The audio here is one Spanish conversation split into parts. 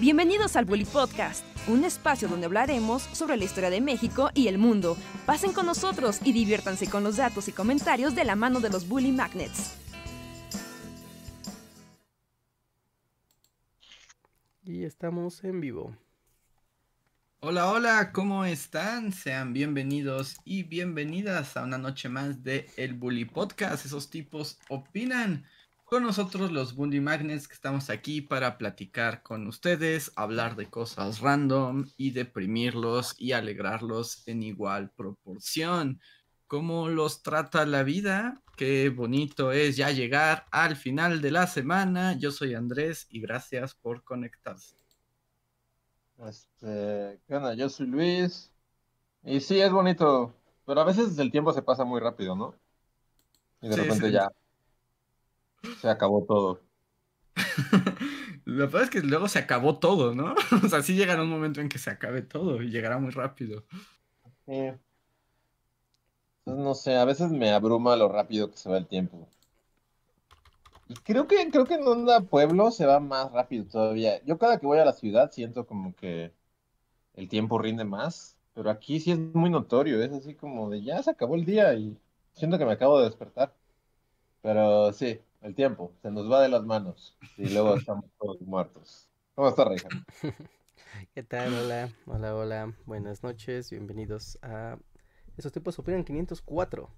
Bienvenidos al Bully Podcast, un espacio donde hablaremos sobre la historia de México y el mundo. Pasen con nosotros y diviértanse con los datos y comentarios de la mano de los Bully Magnets. Y estamos en vivo. Hola, hola, ¿cómo están? Sean bienvenidos y bienvenidas a una noche más de El Bully Podcast. Esos tipos opinan. Con nosotros los Bundy Magnets que estamos aquí para platicar con ustedes, hablar de cosas random y deprimirlos y alegrarlos en igual proporción. ¿Cómo los trata la vida? Qué bonito es ya llegar al final de la semana. Yo soy Andrés y gracias por conectarse. Este, ¿qué onda? Yo soy Luis. Y sí, es bonito, pero a veces el tiempo se pasa muy rápido, ¿no? Y de Sí, repente sí. ya se acabó todo. Lo que pasa es que luego se acabó todo, ¿no? O sea, sí llegará un momento en que se acabe todo y llegará muy rápido. Sí. Entonces, no sé, a veces me abruma lo rápido que se va el tiempo. Y creo que, creo que en onda pueblo se va más rápido todavía. Yo cada que voy a la ciudad siento como que el tiempo rinde más, pero aquí sí es muy notorio, es así como de ya se acabó el día y siento que me acabo de despertar. Pero sí, el tiempo se nos va de las manos y luego estamos todos muertos. ¿Cómo está, Reija? ¿Qué tal? Hola, hola, hola. Buenas noches, bienvenidos a Esos tipos opinan 504.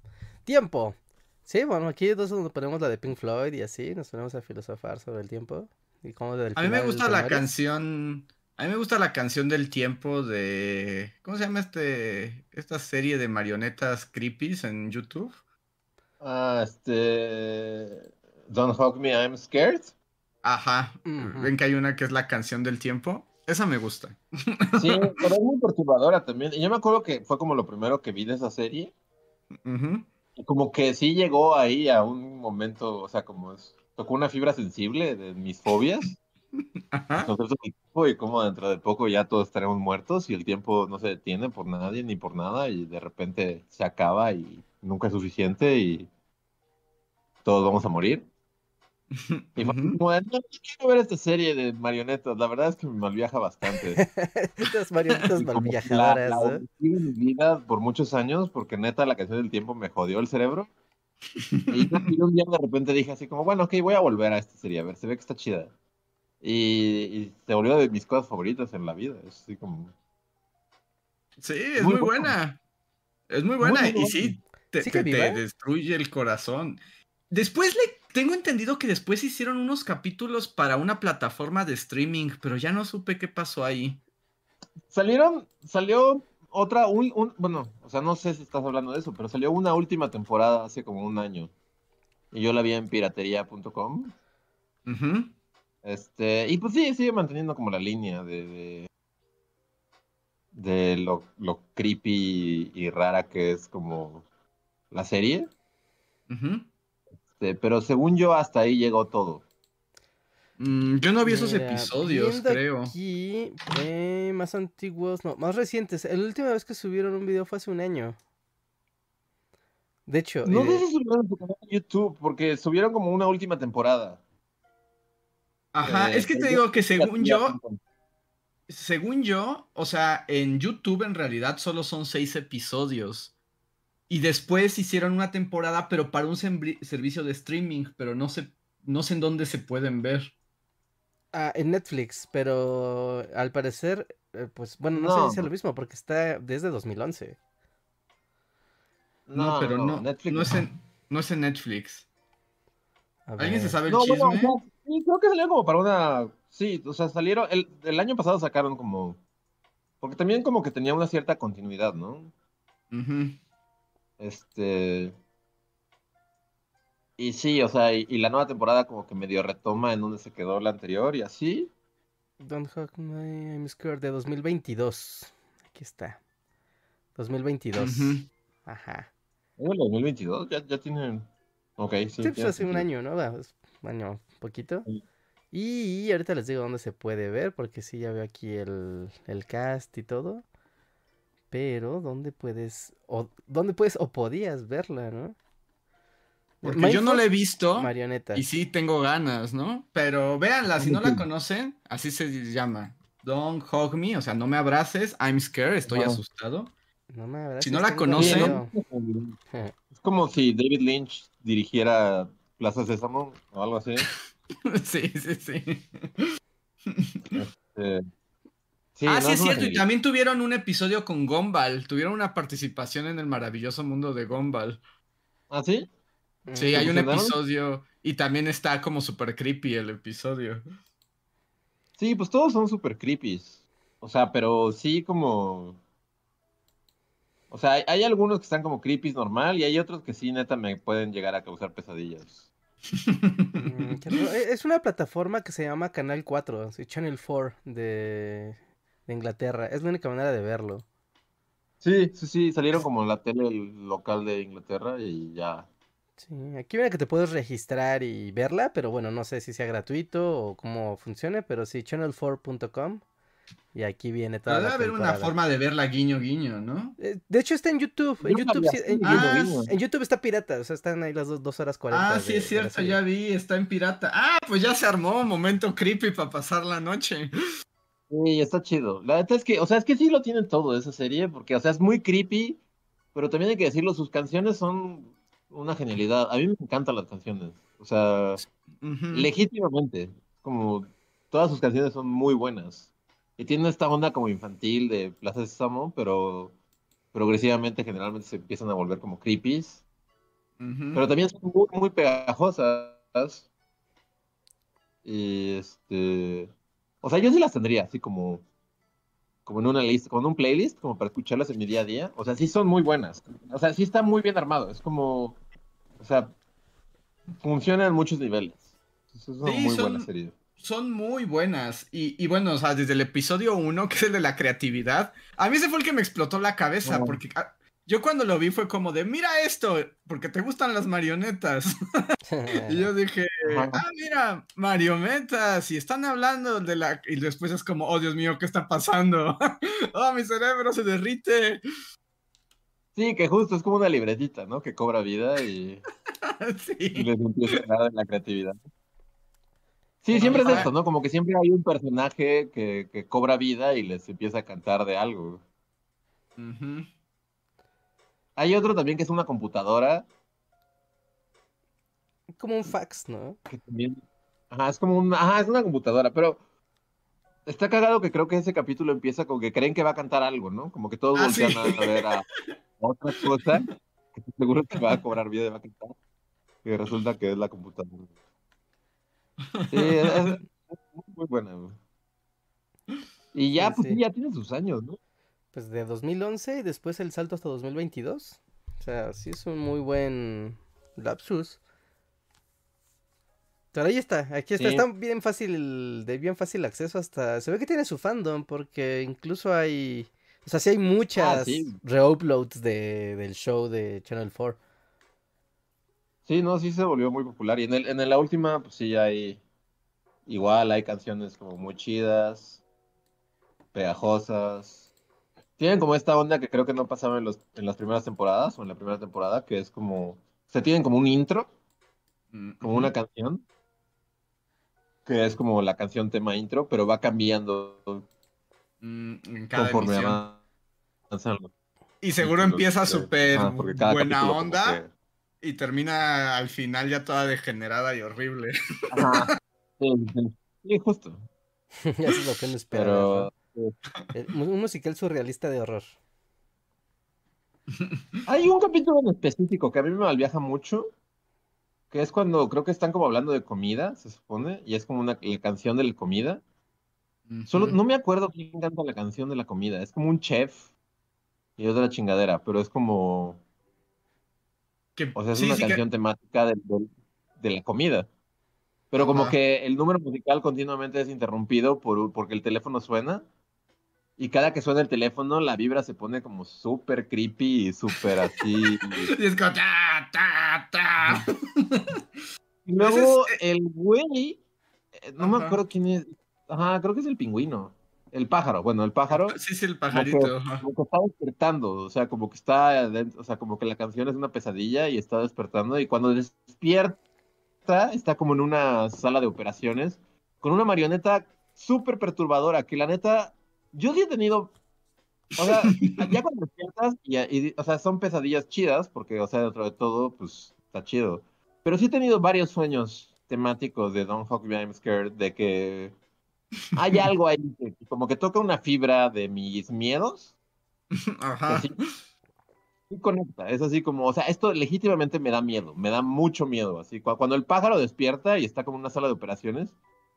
Tiempo. Sí, bueno, aquí es donde ponemos la de Pink Floyd y así, nos ponemos a filosofar sobre el tiempo. Y cómo del A mí me gusta la canción. A mí me gusta la canción del tiempo de. ¿Cómo se llama este? Esta serie de marionetas creepies en YouTube. Ah, este... Don't hug me, I'm scared. Ajá. Ven que hay una que es la canción del tiempo. Esa me gusta. Sí, pero es muy perturbadora también. Y yo me acuerdo que fue como lo primero que vi de esa serie. Y como que sí llegó ahí a un momento, o sea, como es, tocó una fibra sensible de mis fobias. Ajá. Tiempo y como dentro de poco ya todos estaremos muertos y el tiempo no se detiene por nadie ni por nada y de repente se acaba y nunca es suficiente y todos vamos a morir. Y fue de, no, no quiero ver esta serie de marionetas, la verdad es que me malviaja bastante. Estas marionetas malviajadoras, la, la de mi vida por muchos años porque neta la canción del tiempo me jodió el cerebro. Y, y un día de repente dije así como, bueno, ok, voy a volver a esta serie, a ver, se ve que está chida. Y, y se volvió de mis cosas favoritas en la vida. Es así como... Sí, es Muy muy buena. buena. Es muy buena. muy y buena. sí, te, ¿Sigue te- te destruye el corazón. Después le tengo entendido que después hicieron unos capítulos para una plataforma de streaming, pero ya no supe qué pasó ahí. Salieron, salió otra, un, un- bueno, o sea, no sé si estás hablando de eso, pero salió una última temporada hace como un año. Y yo la vi en piratería.com. Ujú. Este, y pues sí, sigue manteniendo como la línea de, de, de lo, lo creepy y rara que es como la serie. Ujú. Este, pero según yo, hasta ahí llegó todo. Mm, yo no vi esos Mira, episodios, creo. Aquí, eh, más antiguos, no, más recientes. La última vez que subieron un video fue hace un año. De hecho, No eh, sé si subieron su canal de YouTube, porque subieron como una última temporada. Ajá, Eh, es que te digo que según yo, según yo, o sea, en YouTube en realidad solo son seis episodios. Y después hicieron una temporada, pero para un servicio de streaming, pero no sé, no sé en dónde se pueden ver. ah, en Netflix, pero al parecer, eh, pues bueno, no, sé No. si sea lo mismo porque está desde 2011. No, pero no, Netflix no, es en, no es en Netflix. A ¿Alguien se sabe el No, chisme? bueno, sí, creo que salieron como para una. Sí, o sea, salieron. El, el año pasado sacaron como. Porque también como que tenía una cierta continuidad, ¿no? Ujú. Este. Y sí, o sea, y, y la nueva temporada como que medio retoma en donde se quedó la anterior y así. Don't Hug My I'm Scared de 2022. Aquí está. 2022. Ujú. Ajá. ¿Es el 2022? Ya, ya tienen. Ok, sí. Sí, pues hace un año, ¿no? Va, Un año, poquito. Sí. Y ahorita les digo dónde se puede ver, porque sí, ya veo aquí el, el cast y todo. Pero, ¿dónde puedes, o dónde puedes o podías verla, no? Porque yo no la he visto Marioneta. y sí tengo ganas, ¿no? Pero véanla, si no la conocen, así se llama. Don't hug me, o sea, no me abraces, I'm scared, estoy asustado. No me abraces, Si no la conocen- miedo. Es como si David Lynch dirigiera Plaza Sésamo o algo así. sí, sí, sí. Eh, sí, ah, no, sí, es cierto. Y también tuvieron un episodio con Gumball. Tuvieron una participación en el maravilloso mundo de Gumball. ¿Ah, sí? Sí, ¿Te hay un episodio. Y también está como súper creepy el episodio. Sí, pues todos son súper creepy. O sea, pero sí como... O sea, hay, hay algunos que están como creepy normal y hay otros que sí, neta, me pueden llegar a causar pesadillas. Mm. Eh, Es una plataforma que se llama Canal 4, sí, Channel 4 de, de Inglaterra. Es la única manera de verlo. Sí, sí, sí, salieron como en la tele local de Inglaterra y ya. Sí, aquí viene que te puedes registrar y verla, pero bueno, no sé si sea gratuito o cómo funcione, pero sí, channel4.com. Y aquí viene toda Pero la debe haber una forma de verla guiño guiño, ¿no? Eh, De hecho está en YouTube. En Yo YouTube, sí- en, Ah, en- guiño, en YouTube está pirata, o sea, están ahí las dos, dos horas 40. Ah, sí, de- es cierto, ya vi, está en pirata. Ah, pues ya se armó, momento creepy para pasar la noche. Sí, está chido. La neta es que, o sea, es que sí lo tienen todo esa serie, porque, o sea, es muy creepy, pero también hay que decirlo, sus canciones son una genialidad. A mí me encantan las canciones. O sea, legítimamente, como todas sus canciones son muy buenas. Y tienen esta onda como infantil de Plaza Sésamo, pero progresivamente generalmente se empiezan a volver como creepies. Pero también son muy, muy pegajosas. Y este. O sea, yo sí las tendría, así como. Como en una lista, como en un playlist, como para escucharlas en mi día a día. O sea, sí son muy buenas. O sea, sí está muy bien armado. Es como. O sea, funciona en muchos niveles. Es una Sí, muy son- buena serie. Son muy buenas. Y, y bueno, o sea, desde el episodio 1, que es el de la creatividad, a mí ese fue el que me explotó la cabeza, No. porque ah, yo cuando lo vi fue como de, mira esto, porque te gustan las marionetas. y yo dije, ah, mira, marionetas, y están hablando de la... Y después es como, oh, Dios mío, ¿qué está pasando? oh, mi cerebro se derrite. Sí, que justo es como una libretita, ¿no? Que cobra vida y, y sí. les empieza a dar la creatividad. Sí, siempre es esto, ¿no? Como que siempre hay un personaje que, que cobra vida y les empieza a cantar de algo. Ujú. Hay otro también que es una computadora, Como un fax, ¿no? que también... Ajá, es como una... Ajá, es una computadora, pero está cagado que creo que ese capítulo empieza con que creen que va a cantar algo, ¿no? Como que todos Ah, voltean sí. a ver a otra cosa, que seguro que va a cobrar vida y va a cantar, y resulta que es la computadora. Sí, es, es muy buena, güey. Y ya, Sí, pues sí, ya tiene sus años, ¿no? Pues de 2011 y después el salto hasta 2022. O sea, sí es un muy buen lapsus. Pero ahí está, aquí está, Sí. está bien fácil, de bien fácil acceso hasta... Se ve que tiene su fandom porque incluso hay... O sea, sí hay muchas Ah, sí. reuploads de, del show de Channel 4. Sí, no, sí se volvió muy popular. Y en, el, en la última, pues sí hay. Igual hay canciones como muy chidas, pegajosas. Tienen como esta onda que creo que no pasaba en, los, en las primeras temporadas o en la primera temporada, que es como. Se tienen como un intro, como una canción, que es como la canción tema intro, pero va cambiando Mm, en cada conforme los Y seguro empieza súper buena onda que- y termina al final ya toda degenerada y horrible. Ajá. Sí, sí. Sí, justo. Eso es lo que uno espera. Pero. Eh, Un musical surrealista de horror. Hay un capítulo en específico que a mí me malviaja mucho, que es cuando creo que están como hablando de comida, se supone, y es como una la canción de la comida. Solo no me acuerdo quién canta la canción de la comida, es como un chef y otra chingadera, pero es como, Que- o sea, es sí, una sí que- canción temática de, la comida. Pero como que el número musical continuamente es interrumpido por, porque el teléfono suena. Y cada que suena el teléfono, la vibra se pone como súper creepy y súper así. Y es como ta, ta, ta. Luego Ese el güey, eh, no me acuerdo quién es. Ajá, creo que es el pingüino. El pájaro, bueno, el pájaro. Sí, sí, el como que- pajarito. Como que está despertando, o sea, como que está, o sea, como que la canción es una pesadilla y está despertando y cuando despierta está como en una sala de operaciones con una marioneta súper perturbadora que la neta, yo sí he tenido, o sea, ya cuando despiertas y, y, o sea, son pesadillas chidas porque, o sea, dentro de todo, pues está chido, pero sí he tenido varios sueños temáticos de Don't Me, I'm Scared, de que hay algo ahí que como que toca una fibra de mis miedos Ajá. Así, sí conecta, es así como, o sea, esto legítimamente me da miedo, me da mucho miedo, así, cu- cuando el pájaro despierta y está como en una sala de operaciones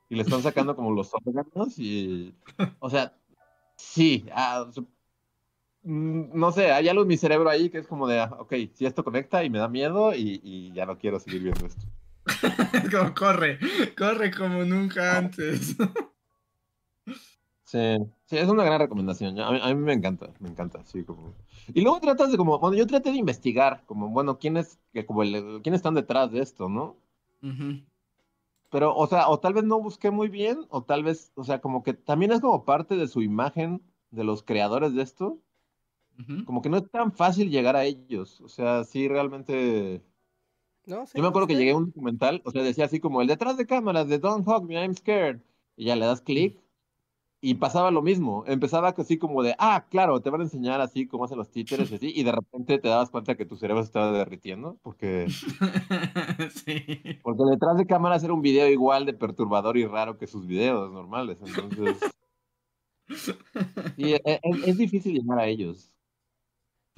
y le están sacando como los órganos y, o sea, sí, ah, mm, no sé, hay algo en mi cerebro ahí que es como de, ah, ok, si esto conecta y me da miedo y, y ya no quiero seguir viendo esto. Como corre, corre como nunca antes. Sí, sí, es una gran recomendación. A mí, a mí me encanta, me encanta, sí, como. Y luego tratas de como, bueno, yo traté de investigar, como, bueno, quién es, que como el, quién están detrás de esto, ¿no? Ujú. Pero, o sea, o tal vez no busqué muy bien, o tal vez, o sea, como que también es como parte de su imagen de los creadores de esto, como que no es tan fácil llegar a ellos. O sea, sí, realmente. No, sí, Yo me acuerdo que llegué a un documental, o sea, decía así como el detrás de cámaras de Don't Hug Me, I'm Scared. Y ya le das clic y pasaba lo mismo. Empezaba así como de, ah, claro, te van a enseñar así cómo hacen los títeres y así, y de repente te dabas cuenta que tu cerebro se estaba derritiendo, porque, sí. porque detrás de cámaras era un video igual de perturbador y raro que sus videos normales. Entonces, sí, e- e- es, es difícil llegar a ellos.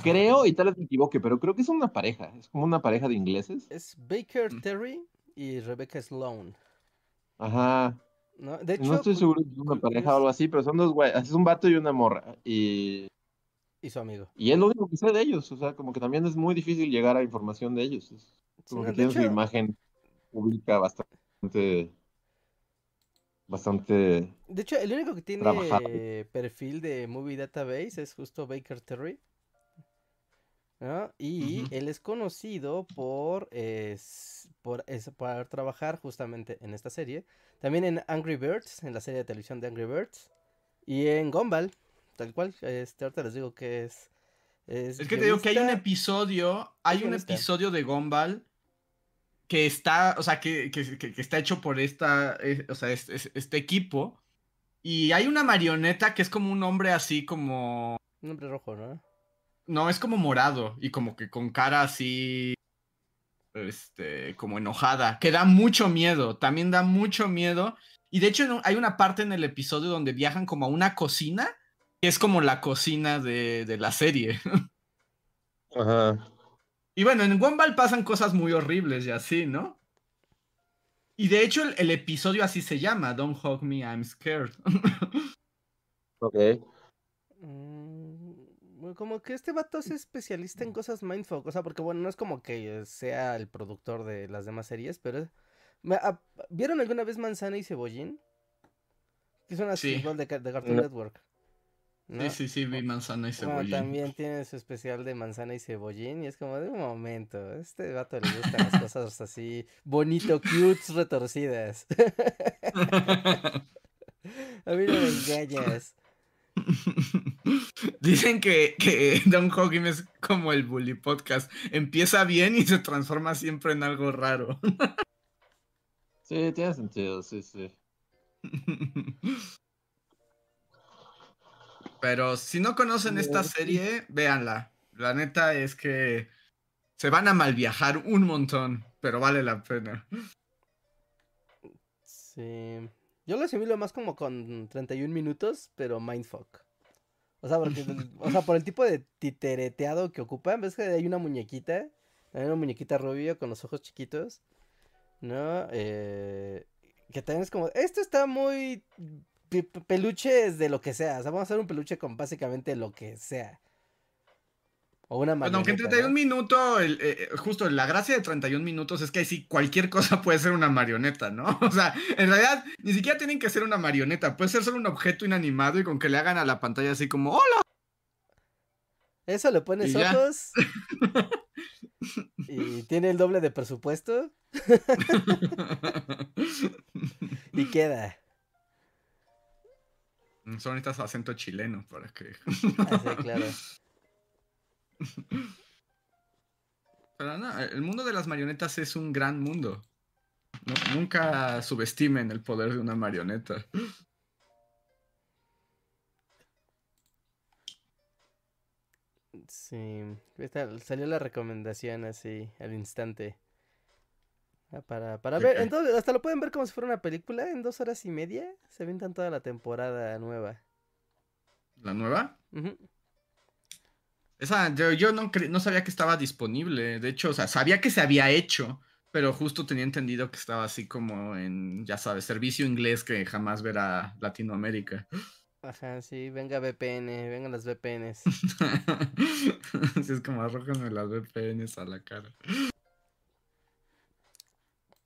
Creo, y tal vez me equivoque, pero creo que es una pareja, es como una pareja de ingleses. Es Baker Mm. Terry y Rebecca Sloan. Ajá. ¿No? De hecho, No estoy cu- seguro si es una pareja o algo así, pero son dos güeyes. Es un vato y una morra. Y, Y su amigo. y es lo único que sé de ellos. O sea, como que también es muy difícil llegar a información de ellos. Es Sí, como no, que de tienen su imagen pública bastante. Bastante. De hecho, el único que tiene Trabajado. perfil de Movie Database es justo Baker Terry. ¿No? Y él es conocido por, es- por, es- por trabajar justamente en esta serie. También en Angry Birds, en la serie de televisión de Angry Birds. Y en Gumball, tal cual. Este, ahorita les digo que es. Es, Es que te digo que hay un episodio, hay un episodio de Gumball que está, o sea, que, que- que- que está hecho por esta, eh, o sea, es- es- este equipo. Y hay una marioneta que es como un hombre así como... Un hombre rojo, ¿no? No, es como morado y como que con cara así, este, como enojada, que da mucho miedo, también da mucho miedo. Y de hecho hay una parte en el episodio donde viajan como a una cocina, que es como la cocina de, de la serie. Ajá. Y bueno, en Gumball pasan cosas muy horribles y así, ¿no? Y de hecho el, el episodio así se llama, Don't Hug Me, I'm Scared. Ok. Mm, bueno, como que este vato es especialista en cosas mindfuck, o sea, porque bueno, no es como que sea el productor de las demás series, pero ah, ¿vieron alguna vez Manzana y Cebollín? Que es una Sí. secuela de, Ca- de Cartoon No. Network. ¿no? Sí, sí, sí, vi manzana y Bueno, cebollín. también tiene su especial de Manzana y Cebollín y es como de un momento, a este vato le gustan las cosas así bonito, cutes, retorcidas. A mí no me engañas. Dicen que, que Don Hawking es como el Bully Podcast. Empieza bien y se transforma siempre en algo raro. Sí, tiene sentido, sí, sí. Pero si no conocen esta serie, véanla. La neta es que se van a malviajar un montón, pero vale la pena. Sí. Yo lo asimilo más como con 31 minutos, pero mindfuck. O sea, porque, o sea, por el tipo de titereteado que ocupan, ves que hay una muñequita, hay una muñequita rubia con los ojos chiquitos, ¿no? Eh, que también es como, esto está muy pe- pe- peluches de lo que sea, o sea, vamos a hacer un peluche con básicamente lo que sea. O una Bueno, aunque en marioneta, 31 ¿no? minutos, el- eh, justo la gracia de 31 minutos es que ahí sí cualquier cosa puede ser una marioneta, ¿no? O sea, en realidad ni siquiera tienen que ser una marioneta, puede ser solo un objeto inanimado y con que le hagan a la pantalla así como, ¡hola! Eso le pones Y ojos. y tiene el doble de presupuesto. Y queda. Solo necesitas acento chileno para que. Ah, sí, claro. Pero no, el mundo de las marionetas es un gran mundo. No- nunca subestimen el poder de una marioneta. Sí, esta- salió la recomendación así al instante. Ah, Para, para ¿De ver, qué? entonces hasta lo pueden ver como si fuera una película en dos horas y media. Se avientan toda la temporada nueva. ¿La nueva? Ujú. Esa, yo, yo no, no sabía que estaba disponible. De hecho, o sea, sabía que se había hecho, pero justo tenía entendido que estaba así como en, ya sabes, servicio inglés que jamás verá Latinoamérica. Ajá, sí, venga VPN, vengan las VPNs. Así es como arrójenme las VPNs a la cara.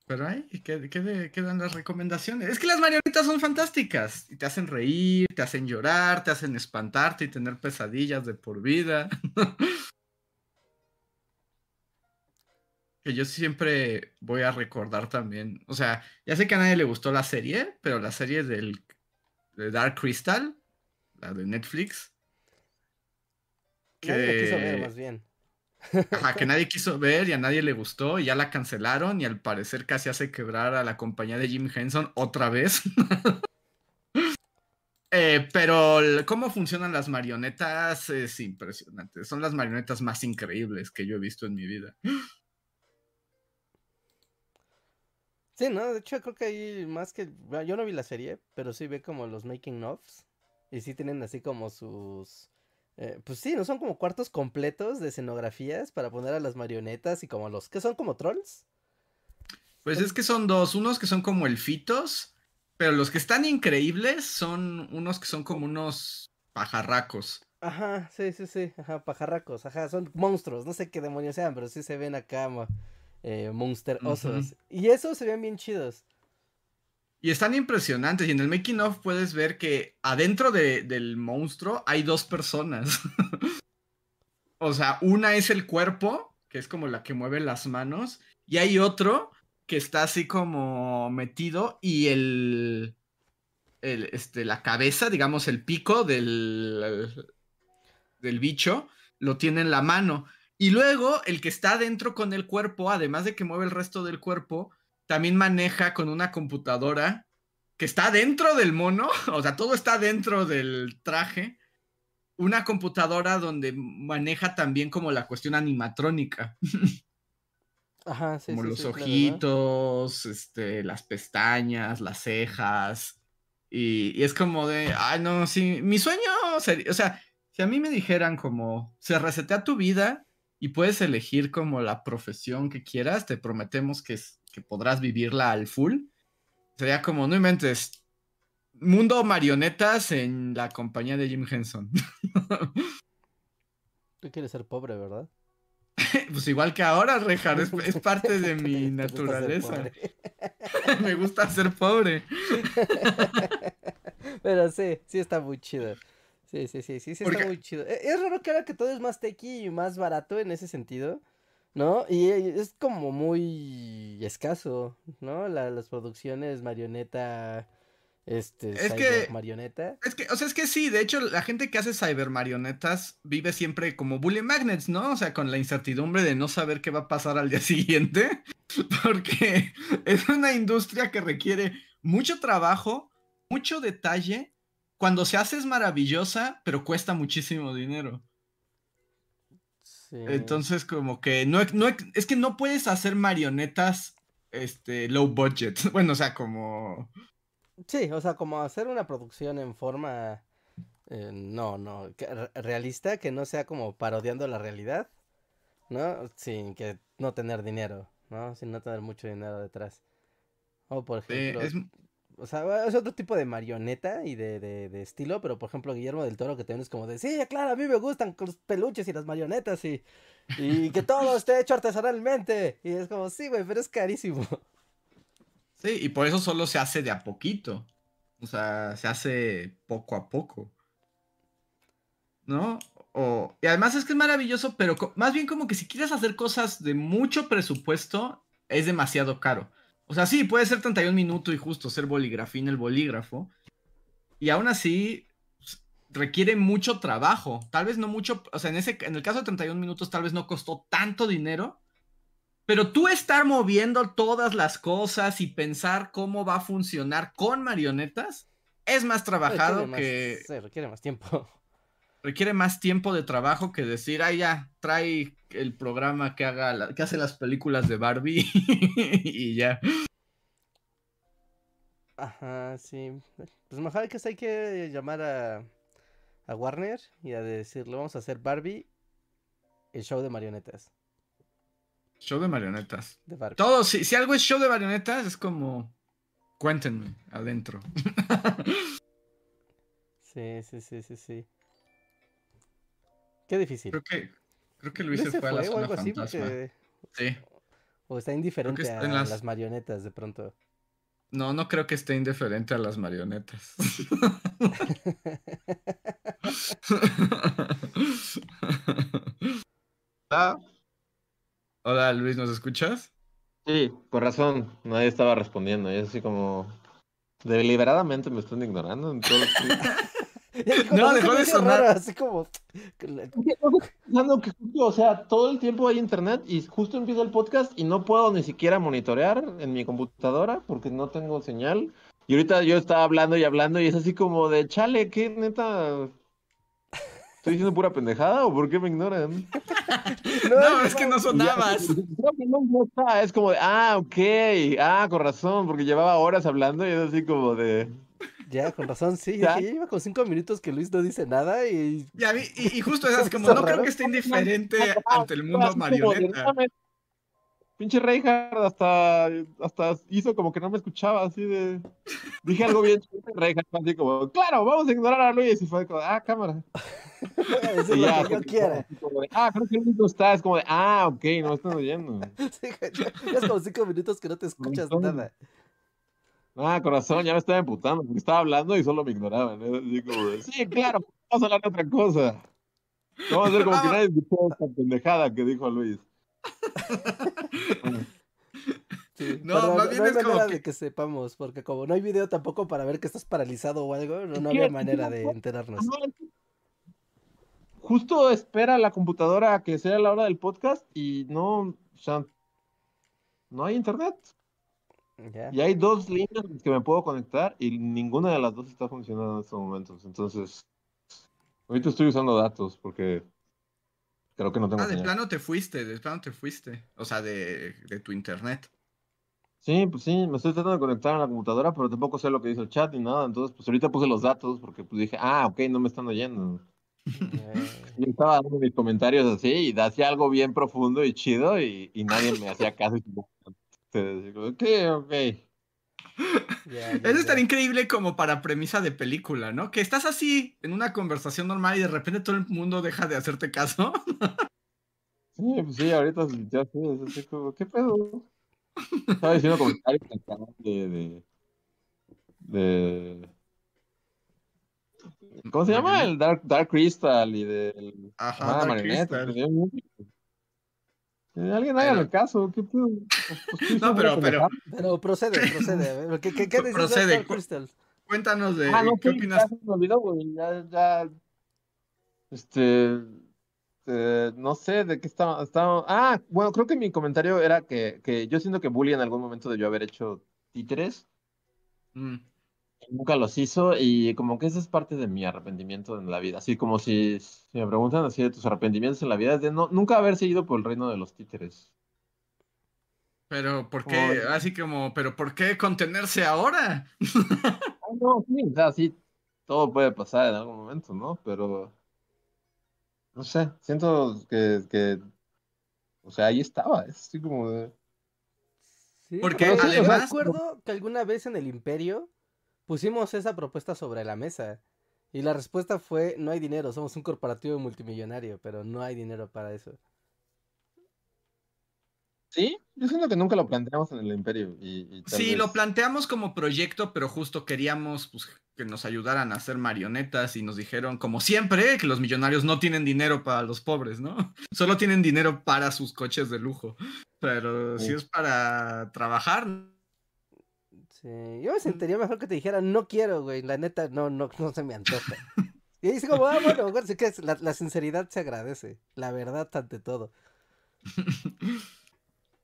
Pero ahí qued- quede- quedan las recomendaciones. Es que las marionetas son fantásticas. Y te hacen reír, te hacen llorar, te hacen espantarte y tener pesadillas de por vida. que yo siempre voy a recordar también. O sea, ya sé que a nadie le gustó la serie, pero la serie del de Dark Crystal, la de Netflix. Nadie lo quiso ver, que- más bien. Ajá, que nadie quiso ver y a nadie le gustó y ya la cancelaron y al parecer casi hace quebrar a la compañía de Jim Henson otra vez. Eh, pero cómo funcionan las marionetas es impresionante. Son las marionetas más increíbles que yo he visto en mi vida. Sí, ¿no? De hecho, creo que hay más que. Yo no vi la serie, pero sí ve como los making ofs. Y sí tienen así como sus. Eh, pues sí, ¿no? Son como cuartos completos de escenografías para poner a las marionetas y como los. que son como trolls? Pues es que son dos, unos que son como elfitos, pero los que están increíbles son unos que son como unos pajarracos. Ajá, sí, sí, sí. Ajá, pajarracos. Ajá, son monstruos. No sé qué demonios sean, pero sí se ven acá eh, monsterosos. Y esos se ven bien chidos. Y están impresionantes. Y en el making of puedes ver que adentro de- del monstruo hay dos personas. o sea, una es el cuerpo, que es como la que mueve las manos. Y hay otro que está así como metido. Y el. el, este, la cabeza, digamos, el pico del. del bicho, lo tiene en la mano. Y luego el que está adentro con el cuerpo, además de que mueve el resto del cuerpo, también maneja con una computadora que está dentro del mono, o sea, todo está dentro del traje, una computadora donde maneja también como la cuestión animatrónica, Ajá, sí, como sí, los sí, claro, ¿no? ojitos, este, las pestañas, las cejas, y, y es como de, ay, no, sí, mi sueño sería, o sea, si a mí me dijeran como, se resetea tu vida y puedes elegir como la profesión que quieras, te prometemos que, es- que podrás vivirla al full. Sería como, no inventes, mundo marionetas en la compañía de Jim Henson. Tú quieres ser pobre, ¿verdad? pues igual que ahora, Rejar, es, es parte de mi naturaleza. Me gusta ser pobre. Pero sí, sí está muy chido. Sí, sí, sí, sí, sí Porque- está muy chido. E- Es raro que ahora que todo es más tequi y más barato en ese sentido, ¿no? Y eh, es como muy escaso, ¿no? La- las producciones marioneta, este, Es que- marioneta. Es que, o sea, es que sí, de hecho, la gente que hace cybermarionetas vive siempre como bully magnets, ¿no? O sea, con la incertidumbre de no saber qué va a pasar al día siguiente, porque es una industria que requiere mucho trabajo, mucho detalle. Cuando se hace es maravillosa, pero cuesta muchísimo dinero. Sí. Entonces, como que no, no es que no puedes hacer marionetas este low budget. Bueno, o sea, como Sí, o sea, como hacer una producción en forma, eh, no, no, realista, que no sea como parodiando la realidad, ¿no? Sin que no tener dinero, ¿no? Sin no tener mucho dinero detrás. O por eh, ejemplo, es, o sea, es otro tipo de marioneta y de, de, estilo, pero por ejemplo Guillermo del Toro que también es como de, sí, claro, a mí me gustan los peluches y las marionetas y, y que todo esté hecho artesanalmente. Y es como, sí, güey, pero es carísimo. Sí, y por eso solo se hace de a poquito. O sea, se hace poco a poco. ¿No? O, y además es que es maravilloso, pero más bien como que si quieres hacer cosas de mucho presupuesto, es demasiado caro. O sea, sí, puede ser 31 minutos y justo ser boligrafín el bolígrafo. Y aún así, requiere mucho trabajo. Tal vez no mucho, o sea, en, ese, en el caso de 31 minutos tal vez no costó tanto dinero, pero tú estar moviendo todas las cosas y pensar cómo va a funcionar con marionetas es más trabajado que... Se requiere más tiempo. Requiere más tiempo de trabajo que decir, ah, ya, trae el programa que haga, que hace las películas de Barbie y ya. Ajá, sí. Pues mejor que hay que llamar a, a Warner y a decirle, vamos a hacer Barbie, el show de marionetas. Show de marionetas. De Todo, si, si algo es show de marionetas, es como, cuéntenme adentro. sí, sí, sí, sí, sí. Qué difícil. Creo que, creo que Luis se fue, a la zona fantasma. Sí. O está indiferente a las marionetas de pronto. No, no creo que esté indiferente a las marionetas. Hola Luis, ¿nos escuchas? Sí, por razón, nadie estaba respondiendo. Y es así como deliberadamente me están ignorando. En todo no, dejó de sonar. así como. Pensando que justo, o sea, todo el tiempo hay internet y justo empieza el podcast y no puedo ni siquiera monitorear en mi computadora porque no tengo señal. Y ahorita yo estaba hablando y hablando y es así como de chale, ¿qué neta? ¿Estoy diciendo pura pendejada o por qué me ignoran? no, es que no sonabas. Es como de, ah, ok, ah, con razón, porque llevaba horas hablando y es así como de. Ya, con razón, sí. Ya iba con cinco minutos que Luis no dice nada y. y, justo esas, como no creo que esté indiferente ante el mundo marioneta. Pinche Reinhardt hasta, hasta hizo como que no me escuchaba, así de. Dije algo bien Reinhardt, así como, claro, vamos a ignorar a Luis. Y fue como, ah, cámara. y ya, yo quiera. ah, creo que el único está, es como de, ah, ok, no me están oyendo. es como cinco minutos que no te escuchas nada. Ah, corazón, ya me estaba emputando porque estaba hablando y solo me ignoraban. ¿eh? sí, claro, vamos a hablar de otra cosa. Vamos a hacer como que nadie escuchó esta pendejada que dijo Luis. no, más bien no hay manera de que sepamos, porque como no hay video tampoco para ver que estás paralizado o algo, no, no había manera de enterarnos. Justo espera la computadora a que sea la hora del podcast y no, o sea, no hay internet. Y hay dos líneas que me puedo conectar y ninguna de las dos está funcionando en estos momentos. Entonces, ahorita estoy usando datos porque creo que no tengo. Ah, de plano te fuiste, de plano te fuiste. O sea, de, tu internet. Sí, pues sí, me estoy tratando de conectar a la computadora, pero tampoco sé lo que dice el chat ni nada. Entonces, pues ahorita puse los datos porque pues dije, ah, ok, no me están oyendo. y estaba dando mis comentarios así y hacía algo bien profundo y chido y, y nadie me hacía caso. Ok, ok. es tan increíble como para premisa de película, ¿no? Que estás así en una conversación normal y de repente todo el mundo deja de hacerte caso. sí, pues sí, ahorita ya sé, así como, ¿qué pedo? Estaba diciendo comentarios de, de, de ¿Cómo se llama? El Dark, Dark Crystal y del. Ajá, Dark Crystal. Eh, alguien haga el caso, ¿qué pues, pues, No, pero, pero. Pero procede, procede. ¿Qué, qué, qué procede. Cuéntanos de ah, no, qué opinas. me olvidó, güey. Ya, ya. Este. Eh, no sé de qué estaba, estaba. Ah, bueno, creo que mi comentario era que, que yo siento que Bully en algún momento debió haber hecho títeres. Mm nunca los hizo y como que esa es parte de mi arrepentimiento en la vida. Así como si, me preguntan así de tus arrepentimientos en la vida, es de no, nunca haber seguido por el reino de los títeres. Pero, ¿por qué? Así como, ¿pero por qué contenerse ahora? Ah, no, sí, o sea, sí, todo puede pasar en algún momento, ¿no? Pero, no sé, siento que, que o sea, ahí estaba, es así como de... Sí, porque además... recuerdo que alguna vez en el Imperio pusimos esa propuesta sobre la mesa. Y la respuesta fue, no hay dinero, somos un corporativo multimillonario, pero no hay dinero para eso. Sí, yo siento que nunca lo planteamos en el imperio. Y, sí, lo planteamos como proyecto, pero justo queríamos pues, que nos ayudaran a hacer marionetas y nos dijeron, como siempre, que los millonarios no tienen dinero para los pobres, ¿no? Solo tienen dinero para sus coches de lujo. Pero si es para trabajar, Sí, yo me sentiría mejor que te dijera, no quiero, güey, la neta, no, no, no se me antoja. Y dice como, ah, bueno, acuérdense que es- la, la sinceridad se agradece. La verdad ante todo.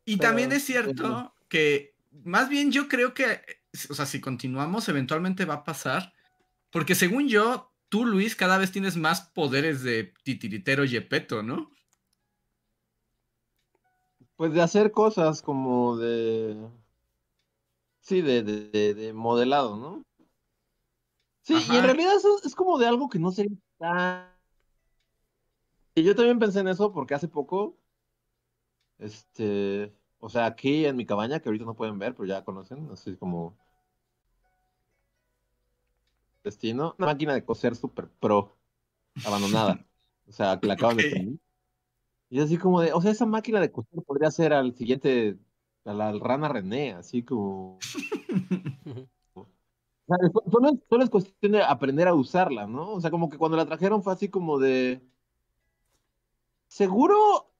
Y Pero- también es cierto que, más bien yo creo que, o sea, si continuamos, eventualmente va a pasar. Porque según yo, tú, Luis, cada vez tienes más poderes de titiritero Yepeto, ¿no? Pues de hacer cosas como de. Sí, de, de, de- de modelado, ¿no? Sí, y en realidad eso es como de algo que no sería tan. Y yo también pensé en eso porque hace poco. Este. O sea, aquí en mi cabaña, que ahorita no pueden ver, pero ya conocen, así como. Destino. Una máquina de coser super pro. Abandonada. O sea, que la acaban de poner. Y así como de, o sea, esa máquina de coser podría ser al siguiente, a la rana René, así como. O sea, so- solo, es, solo es cuestión de aprender a usarla, ¿no? O sea, como que cuando la trajeron fue así como de. Seguro,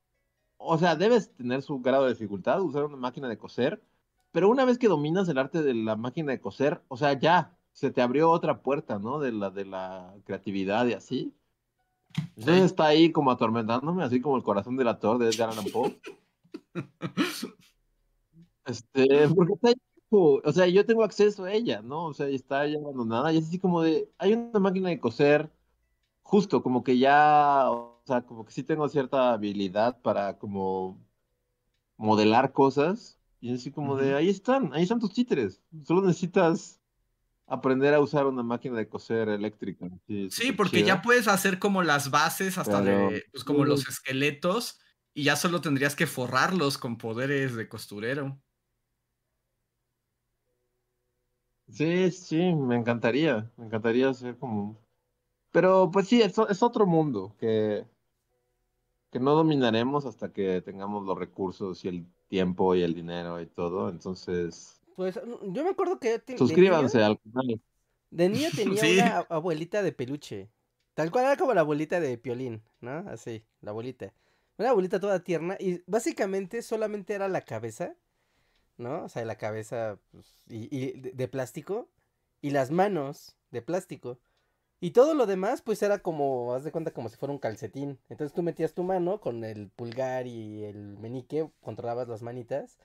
o sea, debes tener su grado de dificultad, usar una máquina de coser, pero una vez que dominas el arte de la máquina de coser, o sea, ya, se te abrió otra puerta, ¿no? De la, de la creatividad y así. Entonces está ahí como atormentándome, así como el corazón del actor de Edgar Allan Poe. Este, porque está o sea, yo tengo acceso a ella, ¿no? O sea, está ahí abandonada, y es así como de, hay una máquina de coser, justo, como que ya, o sea, como que sí tengo cierta habilidad para como modelar cosas, y es así como de, ahí están, ahí están tus títeres, solo necesitas aprender a usar una máquina de coser eléctrica. Sí, súper porque ya puedes hacer como las bases hasta de, pues como los esqueletos, y ya solo tendrías que forrarlos con poderes de costurero. Sí, sí, me encantaría, me encantaría ser como... Pero pues sí, es, otro mundo que, que no dominaremos hasta que tengamos los recursos y el tiempo y el dinero y todo. Entonces, Pues yo me acuerdo que te- de suscríbanse al canal. De niño tenía Sí. una abuelita de peluche. Tal cual era como la abuelita de Piolín, ¿no? Así, la abuelita. Una abuelita toda tierna y básicamente solamente era la cabeza, ¿no? O sea, la cabeza pues, y, y de, de plástico y las manos de plástico. Y todo lo demás pues era como, haz de cuenta como si fuera un calcetín. Entonces tú metías tu mano con el pulgar y el meñique, controlabas las manitas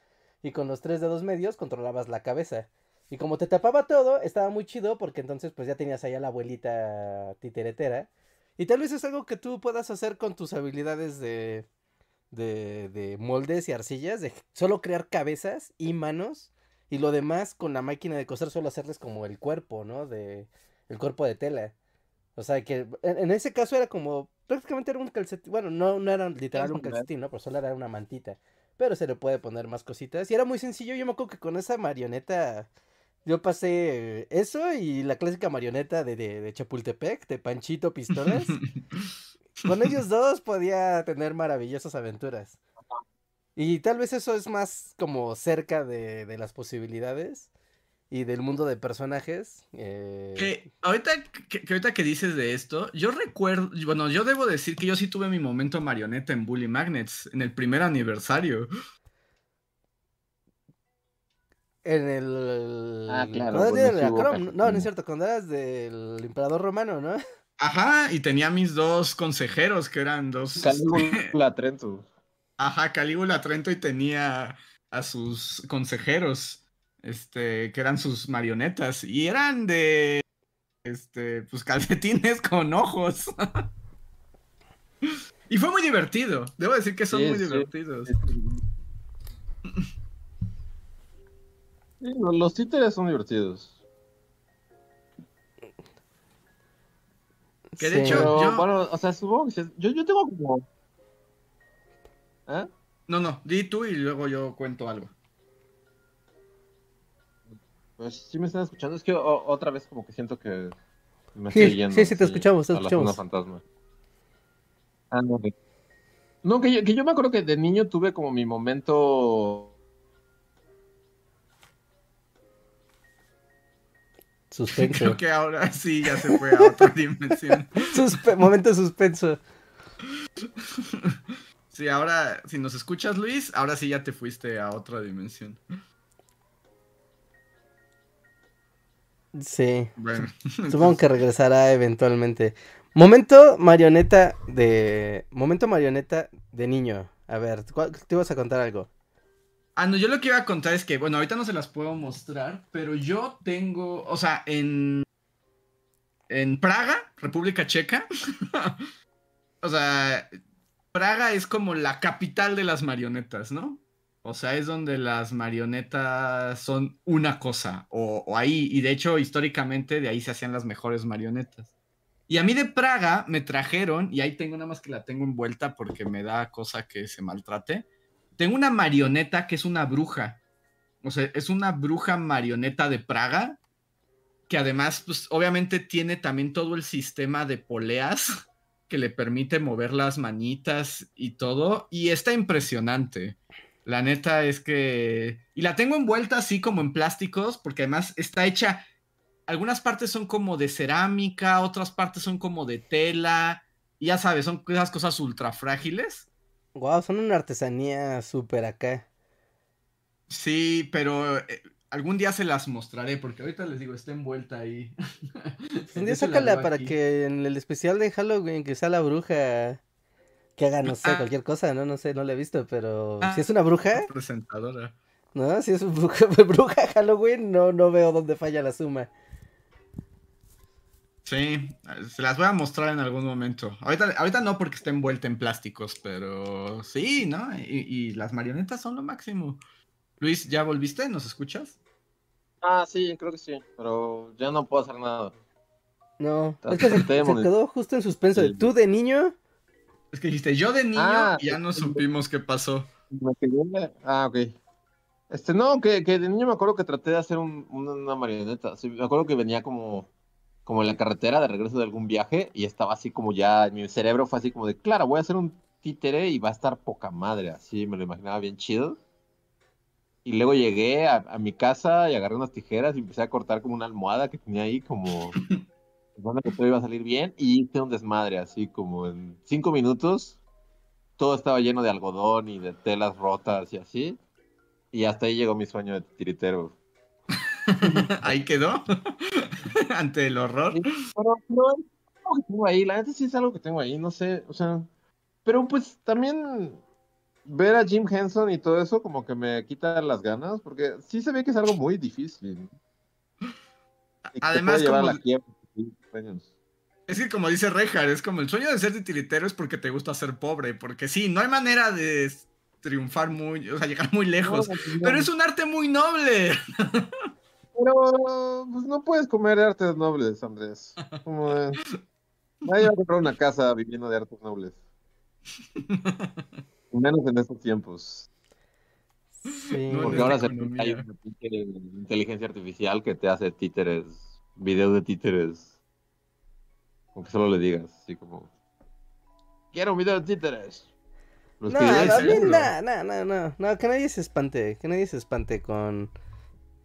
y con los tres dedos medios controlabas la cabeza. Y como te tapaba todo, estaba muy chido porque entonces pues ya tenías allá la abuelita titeretera. Y tal vez es algo que tú puedas hacer con tus habilidades de, de, de moldes y arcillas, de solo crear cabezas y manos. Y lo demás con la máquina de coser solo hacerles como el cuerpo, ¿no? De, el cuerpo de tela. O sea que en, en ese caso era como, prácticamente era un calcetín, bueno, no, no era literal un calcetín, ¿no? Pero solo era una mantita. Pero se le puede poner más cositas. Y era muy sencillo. Yo me acuerdo que con esa marioneta yo pasé eso y la clásica marioneta de, de, de Chapultepec, de Panchito Pistolas. con ellos dos podía tener maravillosas aventuras. Y tal vez eso es más como cerca de, de las posibilidades y del mundo de personajes. eh, Que ahorita que, que ahorita que dices de esto, yo recuerdo, bueno, yo debo decir que yo sí tuve mi momento marioneta en Bully Magnets en el primer aniversario. En el. Ah, claro, cuando de la no no. es cierto, cuando eras del emperador romano, ¿no? Ajá, y tenía mis dos consejeros que eran dos. Calígula Trento. Ajá, Calígula Trento y tenía a sus consejeros, este, que eran sus marionetas y eran de, este, pues calcetines con ojos. y fue muy divertido, debo decir que son Sí, muy sí. divertidos. Sí, los, los títeres son divertidos. Que de hecho- Pero yo- bueno, o sea, supongo que se- yo, yo tengo como. ¿Eh? No, no, di tú y luego yo cuento algo. Pues sí me están escuchando. Es que o- otra vez como que siento que me Sí, estoy yendo. sí, sí, te escuchamos, te a la escuchamos. zona fantasma. Ah, no. que yo, que yo me acuerdo que de niño tuve como mi momento. Suspenso. Creo que ahora sí ya se fue a otra dimensión. Suspe- momento de suspenso. Sí, ahora, si nos escuchas, Luis, ahora sí ya te fuiste a otra dimensión. Sí. Bueno, Supongo que regresará eventualmente. Momento marioneta de. Momento marioneta de niño. A ver, ¿cuál- te ibas a contar algo. Ah, no, yo lo que iba a contar es que, bueno, ahorita no se las puedo mostrar, pero yo tengo, o sea, en, en Praga, República Checa, o sea, Praga es como la capital de las marionetas, ¿no? O sea, es donde las marionetas son una cosa, o, o ahí, y de hecho, históricamente de ahí se hacían las mejores marionetas. Y a mí de Praga me trajeron, y ahí tengo nada más que la tengo envuelta porque me da cosa que se maltrate. Tengo una marioneta que es una bruja. O sea, es una bruja marioneta de Praga. Que además, pues, obviamente tiene también todo el sistema de poleas que le permite mover las manitas y todo. Y está impresionante. La neta es que. Y la tengo envuelta así como en plásticos, porque además está hecha. Algunas partes son como de cerámica, otras partes son como de tela. Ya sabes, son esas cosas ultra frágiles. Wow, son una artesanía súper acá. Sí, pero eh, algún día se las mostraré, porque ahorita les digo, está envuelta ahí. Un día sácala para aquí. que en el especial de Halloween que sea la bruja. Que haga, no sé, Ah. cualquier cosa, ¿no? No sé, no la he visto, pero Ah. si es una bruja, Presentadora. ¿no? Si es una bruja, bruja Halloween, no, no veo dónde falla la suma. Sí, se las voy a mostrar en algún momento. Ahorita, ahorita no porque está envuelta en plásticos, pero sí, ¿no? Y, y las marionetas son lo máximo. Luis, ¿ya volviste? ¿Nos escuchas? Ah, sí, creo que sí, pero ya no puedo hacer nada. No, Te es que se, se quedó justo en suspenso. Sí. Tú de niño, Es que dijiste, yo de niño Ah, y ya no sí. supimos qué pasó. Me quedé- Ah, ok. Este, no, que, que de niño me acuerdo que traté de hacer un- una, una marioneta. Sí, me acuerdo que venía como, como en la carretera de regreso de algún viaje y estaba así como ya, mi cerebro fue así como de, claro, voy a hacer un títere y va a estar poca madre, así me lo imaginaba bien chido. Y luego llegué a, a mi casa y agarré unas tijeras y empecé a cortar como una almohada que tenía ahí como pensando que todo iba a salir bien y hice un desmadre así como en cinco minutos todo estaba lleno de algodón y de telas rotas y así. Y hasta ahí llegó mi sueño de tiritero. Ahí quedó. Ante el horror. Pero no es algo que tengo ahí, la neta sí es algo que tengo ahí, no sé, o sea. Pero pues también ver a Jim Henson y todo eso como que me quita las ganas, porque sí se ve que es algo muy difícil. Además, como- la. Es que como dice Rejar, es como el sueño de ser titiritero es porque te gusta ser pobre, porque sí, no hay manera de triunfar muy, o sea, llegar muy lejos, No, no. pero es un arte muy noble. Pero pues no puedes comer artes nobles, Andrés. Como Nadie va a comprar una casa viviendo de artes nobles. Menos en estos tiempos. sí. No, Porque ahora se hay una inteligencia artificial que te hace títeres, videos de títeres. Aunque solo le digas, así como. Quiero un video de títeres. Los No, no, no, no, no, no, que nadie se espante, que nadie se espante con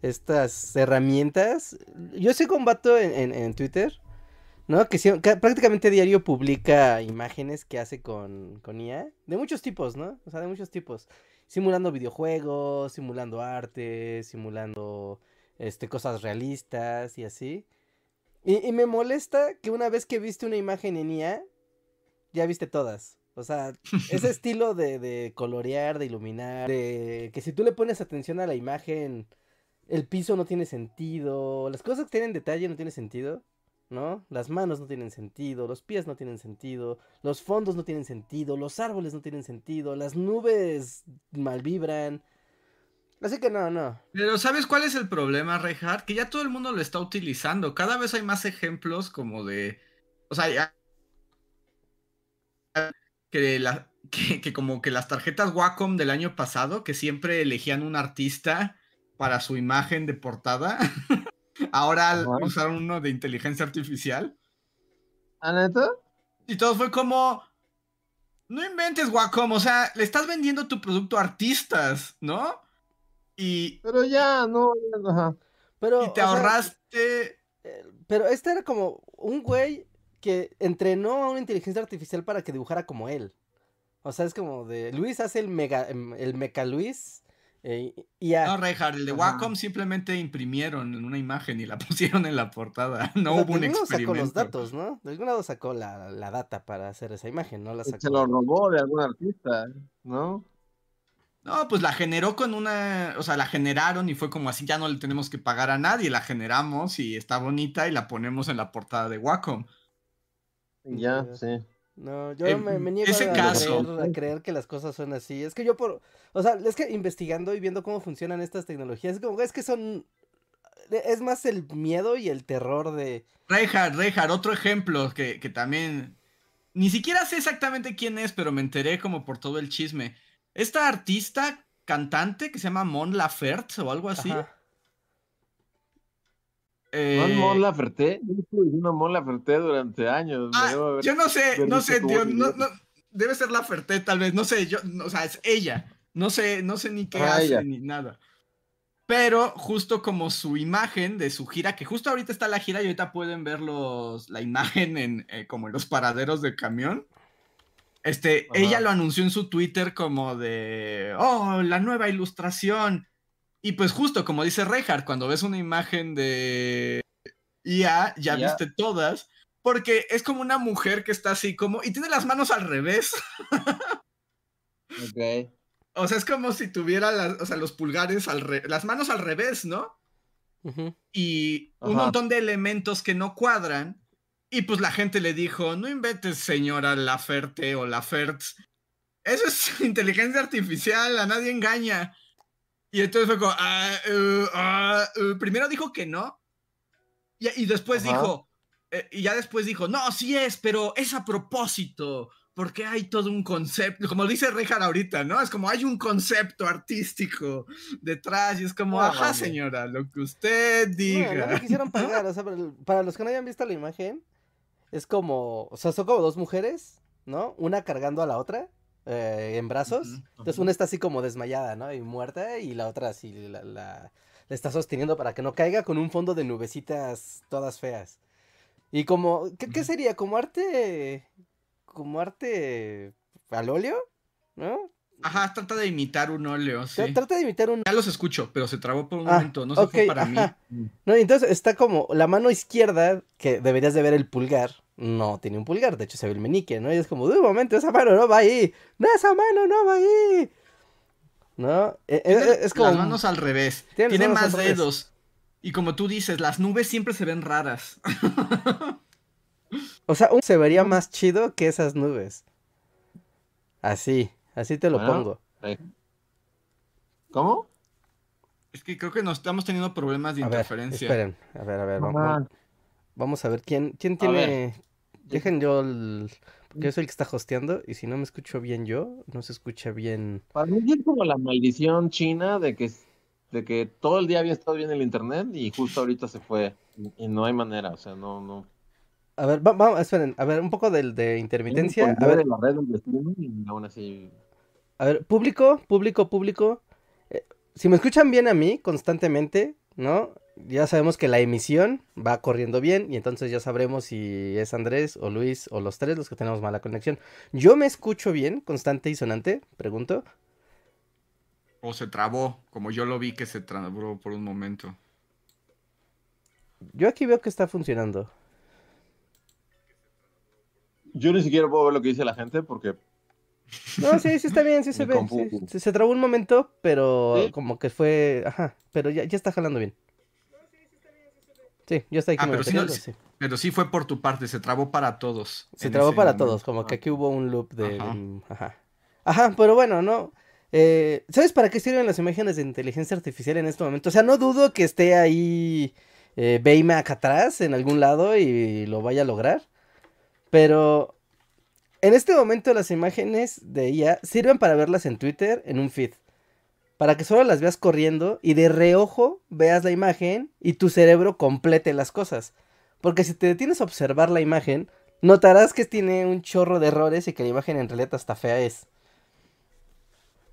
estas herramientas. Yo soy combato en, en, en Twitter, ¿no? Que, que prácticamente diario publica imágenes que hace con, con IA, de muchos tipos, ¿no? O sea, de muchos tipos. Simulando videojuegos, simulando arte, simulando este, cosas realistas y así. Y, y me molesta que una vez que viste una imagen en IA, ya viste todas. O sea, ese estilo de, de colorear, de iluminar, de que si tú le pones atención a la imagen, el piso no tiene sentido, las cosas que tienen detalle no tienen sentido, ¿no? Las manos no tienen sentido, los pies no tienen sentido, los fondos no tienen sentido, los árboles no tienen sentido, las nubes mal vibran. Así que no, no. Pero ¿sabes cuál es el problema, Rejar? Que ya todo el mundo lo está utilizando. Cada vez hay más ejemplos como de. O sea, ya. Que, que como que las tarjetas Wacom del año pasado, que siempre elegían un artista para su imagen de portada, ahora usaron uno de inteligencia artificial. ¿Ah, neta? Y todo fue como. No inventes Wacom, o sea, le estás vendiendo tu producto a artistas, ¿no? Y, Pero ya, no, ajá. Pero, y te sea, ahorraste. Eh, Pero este era como un güey que entrenó a una inteligencia artificial para que dibujara como él. O sea, es como de Luis hace el mega el meca Luis Eh, y. No, Reinhardt, el de Ajá. Wacom simplemente imprimieron en una imagen y la pusieron en la portada. No O sea, hubo un de algún lado experimento. sacó los datos, ¿no? De algún lado sacó la, la data para hacer esa imagen, ¿no? La Se lo robó de algún artista, ¿no? No, pues la generó con una, o sea, la generaron y fue como así, ya no le tenemos que pagar a nadie, la generamos y está bonita y la ponemos en la portada de Wacom. Ya. sí. No, yo Eh, me, me niego ese a, caso- creer, a creer que las cosas son así. Es que yo por, o sea, es que investigando y viendo cómo funcionan estas tecnologías, es como, es que son, es más el miedo y el terror de, Reinhardt, Reinhardt, otro ejemplo que, que también, ni siquiera sé exactamente quién es, pero me enteré como por todo el chisme. Esta artista cantante que se llama Mon Laferte o algo así. Ajá. Eh, ¿No es Mon Laferte? Yo Mon Laferte durante años. Ah, haber- yo no sé, no sé, tío, no, no, debe ser la Ferté, tal vez, no sé, yo, no, o sea, es ella, no sé, no sé ni qué Ah, hace ella. ni nada. Pero justo como su imagen de su gira, que justo ahorita está la gira y ahorita pueden ver los, la imagen en, eh, como en los paraderos de camión. Este, Ajá. ella lo anunció en su Twitter como de, oh, la nueva ilustración. Y pues justo como dice Reinhardt, cuando ves una imagen de IA, ya IA. viste todas, porque es como una mujer que está así como, y tiene las manos al revés. Ok. O sea, es como si tuviera las, o sea, los pulgares al re- las manos al revés, ¿no? Y un Ajá. montón de elementos que no cuadran. Y pues la gente le dijo, no inventes señora Laferte o Lafertz. Eso es inteligencia artificial, a nadie engaña. Y entonces fue como, "Ah, eh, ah, eh". primero dijo que no. Y, y después Ajá. dijo, eh, y ya después dijo, no, sí es, pero es a propósito. Porque hay todo un concepto, como dice Rejar ahorita, ¿no? Es como hay un concepto artístico detrás y es como, ajá, hombre. señora, lo que usted diga. no me quisieron pagar, o sea, para, para los que no hayan visto la imagen, es como, o sea, son como dos mujeres, ¿no? Una cargando a la otra eh, en brazos. Entonces una está así como desmayada, ¿no? Y muerta, y la otra así la, la- la está sosteniendo para que no caiga con un fondo de nubecitas todas feas. Y como, ¿qué, qué sería? ¿Como arte, como arte al óleo? ¿No? Ajá, trata de imitar un óleo, sí. Tra- Trata de imitar un... Ya los escucho, pero se trabó por un Ah, momento, no sé si fue para mí. ajá. No, entonces está como la mano izquierda, que deberías de ver el pulgar, no tiene un pulgar, de hecho se ve el meñique, ¿no? Y es como, de un momento, esa mano no va ahí, no, esa mano no va ahí. ¿No? Eh, eh, Tiene eh, es como... Las manos al revés. Tiene Tiene más dedos. Y como tú dices, las nubes siempre se ven raras. O sea, un se vería más chido que esas nubes. Así, así te lo Bueno. pongo. ¿Cómo? Es que creo que nos estamos teniendo problemas de A ver, interferencia. esperen, a ver, a ver, vamos, vamos a ver quién, quién ver. Dejen yo el... Porque yo soy el que está hosteando y si no me escucho bien yo, no se escucha bien... Para mí es como la maldición china de que, de que todo el día había estado bien el internet y justo ahorita se fue. Y, no hay manera, o sea, no, no. A ver, va- vamos, esperen, a ver, un poco del de intermitencia. A ver, la red y aún así. a ver, público, público, público. eh, si me escuchan bien a mí constantemente, ¿no? Ya sabemos que la emisión va corriendo bien y entonces ya sabremos si es Andrés o Luis o los tres los que tenemos mala conexión. Yo me escucho bien, constante y sonante, pregunto. O se trabó, como yo lo vi que se trabó por un momento. Yo aquí veo que está funcionando. Yo ni siquiera puedo ver lo que dice la gente porque No, sí, sí está bien, sí se ve. sí, se, se trabó un momento, pero ¿Sí? como que fue, ajá, pero ya, ya está jalando bien. Sí, yo estoy Ah, pero sí, no- sí. Pero sí fue por tu parte, se trabó para todos. Se trabó para momento. todos, como que aquí hubo un loop de... Ajá. Ajá. Ajá, pero bueno, ¿no? Eh, ¿Sabes para qué sirven las imágenes de inteligencia artificial en este momento? O sea, no dudo que esté ahí eh, Baymac atrás en algún lado y lo vaya a lograr. Pero en este momento las imágenes de IA sirven para verlas en Twitter en un feed. Para que solo las veas corriendo y de reojo veas la imagen y tu cerebro complete las cosas. Porque si te detienes a observar la imagen, notarás que tiene un chorro de errores y que la imagen en realidad hasta fea es.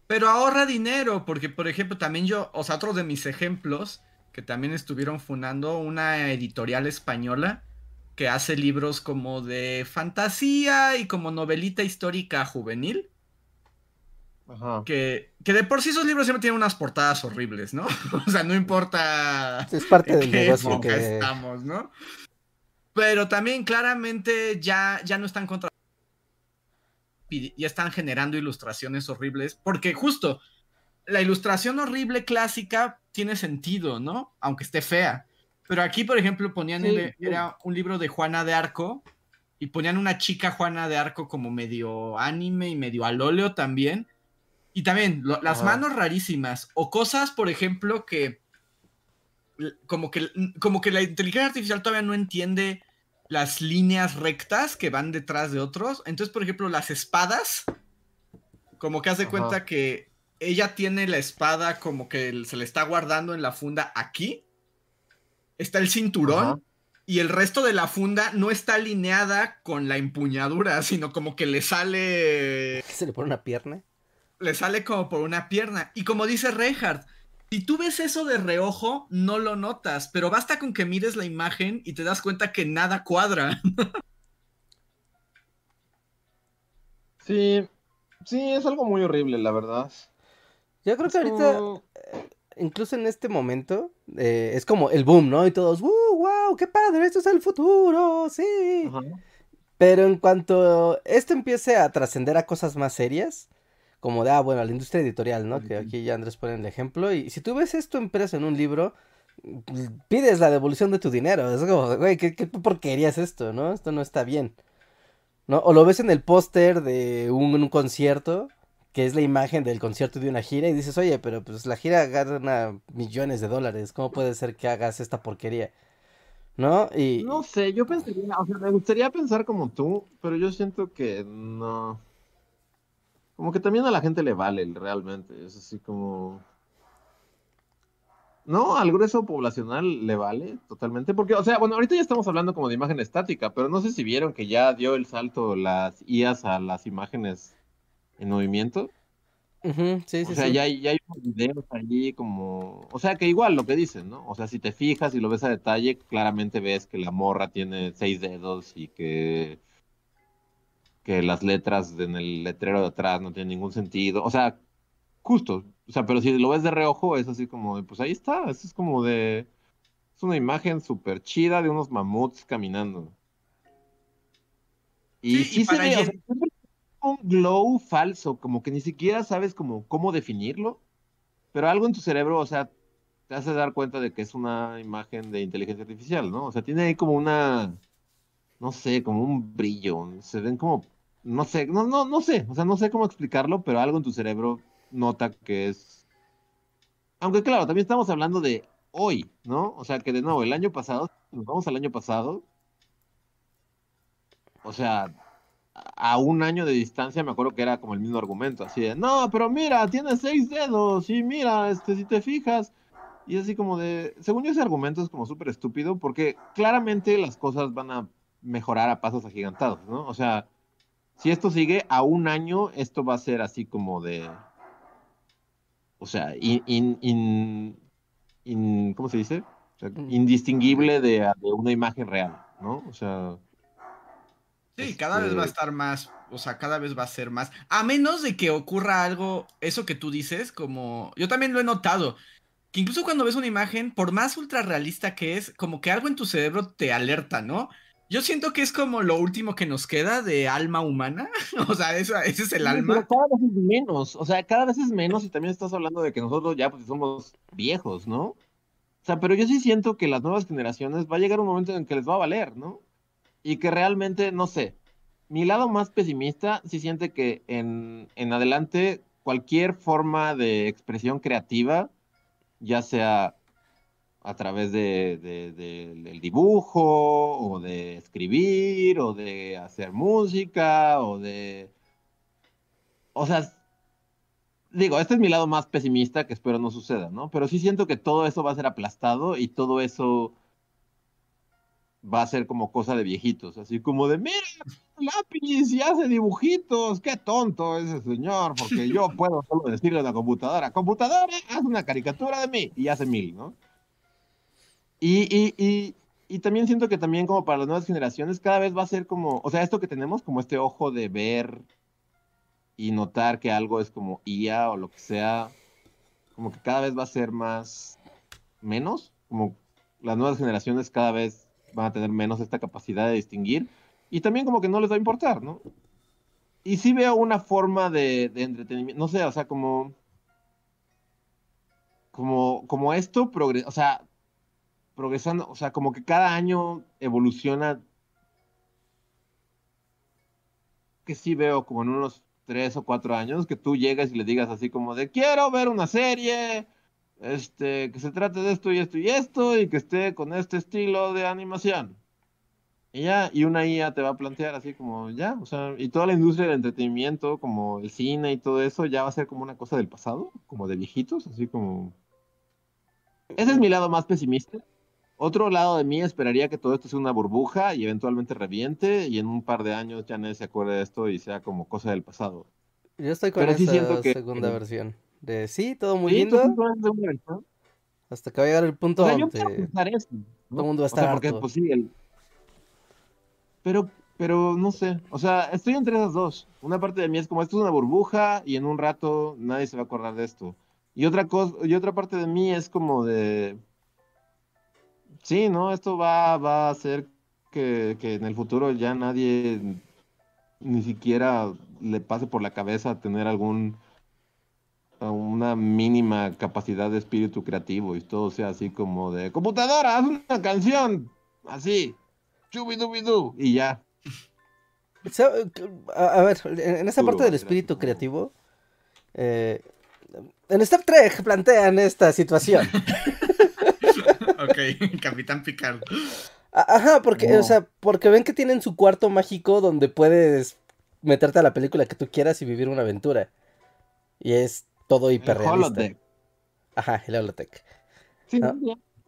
Pero ahorra dinero, porque por ejemplo también yo, o sea, otro de mis ejemplos, que también estuvieron fundando una editorial española que hace libros como de fantasía y como novelita histórica juvenil. Ajá. Que, que de por sí esos libros siempre tienen unas portadas horribles, ¿no? o sea, no importa Es parte del qué negocio época que... estamos, ¿no? Pero también claramente ya, ya no están contra... y Ya están generando ilustraciones horribles, porque justo la ilustración horrible clásica tiene sentido, ¿no? Aunque esté fea. Pero aquí, por ejemplo, ponían Sí, el- sí. era un libro de Juana de Arco y ponían una chica Juana de Arco como medio anime y medio al óleo también. Y también lo- las Ajá. manos rarísimas o cosas, por ejemplo, que como que como que la inteligencia artificial todavía no entiende las líneas rectas que van detrás de otros. Entonces, por ejemplo, las espadas como que hace Ajá. cuenta que ella tiene la espada como que se le está guardando en la funda aquí. Está el cinturón Ajá. y el resto de la funda no está alineada con la empuñadura, sino como que le sale ¿Qué se le pone una pierna? Le sale como por una pierna. Y como dice Reinhardt, si tú ves eso de reojo, no lo notas, pero basta con que mires la imagen y te das cuenta que nada cuadra. Sí, sí, es algo muy horrible, la verdad. Yo creo Es que ahorita, como- incluso en este momento, eh, es como el boom, ¿no? Y todos, ¡uh, wow! ¡Qué padre! ¡Esto es el futuro! ¡Sí! Ajá. Pero en cuanto esto empiece a trascender a cosas más serias, como de, ah, bueno, la industria editorial, ¿no? Que aquí ya Andrés pone el ejemplo. Y si tú ves esto impreso en un libro, pides la devolución de tu dinero. Es como, güey, ¿qué, qué porquería es esto, ¿no? Esto no está bien. ¿No? O lo ves en el póster de un, un concierto, que es la imagen del concierto de una gira, y dices, oye, pero pues la gira gana millones de dólares. ¿Cómo puede ser que hagas esta porquería? ¿No? Y... No sé, yo pensaría, o sea, me gustaría pensar como tú, pero yo siento que no. Como que también a la gente le vale realmente. Es así como. No, al grueso poblacional le vale totalmente. Porque, o sea, bueno, ahorita ya estamos hablando como de imagen estática, pero no sé si vieron que ya dio el salto las IAs a las imágenes en movimiento. Ujú, sí, sí, O sea, sí. ya hay, ya hay unos videos allí como... O sea, que igual lo que dicen, ¿no? O sea, si te fijas y lo ves a detalle, claramente ves que la morra tiene seis dedos y que... que las letras en el letrero de atrás no tienen ningún sentido. O sea, justo. O sea, pero si lo ves de reojo, es así como, de, pues ahí está. Eso es como de... Es una imagen súper chida de unos mamuts caminando. Y Sí, y sí, se para ve, o sea, un glow falso, como que ni siquiera sabes cómo, cómo definirlo, pero algo en tu cerebro, o sea, te hace dar cuenta de que es una imagen de inteligencia artificial, ¿no? O sea, tiene ahí como una, no sé, como un brillo, se ven como, no sé, no, no, no sé, o sea, no sé cómo explicarlo, pero algo en tu cerebro nota que es, aunque claro, también estamos hablando de hoy, ¿no? O sea, que de nuevo, el año pasado, nos vamos al año pasado, o sea, a un año de distancia me acuerdo que era como el mismo argumento, así de, no, pero mira, tiene seis dedos, y mira, este, si te fijas, y así como de, según yo ese argumento es como súper estúpido, porque claramente las cosas van a mejorar a pasos agigantados, ¿no? O sea, si esto sigue a un año, esto va a ser así como de, o sea, in, in, in- in- ¿cómo se dice? O sea, Mm. indistinguible de, de una imagen real, ¿no? O sea... Sí, cada vez va a Este- estar más, o sea, cada vez va a ser más. A menos de que ocurra algo, eso que tú dices, como yo también lo he notado, que incluso cuando ves una imagen, por más ultra realista que es, como que algo en tu cerebro te alerta, ¿no? Yo siento que es como lo último que nos queda de alma humana, o sea, esa- ese es el Sí, alma. Pero cada vez es menos, o sea, cada vez es menos y también estás hablando de que nosotros ya pues somos viejos, ¿no? O sea, pero yo sí siento que las nuevas generaciones va a llegar un momento en que les va a valer, ¿no? Y que realmente, no sé, mi lado más pesimista sí siente que en, en adelante cualquier forma de expresión creativa, ya sea a través de, de- de- del dibujo, o de escribir, o de hacer música, o de... O sea, digo, este es mi lado más pesimista que espero no suceda, ¿no? Pero sí siento que todo eso va a ser aplastado y todo eso va a ser como cosa de viejitos, así como de, mira, lápiz y hace dibujitos, qué tonto ese señor, porque yo puedo solo decirle a la computadora, computadora, haz una caricatura de mí y hace mil, ¿no? Y, y, y, y también siento que también como para las nuevas generaciones cada vez va a ser como, o sea, esto que tenemos como este ojo de ver y notar que algo es como IA o lo que sea, como que cada vez va a ser más, menos, como las nuevas generaciones cada vez van a tener menos esta capacidad de distinguir y también como que no les va a importar, ¿no? Y sí veo una forma de, de entretenimiento, no sé, o sea, como, como, como esto, o sea, progresando, o sea, como que cada año evoluciona, que sí veo como en unos tres o cuatro años, que tú llegas y le digas así como de, quiero ver una serie, este, que se trate de esto y esto y esto, y que esté con este estilo de animación. Y ya, y una IA te va a plantear así como, ya, o sea, y toda la industria del entretenimiento, como el cine y todo eso, ya va a ser como una cosa del pasado, como de viejitos, así como... Ese es mi lado más pesimista. Otro lado de mí esperaría que todo esto sea una burbuja y eventualmente reviente y en un par de años ya nadie se acuerde de esto y sea como cosa del pasado. Yo estoy con Pero sí esa siento que- segunda versión. De sí, todo muy Sí, ¿tú lindo, hasta que va a llegar el punto O sea, donde todo el mundo va a O sea, estar porque, harto. pues sí, el... Pero, pero no sé. O sea, estoy entre esas dos. Una parte de mí es como, esto es una burbuja y en un rato nadie se va a acordar de esto. Y otra cosa, y otra parte de mí es como de... Sí, ¿no? Esto va, va a hacer que, que en el futuro ya nadie ni siquiera le pase por la cabeza tener algún una mínima capacidad de espíritu creativo y todo sea así como de computadora, haz una canción así, chubidubidú y ya. A, a ver, en esa parte del espíritu creativo, eh, en Star Trek plantean esta situación. ok, Capitán Picard. Ajá, porque, o sea, porque ven que tienen su cuarto mágico donde puedes meterte a la película que tú quieras y vivir una aventura. Y es todo El hiperrealista. holodeck. Ajá, el holodeck. Sí, Ah.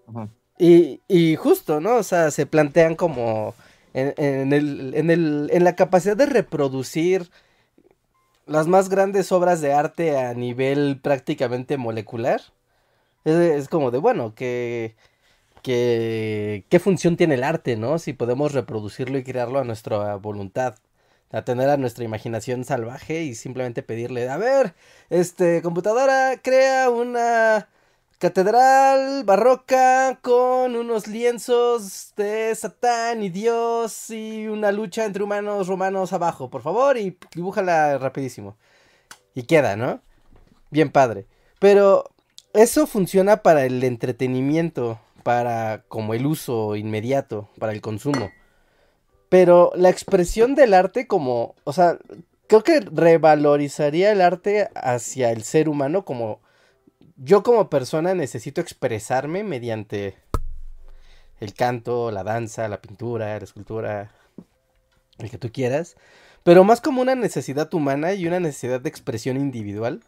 Ajá. Y, y justo, ¿no? O sea, se plantean como en, en el, en, el, en la capacidad de reproducir las más grandes obras de arte a nivel prácticamente molecular. Es, es como de, bueno, que, que, ¿qué función tiene el arte, ¿no? Si podemos reproducirlo y crearlo a nuestra voluntad. A tener a nuestra imaginación salvaje y simplemente pedirle, a ver, este, computadora, crea una catedral barroca con unos lienzos de Satán y Dios y una lucha entre humanos romanos abajo, por favor, y dibújala rapidísimo. Y queda, ¿no? Bien padre. Pero eso funciona para el entretenimiento, para como el uso inmediato, para el consumo. Pero la expresión del arte como, o sea, creo que revalorizaría el arte hacia el ser humano como yo como persona necesito expresarme mediante el canto, la danza, la pintura, la escultura, el que tú quieras, pero más como una necesidad humana y una necesidad de expresión individual,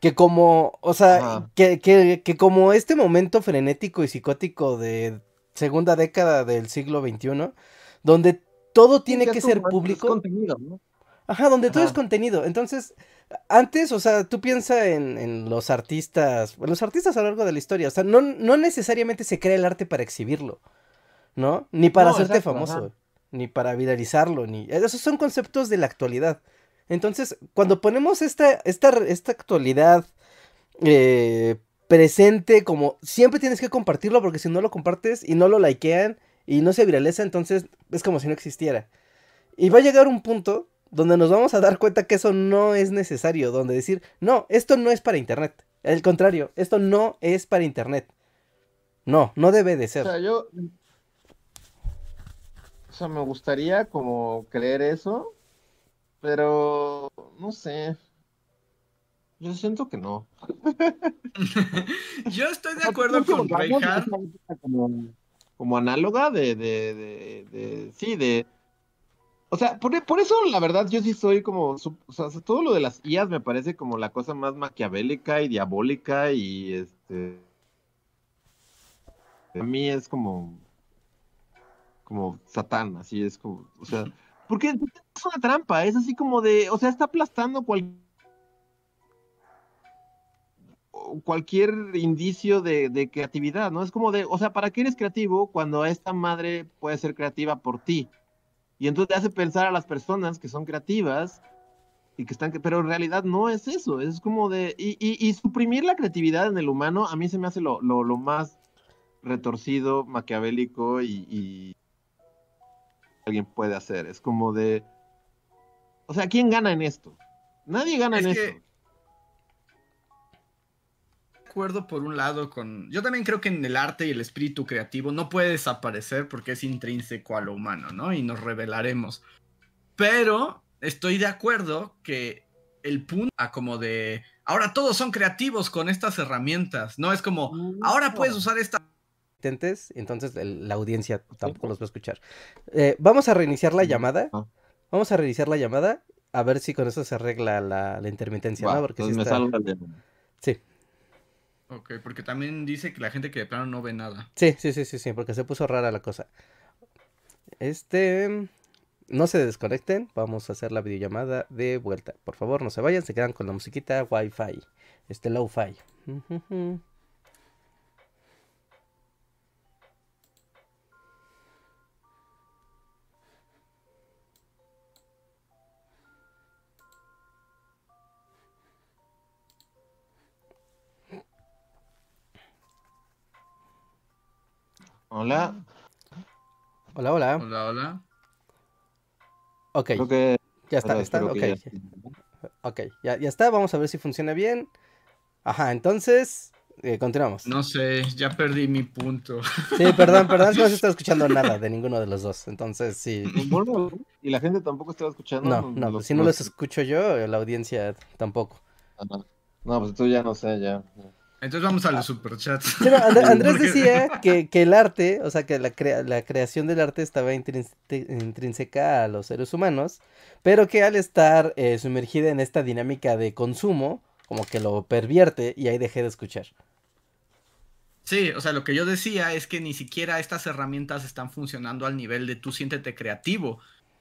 que como, o sea, que, que, que como este momento frenético y psicótico de segunda década del siglo XXI, donde todo tiene Sí, que ser público. contenido, ¿no? Ajá, donde todo es contenido. Entonces, antes, o sea, tú piensas en, en los artistas, en los artistas a lo largo de la historia, o sea, no, no necesariamente se crea el arte para exhibirlo, ¿no? Ni para No, hacerte exacto, famoso, ajá. ni para viralizarlo, ni... Esos son conceptos de la actualidad. Entonces, cuando ponemos esta, esta, esta actualidad eh, presente, como siempre tienes que compartirlo, porque si no lo compartes y no lo likean y no se viraliza, entonces es como si no existiera. Y va a llegar un punto donde nos vamos a dar cuenta que eso no es necesario, donde decir, no, esto no es para internet. Al contrario, esto no es para internet. No, no debe de O ser. sea, yo. O sea, me gustaría como creer eso, pero no sé. Yo siento que no. Yo estoy de acuerdo con Reinhardt. Como, como análoga de, de, de, de- sí, de, o sea, por, por eso la verdad yo sí soy como, su- o sea, todo lo de las IAs me parece como la cosa más maquiavélica y diabólica y este, a mí es como, como Satán, así es como, o sea, porque es una trampa, es así como de, o sea, está aplastando cualquier cualquier indicio de, creatividad, ¿no? Es como de, o sea, ¿para qué eres creativo cuando esta madre puede ser creativa por ti? Y entonces te hace pensar a las personas que son creativas y que están, pero en realidad no es eso, es como de, y, suprimir la creatividad en el humano a mí se me hace lo, más retorcido, maquiavélico y alguien puede hacer, es como de, o sea, ¿quién gana en esto? Nadie gana Es en que- esto. acuerdo por un lado con... Yo también creo que en el arte y el espíritu creativo no puede desaparecer porque es intrínseco a lo humano, ¿no? Y nos revelaremos. Pero estoy de acuerdo que el punto a como de... Ahora todos son creativos con estas herramientas, ¿no? Es como, ahora puedes usar esta... Intentes, entonces el- la audiencia tampoco los va a escuchar. Eh, vamos a reiniciar la llamada. Ah. Vamos a reiniciar la llamada. A ver si con eso se arregla la, la intermitencia, ¿no? Porque sí entonces me está- Sí, Ok, porque también dice que la gente que de plano no ve nada. sí, sí, sí, sí, sí, porque se puso rara la cosa. Este, no se desconecten, vamos a hacer la videollamada de vuelta. Por favor, no se vayan, se quedan con la musiquita Wi-Fi, este low-fi. Ujujú. Hola, Hola, hola. Hola, hola. Ok, creo que... ya está, está, ok. ya- Ok, ya, ya está, vamos a ver si funciona bien. Ajá, entonces, eh, continuamos. No sé, ya perdí mi punto. Sí, perdón, perdón, no se está escuchando nada de ninguno de los dos. Entonces, sí. Y la gente tampoco estaba escuchando. No, no, pues si no los escucho yo, la audiencia tampoco. Ajá. No, pues tú ya no sé, ya. Entonces vamos a los superchats. And- Andrés decía que, que el arte, o sea, que la, crea- la creación del arte estaba intrínse- intrínseca a los seres humanos, pero que al estar eh, sumergida en esta dinámica de consumo, como que lo pervierte y ahí dejé de escuchar. Sí, o sea, lo que yo decía es que ni siquiera estas herramientas están funcionando al nivel de tú siéntete creativo,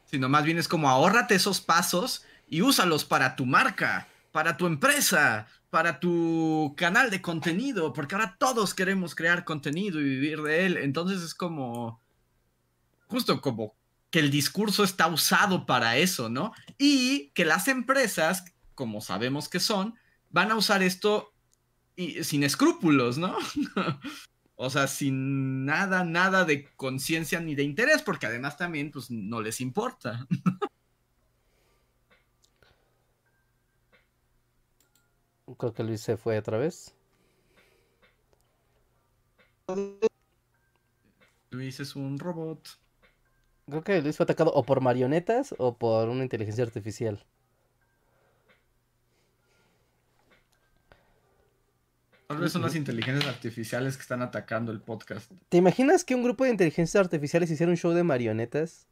sino más bien es como ahórrate esos pasos y úsalos para tu marca, para tu empresa, para tu canal de contenido, porque ahora todos queremos crear contenido y vivir de él, entonces es como justo como que el discurso está usado para eso, ¿no? Y que las empresas, como sabemos que son, van a usar esto y, sin escrúpulos, ¿no? o sea, sin nada, nada de conciencia ni de interés, porque además también, pues, no les importa. Creo que Luis se fue otra vez. Luis es un robot. Creo que Luis fue atacado o por marionetas o por una inteligencia artificial. Tal vez son las inteligencias artificiales que están atacando el podcast. ¿Te imaginas que un grupo de inteligencias artificiales hiciera un show de marionetas?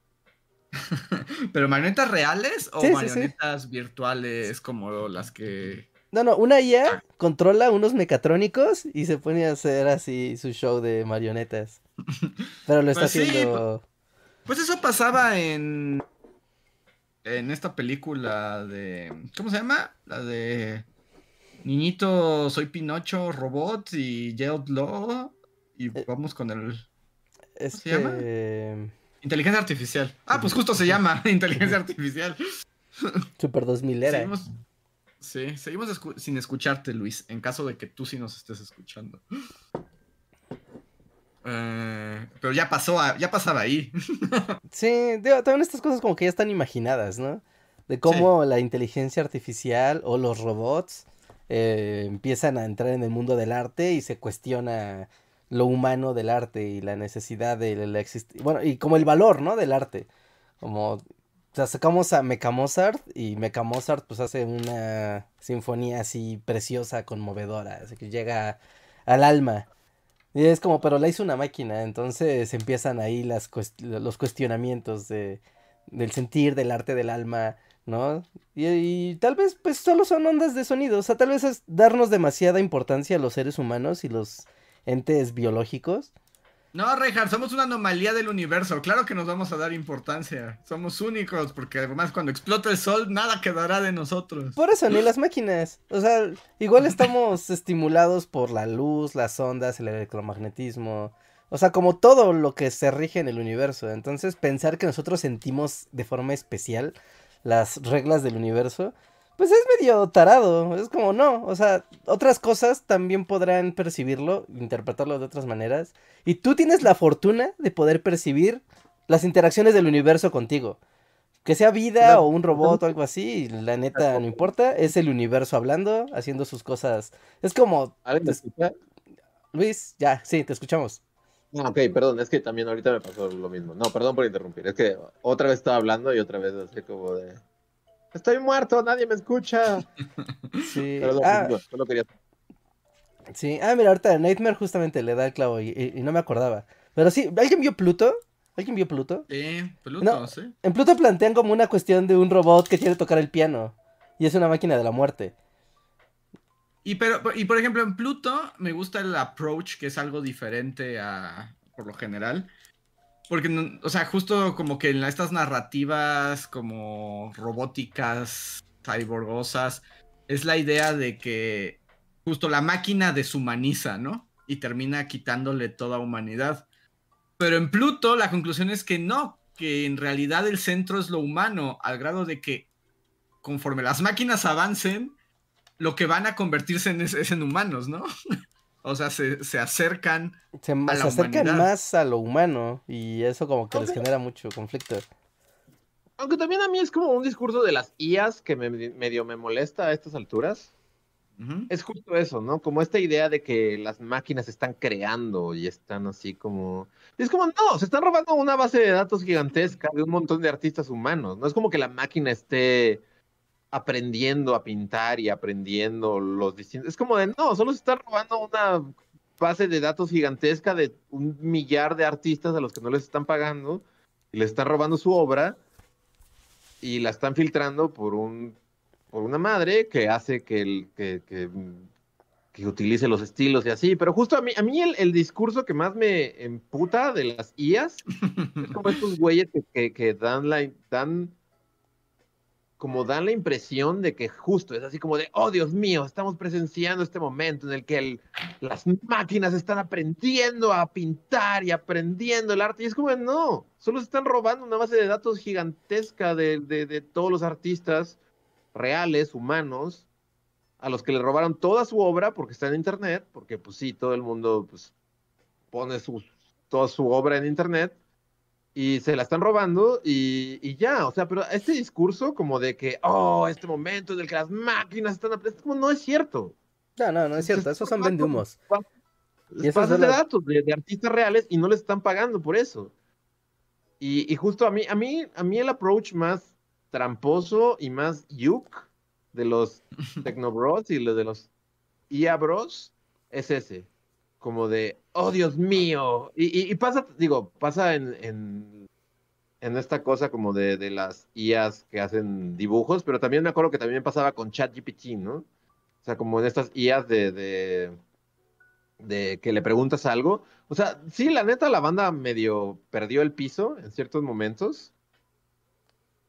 ¿Pero marionetas reales o Sí, sí, sí. marionetas virtuales como las que... No, no, una IA controla unos mecatrónicos y se pone a hacer así su show de marionetas. Pero lo está Pues sí, haciendo. Pues eso pasaba en... En esta película de... ¿Cómo se llama? La de... Niñito, soy Pinocho, robot y Jared Law. Y Eh. vamos con el... Este. se llama? Inteligencia artificial. Ah, pues justo se llama inteligencia artificial. Super 2000 era. Seguimos, sí, seguimos escu- sin escucharte, Luis, en caso de que tú sí nos estés escuchando. Eh, pero ya pasó, a- ya pasaba ahí. Sí, digo, también estas cosas como que ya están imaginadas, ¿no? De cómo la inteligencia artificial o los robots eh, empiezan a entrar en el mundo del arte y se cuestiona lo humano del arte y la necesidad de la existencia. Bueno, y como el valor, ¿no? Del arte. Como, o sea, sacamos a Mecha Mozart y Mecha Mozart pues hace una sinfonía así preciosa, conmovedora, así que llega al alma. Y es como, pero la hizo una máquina, entonces empiezan ahí los cuestionamientos de, del sentir, del arte, del alma, ¿no? Y, y tal vez pues solo son ondas de sonido, o sea, tal vez es darnos demasiada importancia a los seres humanos y los entes biológicos. No, Reinhardt, somos una anomalía del universo. Claro que nos vamos a dar importancia. Somos únicos, porque además cuando explote el sol, nada quedará de nosotros. Por eso, ni las máquinas. O sea, igual estamos estimulados por la luz, las ondas, el electromagnetismo. O sea, como todo lo que se rige en el universo. Entonces, pensar que nosotros sentimos de forma especial las reglas del universo, pues es medio tarado. Es como, no, o sea, otras cosas también podrán percibirlo, interpretarlo de otras maneras. Y tú tienes la fortuna de poder percibir las interacciones del universo contigo. Que sea vida o un robot o algo así, la neta no importa, es el universo hablando, haciendo sus cosas. Es como... Luis, ya, sí, te escuchamos. Ah, ok, perdón, es que también ahorita me pasó lo mismo. No, perdón por interrumpir, es que otra vez estaba hablando y otra vez así como de... Estoy muerto, nadie me escucha. Sí. ah, solo quería... Sí, ah, mira, ahorita Nightmare justamente le da el clavo y no me acordaba. Pero sí, ¿alguien vio Pluto? ¿Alguien vio Pluto? Sí, Pluto, sí. En Pluto plantean como una cuestión de un robot que quiere tocar el piano. Y es una máquina de la muerte. Y, pero, y por ejemplo, en Pluto me gusta el approach, que es algo diferente a, por lo general. Porque, o sea, justo como que en estas narrativas como robóticas, cyborgosas, es la idea de que justo la máquina deshumaniza, ¿no? Y termina quitándole toda humanidad. Pero en Pluto la conclusión es que no, que en realidad el centro es lo humano, al grado de que conforme las máquinas avancen, lo que van a convertirse en es, en humanos, ¿no? o sea, se, acercan se, a la se acercan más a lo humano y eso como que les genera mucho conflicto. Aunque también a mí es como un discurso de las IAs que me, medio me molesta a estas alturas. Es justo eso, ¿no? Como esta idea de que las máquinas están creando y están así como... Es como, no, se están robando una base de datos gigantesca de un montón de artistas humanos. No es como que la máquina esté aprendiendo a pintar y aprendiendo los distintos... Es como de, no, solo se están robando una base de datos gigantesca de un millar de artistas a los que no les están pagando y les están robando su obra y la están filtrando por un por una madre que hace que, el, que, que, utilice los estilos y así, pero justo a mí, a mí el, discurso que más me emputa de las IAs es como estos güeyes que, que, dan la dan como dan la impresión de que justo es así como de, oh Dios mío, estamos presenciando este momento en el que las máquinas están aprendiendo a pintar y aprendiendo el arte. Y es como, no, solo se están robando una base de datos gigantesca de, de, todos los artistas reales, humanos, a los que le robaron toda su obra porque está en internet, porque pues sí, todo el mundo pues, pone toda su obra en internet y se la están robando y, ya, o sea, pero este discurso como de que, oh, este momento en el que las máquinas están aprendiendo, como no es cierto. No, no, no es cierto, esos son vendumos. Y esos de datos de, artistas reales y no les están pagando por eso. Y, y, justo a mí, a mí, a mí el approach más tramposo y más yuk de los Tecnobros y de los IA Bros es ese. Como de, oh Dios mío. Y, pasa, digo, pasa en, en, esta cosa como de, de, las IAs que hacen dibujos, pero también me acuerdo que también pasaba con ChatGPT, ¿no? O sea, como en estas IAs de, de, de que le preguntas algo. O sea, sí, la neta, la banda medio perdió el piso en ciertos momentos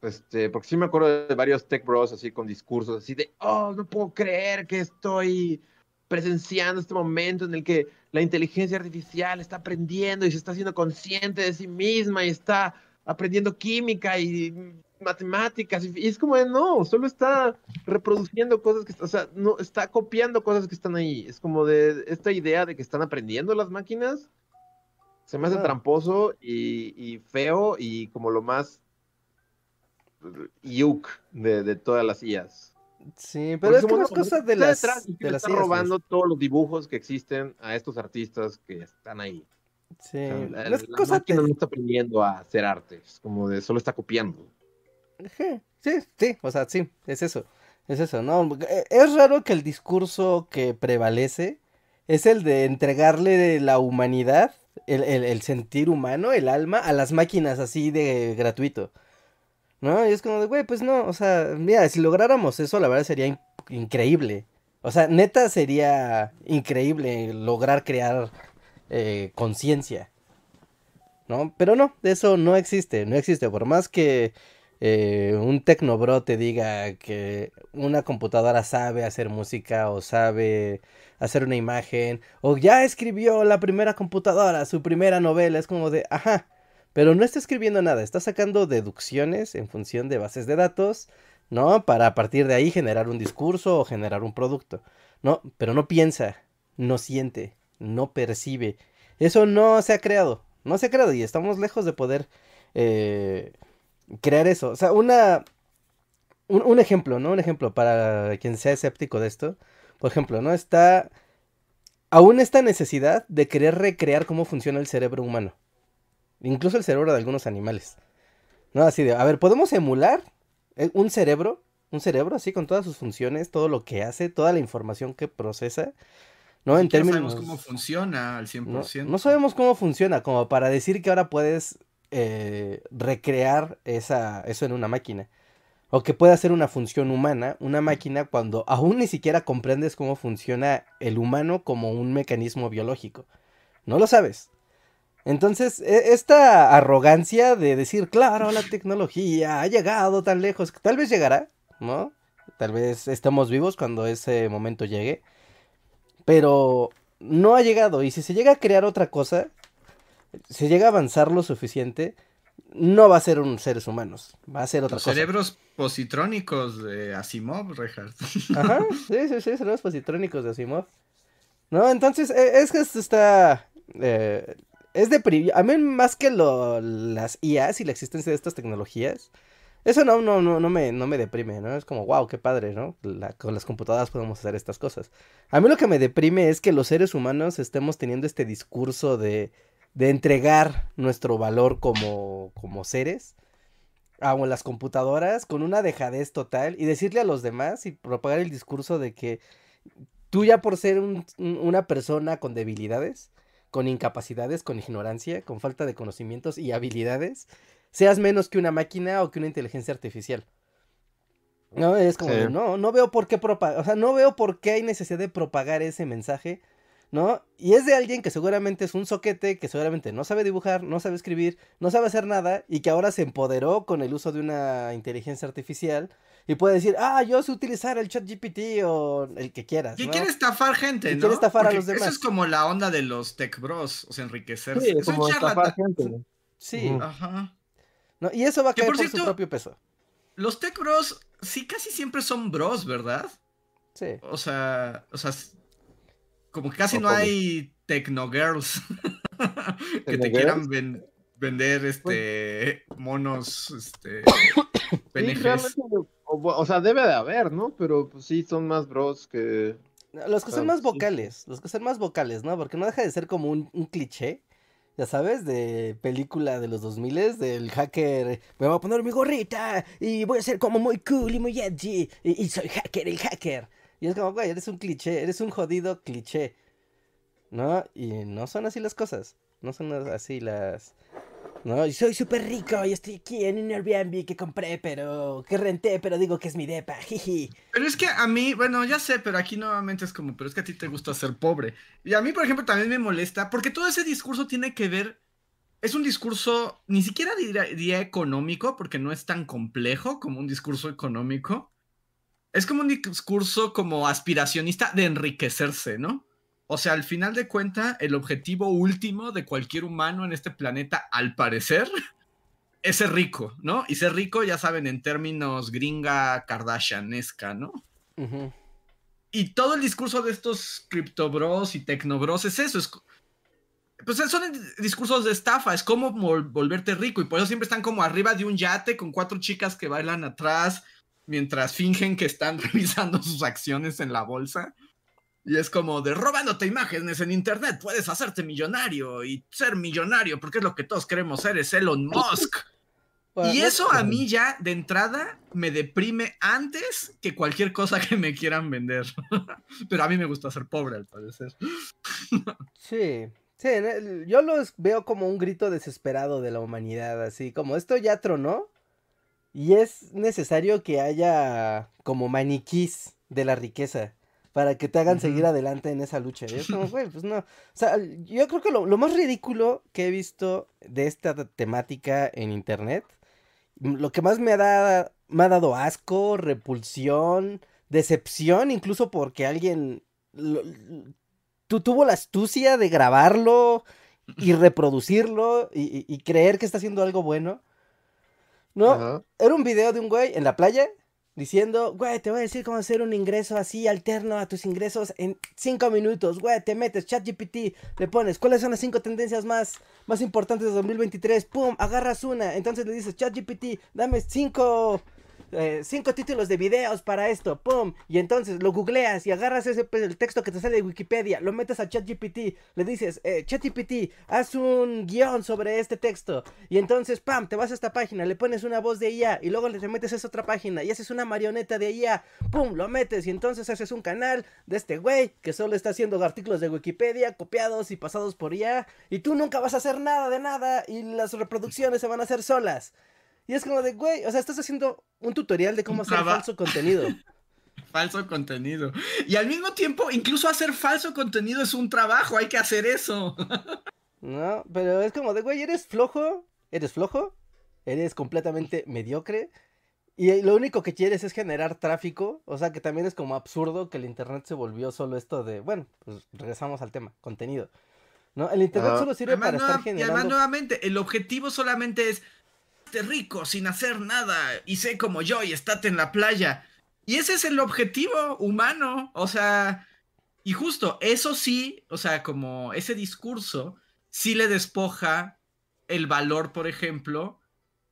este, porque sí me acuerdo de varios tech bros así con discursos así de, oh, no puedo creer que estoy presenciando este momento en el que la inteligencia artificial está aprendiendo y se está haciendo consciente de sí misma y está aprendiendo química y matemáticas y, es como de, no, solo está reproduciendo cosas que, o sea, no, está copiando cosas que están ahí. Es como de esta idea de que están aprendiendo las máquinas. Se me hace tramposo y, y feo y como lo más yuk de, de todas las IAs. Sí, pero es que las cosas de las, de las están robando todos los dibujos que existen a estos artistas que están ahí. Sí, la, las cosas no está aprendiendo a hacer arte, es como de solo está copiando. Sí, sí, o sea, sí, es eso. Es eso, ¿no? E, es raro que el discurso que prevalece es el de entregarle la humanidad, el, el, el sentir humano, el alma, a las máquinas así de gratuito. ¿No? Y es como de, güey, pues no, o sea, mira, si lográramos eso, la verdad sería increíble. O sea, neta sería increíble lograr crear eh, conciencia. ¿No? Pero no, eso no existe, no existe. Por más que eh, un tecnobro te diga que una computadora sabe hacer música o sabe hacer una imagen o ya escribió la primera computadora, su primera novela, es como de, ajá, pero no está escribiendo nada, está sacando deducciones en función de bases de datos ¿no? Para a partir de ahí generar un discurso o generar un producto, ¿no? Pero no piensa, no siente, no percibe. Eso no se ha creado, no se ha creado y estamos lejos de poder eh, crear eso. O sea, una, un, un, ejemplo, ¿no? Un ejemplo para quien sea escéptico de esto. Por ejemplo, ¿no? Está aún esta necesidad de querer recrear cómo funciona el cerebro humano. Incluso el cerebro de algunos animales. ¿No? Así de, a ver, ¿podemos emular eh, un cerebro? Un cerebro así con todas sus funciones, todo lo que hace, toda la información que procesa. ¿no? En términos... No sabemos cómo funciona al 100%. No, no, sabemos cómo funciona, como para decir que ahora puedes eh, recrear esa, eso en una máquina. O que puede hacer una función humana, una máquina, cuando aún ni siquiera comprendes cómo funciona el humano como un mecanismo biológico. No lo sabes. Entonces, e, esta arrogancia de decir, claro, la tecnología ha llegado tan lejos, tal vez llegará, ¿no? Tal vez estemos vivos cuando ese momento llegue. Pero no ha llegado. Y si se llega a crear otra cosa, se llega a avanzar lo suficiente, no va a ser un seres humanos, va a ser otra cosa. Cerebros positrónicos de Asimov, Richard. Ajá, sí, sí, sí, cerebros positrónicos de Asimov. No, entonces, e, es que esto está... Eh, es de... A mí más que lo, las IAs y la existencia de estas tecnologías, eso no, no, no, no, me, no me deprime, ¿no? Es como, wow, qué padre, ¿no? con las computadoras podemos hacer estas cosas. A mí lo que me deprime es que los seres humanos estemos teniendo este discurso de de entregar nuestro valor como, como seres a las computadoras con una dejadez total y decirle a los demás y propagar el discurso de que tú ya por ser una persona con debilidades, con incapacidades, con ignorancia, con falta de conocimientos y habilidades, seas menos que una máquina o que una inteligencia artificial. No, es como, no, no veo por qué propagar, o sea, no veo por qué hay necesidad de propagar ese mensaje ¿no? Y es de alguien que seguramente es un soquete, que seguramente no sabe dibujar, no sabe escribir, no sabe hacer nada y que ahora se empoderó con el uso de una inteligencia artificial y puede decir, ah, yo sé utilizar el chat GPT o el que quieras. Y quiere estafar gente, ¿no? quiere estafar a los demás. Eso es como la onda de los tech bros, o sea, enriquecerse. Sí, es como estafar gente. Sí. Ajá. No, y eso va a caer por, su propio peso. Los tech bros sí casi siempre son bros, ¿verdad? Sí. O sea, o sea, como que casi no hay techno girls que te quieran vender este monos este o, sea, debe de haber, ¿no? Pero pues sí son más bros que los que son más vocales, los que son más vocales, ¿no? Porque no deja de ser como un, cliché, ya sabes, de película de los 2000 del hacker, me voy a poner mi gorrita y voy a ser como muy cool y muy edgy y, y soy hacker, el hacker. Y es como, güey, eres un cliché, eres un jodido cliché. ¿No? Y no son así las cosas. No son así las... No, y soy súper rico y estoy aquí en un Airbnb que compré, pero que renté, pero digo que es mi depa, jiji. Pero es que a mí, bueno, ya sé, pero aquí nuevamente es como, pero es que a ti te gusta ser pobre. Y a mí, por ejemplo, también me molesta, porque todo ese discurso tiene que ver, es un discurso, ni siquiera diría económico, porque no es tan complejo como un discurso económico, es como un discurso como aspiracionista de enriquecerse, ¿no? O sea, al final de cuenta, el objetivo último de cualquier humano en este planeta, al parecer, es ser rico, ¿no? Y ser rico, ya saben, en términos gringa kardashianesca, ¿no? Y todo el discurso de estos criptobros y tecnobros es eso, es, pues son discursos de estafa, es como volverte rico y por eso siempre están como arriba de un yate con cuatro chicas que bailan atrás mientras fingen que están revisando sus acciones en la bolsa. Y es como de robándote imágenes en internet, puedes hacerte millonario y ser millonario, porque es lo que todos queremos ser, es Elon Musk. y eso a mí ya de entrada me deprime antes que cualquier cosa que me quieran vender. Pero a mí me gusta ser pobre al parecer. sí, sí, yo los veo como un grito desesperado de la humanidad, así como esto ya tronó y es necesario que haya como maniquís de la riqueza para que te hagan seguir adelante en esa lucha. Y es como, güey, pues no. O sea, yo creo que lo, más ridículo que he visto de esta temática en internet, lo que más me ha, me ha dado asco, repulsión, decepción, incluso porque alguien tú tuvo la astucia de grabarlo y reproducirlo y, y creer que está haciendo algo bueno. ¿no? Era un video de un güey en la playa diciendo, güey, te voy a decir cómo hacer un ingreso así alterno a tus ingresos en cinco minutos, güey, te metes, ChatGPT, le pones, ¿cuáles son las cinco tendencias más, más importantes de 2023? Pum, agarras una, entonces le dices, ChatGPT, dame cinco eh, cinco títulos de videos para esto, pum, y entonces lo googleas y agarras ese el texto que te sale de Wikipedia, lo metes a ChatGPT, le dices, eh, ChatGPT, haz un guion sobre este texto, y entonces, pam, te vas a esta página, le pones una voz de IA, y luego le metes a esa otra página, y haces una marioneta de IA, pum, lo metes, y entonces haces un canal de este güey que solo está haciendo artículos de Wikipedia copiados y pasados por IA, y tú nunca vas a hacer nada de nada, y las reproducciones se van a hacer solas. Y es como de, güey, o sea, estás haciendo un tutorial de cómo hacer falso contenido. falso contenido. Y al mismo tiempo, incluso hacer falso contenido es un trabajo, hay que hacer eso. no, pero es como de, güey, eres flojo, eres flojo, eres completamente mediocre. Y lo único que quieres es generar tráfico. O sea que también es como absurdo que el internet se volvió solo esto de, bueno, pues regresamos al tema, contenido. ¿No? El internet solo sirve para estar generando. Y además, nuevamente, el objetivo solamente es rico sin hacer nada y sé como yo y estate en la playa. Y ese es el objetivo humano, o sea, y justo eso sí, o sea, como ese discurso sí le despoja el valor, por ejemplo,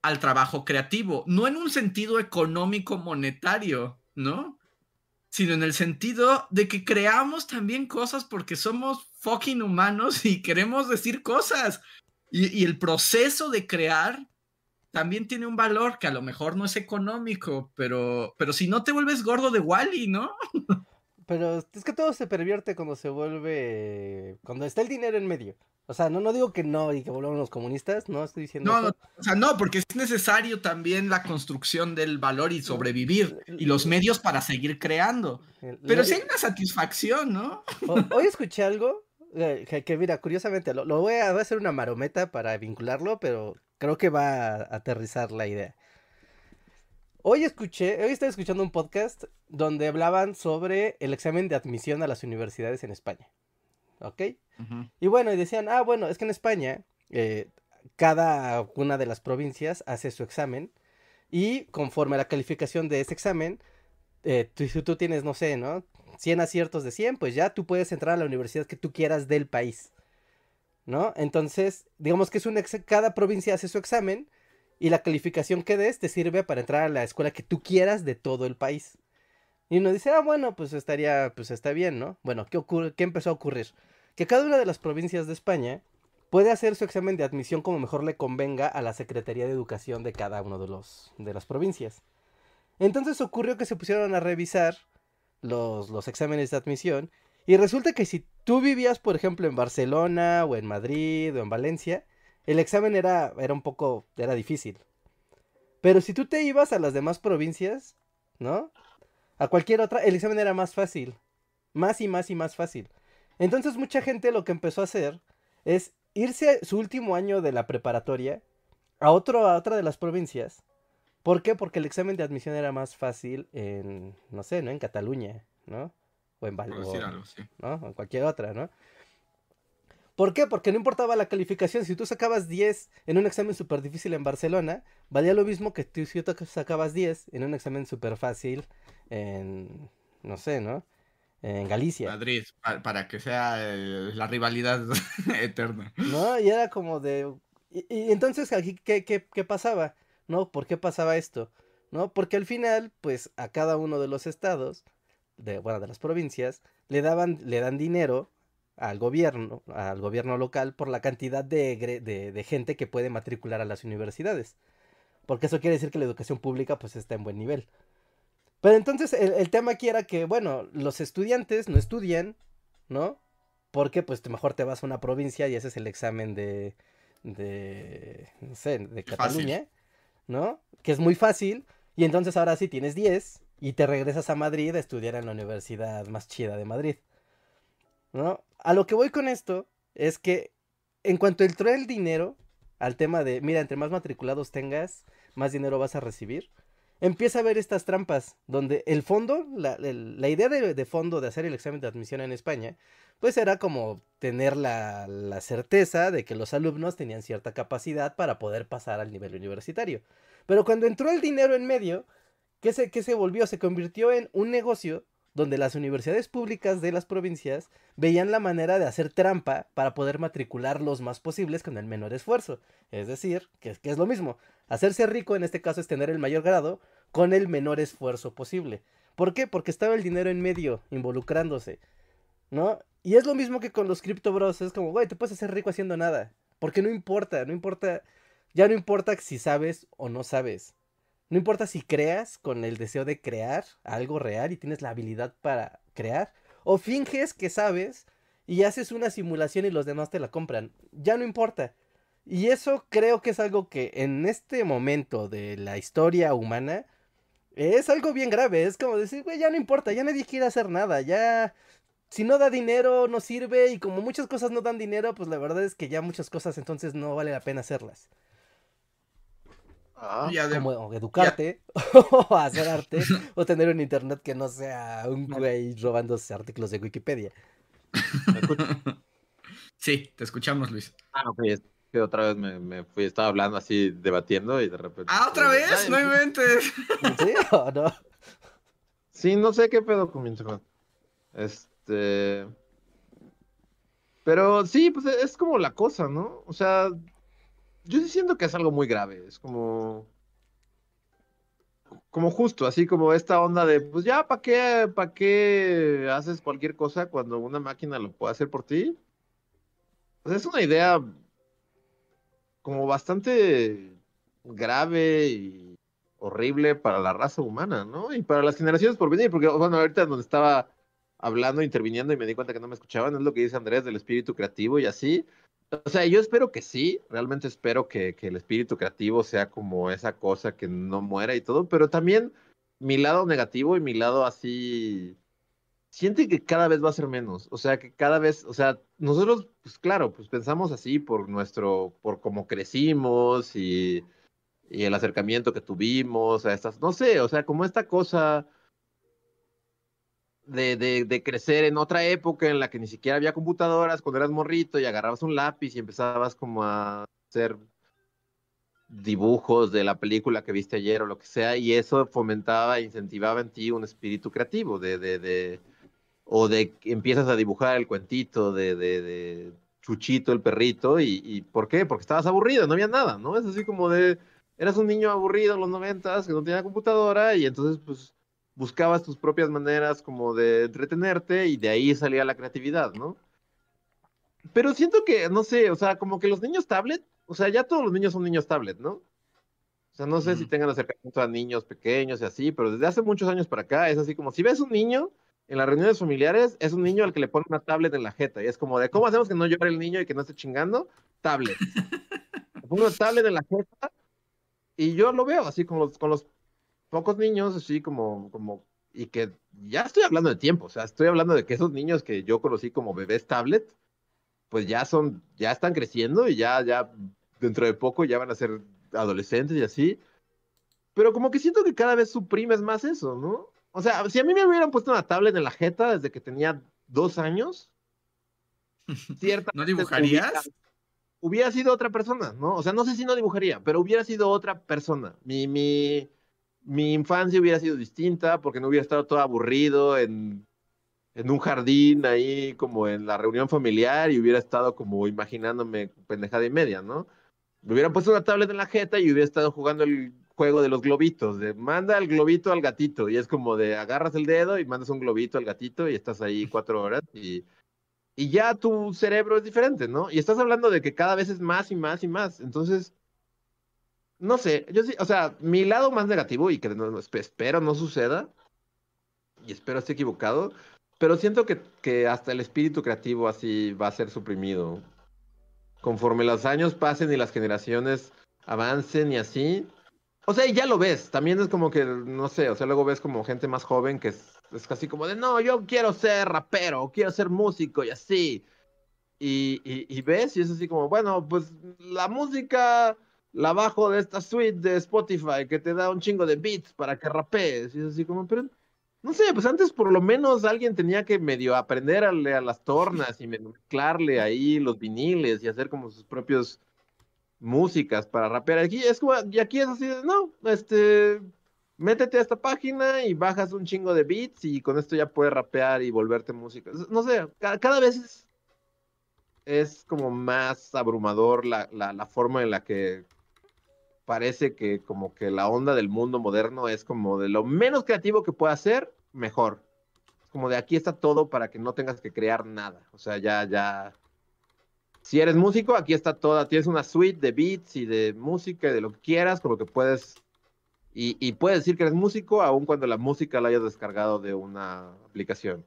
al trabajo creativo, no en un sentido económico monetario, ¿no? Sino en el sentido de que creamos también cosas porque somos fucking humanos y queremos decir cosas. Y el proceso de crear también tiene un valor que a lo mejor no es económico, pero, pero si no te vuelves gordo de Wally, ¿no? pero es que todo se pervierte cuando se vuelve, cuando está el dinero en medio. O sea, no, no digo que no y que volvamos los comunistas, no estoy diciendo. No, no, o sea, no, porque es necesario también la construcción del valor y sobrevivir y los medios para seguir creando. Pero sí hay una satisfacción, ¿no? Hoy escuché algo eh, que, mira, curiosamente, lo, voy, a, voy, a, hacer una marometa para vincularlo, pero Creo que va a aterrizar la idea. Hoy escuché, hoy estaba escuchando un podcast donde hablaban sobre el examen de admisión a las universidades en España. ¿Ok? Y bueno, y decían, ah, bueno, es que en España eh, cada una de las provincias hace su examen y conforme a la calificación de ese examen, eh, tú, si tú tienes, no sé, ¿no? 100 aciertos de 100, pues ya tú puedes entrar a la universidad que tú quieras del país. ¿No? Entonces, digamos que es cada provincia hace su examen y la calificación que des te sirve para entrar a la escuela que tú quieras de todo el país. Y uno dice, ah, bueno, pues estaría, pues está bien, ¿no? Bueno, ¿qué, ocurre, ¿qué empezó a ocurrir? Que cada una de las provincias de España puede hacer su examen de admisión como mejor le convenga a la Secretaría de Educación de cada una de, los, de las provincias. Entonces ocurrió que se pusieron a revisar los, los exámenes de admisión y resulta que si tú vivías, por ejemplo, en Barcelona o en Madrid o en Valencia, el examen era, era un poco, era difícil. Pero si tú te ibas a las demás provincias, ¿no? A cualquier otra, el examen era más fácil. Más y más y más fácil. Entonces mucha gente lo que empezó a hacer es irse su último año de la preparatoria a, otro, a otra de las provincias. ¿Por qué? Porque el examen de admisión era más fácil en, no sé, ¿no? En Cataluña, ¿no? O en ¿no? en cualquier otra, ¿no? ¿Por qué? Porque no importaba la calificación. Si tú sacabas 10 en un examen súper difícil en Barcelona, valía lo mismo que si tú sacabas 10 en un examen súper fácil en, no sé, ¿no? En Galicia. Madrid, para, que sea eh, la rivalidad eterna. No, y era como de... Y, entonces, ¿qué, qué, qué pasaba? ¿No? ¿Por qué pasaba esto? ¿No? Porque al final, pues a cada uno de los estados de, bueno, de las provincias, le daban, le dan dinero al gobierno, al gobierno local, por la cantidad de, de, gente que puede matricular a las universidades. Porque eso quiere decir que la educación pública pues está en buen nivel. Pero entonces el, tema aquí era que, bueno, los estudiantes no estudian, ¿no? Porque pues mejor te vas a una provincia y haces el examen de, de, no sé, de Cataluña, ¿no? Que es muy fácil. Y entonces ahora sí tienes 10 y te regresas a Madrid a estudiar en la universidad más chida de Madrid. ¿No? A lo que voy con esto es que en cuanto entró el dinero al tema de, mira, entre más matriculados tengas, más dinero vas a recibir, empieza a ver estas trampas donde el fondo, la, idea de, fondo de hacer el examen de admisión en España, pues era como tener la, la certeza de que los alumnos tenían cierta capacidad para poder pasar al nivel universitario. Pero cuando entró el dinero en medio, ¿qué se, se volvió? Se convirtió en un negocio donde las universidades públicas de las provincias veían la manera de hacer trampa para poder matricular los más posibles con el menor esfuerzo. Es decir, que, que es lo mismo, hacerse rico en este caso es tener el mayor grado con el menor esfuerzo posible. ¿Por qué? Porque estaba el dinero en medio, involucrándose, ¿no? Y es lo mismo que con los Crypto Bros, es como, güey, te puedes hacer rico haciendo nada, porque no importa, no importa, ya no importa si sabes o no sabes. No importa si creas con el deseo de crear algo real y tienes la habilidad para crear, o finges que sabes y haces una simulación y los demás te la compran. Ya no importa. Y eso creo que es algo que en este momento de la historia humana es algo bien grave. Es como decir, güey, ya no importa, ya nadie quiere hacer nada, ya... Si no da dinero, no sirve y como muchas cosas no dan dinero, pues la verdad es que ya muchas cosas entonces no vale la pena hacerlas. Ah, como educarte, o hacer arte, o tener un internet que no sea un güey robándose artículos de Wikipedia. Sí, te escuchamos, Luis. Ah, ok, es que otra vez me, me fui, estaba hablando así, debatiendo y de repente... ¡Ah, otra vez! ¡No inventes! ¿Sí o no? Sí, no sé qué pedo con mi internet. Este. Pero sí, pues es como la cosa, ¿no? O sea, yo sí siento que es algo muy grave. Es como. Como justo, así como esta onda de, pues ya, ¿para qué, para qué haces cualquier cosa cuando una máquina lo puede hacer por ti? Pues es una idea como bastante grave y horrible para la raza humana, ¿no? Y para las generaciones por venir, porque, bueno, ahorita donde estaba hablando, interviniendo y me di cuenta que no me escuchaban, es lo que dice Andrés del espíritu creativo y así. O sea, yo espero que sí, realmente espero que, que el espíritu creativo sea como esa cosa que no muera y todo, pero también mi lado negativo y mi lado así siente que cada vez va a ser menos, o sea, que cada vez, o sea, nosotros, pues claro, pues pensamos así por nuestro, por cómo crecimos y, y el acercamiento que tuvimos a estas, no sé, o sea, como esta cosa de, de, de crecer en otra época en la que ni siquiera había computadoras, cuando eras morrito y agarrabas un lápiz y empezabas como a hacer dibujos de la película que viste ayer o lo que sea, y eso fomentaba e incentivaba en ti un espíritu creativo, de, de, de o de que empiezas a dibujar el cuentito de, de, Chuchito el perrito, y, y ¿por qué? Porque estabas aburrido, no había nada, ¿no? Es así como de, eras un niño aburrido en los noventas, que no tenía computadora, y entonces pues buscabas tus propias maneras como de entretenerte, y de ahí salía la creatividad, ¿no? Pero siento que, no sé, o sea, como que los niños tablet, o sea, ya todos los niños son niños tablet, ¿no? O sea, no sé si Ujú. tengan acercamiento a niños pequeños y así, pero desde hace muchos años para acá es así como si ves un niño en las reuniones familiares, es un niño al que le ponen una tablet en la jeta y es como de, ¿cómo hacemos que no llore el niño y que no esté chingando? Tablet. Le pongo una tablet en la jeta y yo lo veo así con los, con los pocos niños, así como, como, y que ya estoy hablando de tiempo, o sea, estoy hablando de que esos niños que yo conocí como bebés tablet, pues ya son, ya están creciendo y ya, ya dentro de poco ya van a ser adolescentes y así. Pero como que siento que cada vez suprimes más eso, ¿no? O sea, si a mí me hubieran puesto una tablet en la jeta desde que tenía dos años, cierta ¿No dibujarías? Hubiera, hubiera sido otra persona, ¿no? O sea, no sé si no dibujaría, pero hubiera sido otra persona. Mi, mi, mi infancia hubiera sido distinta porque no hubiera estado todo aburrido en, en un jardín ahí como en la reunión familiar y hubiera estado como imaginándome pendejada y media, ¿no? Me hubieran puesto una tablet en la jeta y hubiera estado jugando el juego de los globitos, de manda el globito al gatito y es como de agarras el dedo y mandas un globito al gatito y estás ahí cuatro horas y, y ya tu cerebro es diferente, ¿no? Y estás hablando de que cada vez es más y más y más, entonces no sé, yo sí, o sea, mi lado más negativo y que no, no, espero no suceda, y espero esté equivocado, pero siento que, que, hasta el espíritu creativo así va a ser suprimido. Conforme los años pasen y las generaciones avancen y así. O sea, ya lo ves, también es como que, no sé, o sea, luego ves como gente más joven que es, es casi como de, no, yo quiero ser rapero, quiero ser músico y así. Y, y, y ves y es así como, bueno, pues la música la bajo de esta suite de Spotify que te da un chingo de beats para que rapees. Y es así como, pero no sé, pues antes por lo menos alguien tenía que medio aprender a, a las tornas y mezclarle ahí los viniles y hacer como sus propios músicas para rapear. Aquí es como, y aquí es así, no, este, métete a esta página y bajas un chingo de beats y con esto ya puedes rapear y volverte músico. No sé, cada, vez es, es, como más abrumador la, la, forma en la que parece que como que la onda del mundo moderno es como de lo menos creativo que pueda ser, mejor. Como de aquí está todo para que no tengas que crear nada. O sea, ya, ya. Si eres músico, aquí está toda. Tienes una suite de beats y de música y de lo que quieras, como que puedes y, puedes decir que eres músico aun cuando la música la hayas descargado de una aplicación.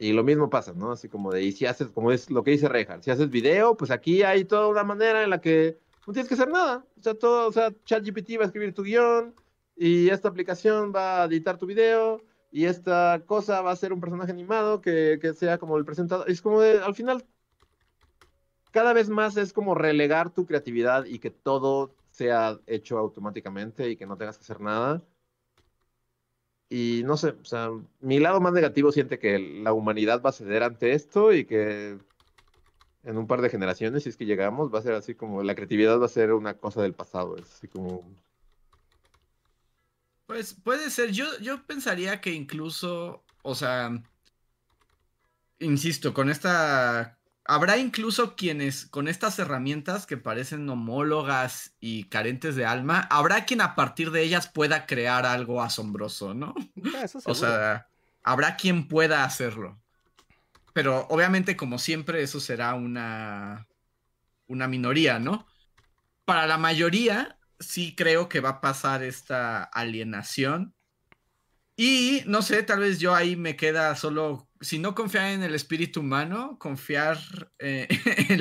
Y lo mismo pasa, ¿no? Así como de, y si haces, como es lo que dice Rejar, si haces video, pues aquí hay toda una manera en la que no tienes que hacer nada. O sea, todo, o sea, ChatGPT va a escribir tu guion y esta aplicación va a editar tu video y esta cosa va a ser un personaje animado que, que sea como el presentador. Es como de, al final, cada vez más es como relegar tu creatividad y que todo sea hecho automáticamente y que no tengas que hacer nada. Y no sé, o sea, mi lado más negativo siente que la humanidad va a ceder ante esto y que en un par de generaciones, si es que llegamos, va a ser así como la creatividad va a ser una cosa del pasado, es así como... Pues puede ser, yo, yo pensaría que incluso, o sea, insisto, con esta Habrá incluso quienes con estas herramientas que parecen homólogas y carentes de alma, habrá quien a partir de ellas pueda crear algo asombroso, ¿no? Ah, o sea, habrá quien pueda hacerlo. Pero obviamente, como siempre, eso será una, una minoría, ¿no? Para la mayoría, sí creo que va a pasar esta alienación. Y no sé, tal vez yo ahí me queda solo si no confiar en el espíritu humano, confiar eh, en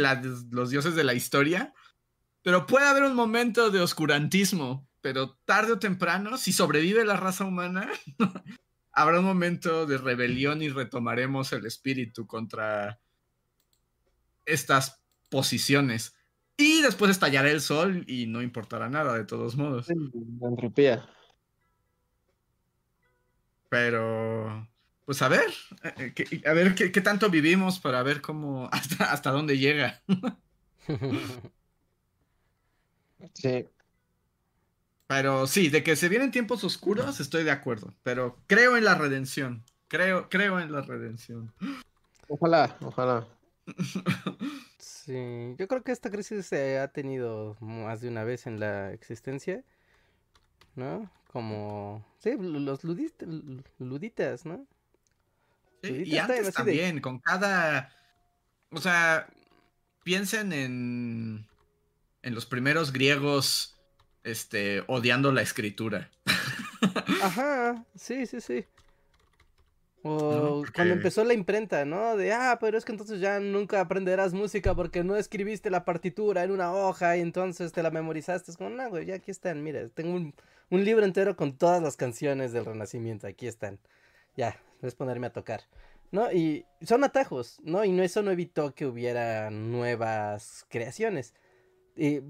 los dioses de la historia. Pero puede haber un momento de oscurantismo, pero tarde o temprano, si sobrevive la raza humana, habrá un momento de rebelión y retomaremos el espíritu contra estas posiciones. Y después estallará el sol y no importará nada, de todos modos. entropía. Pero pues a ver, eh, eh, a ver qué, tanto vivimos para ver cómo, hasta, hasta dónde llega. sí. Pero sí, de que se vienen tiempos oscuros, estoy de acuerdo. Pero creo en la redención. Creo, creo en la redención. Ojalá, ojalá. Sí, yo creo que esta crisis se ha tenido más de una vez en la existencia, ¿no? Como, sí, los luditas, ¿no? y antes también, con cada... O sea, piensen en, en los primeros griegos este, odiando la escritura. Ajá, sí, sí, sí. O cuando empezó la imprenta, ¿no? De, ah, pero es que entonces ya nunca aprenderás música porque no escribiste la partitura en una hoja y entonces te la memorizaste. Es como, no, güey, ya aquí están, mira, tengo un, un libro entero con todas las canciones del Renacimiento, aquí están. Ya, es ponerme a tocar. ¿No? Y son atajos, ¿no? Y no, eso no evitó que hubiera nuevas creaciones. Y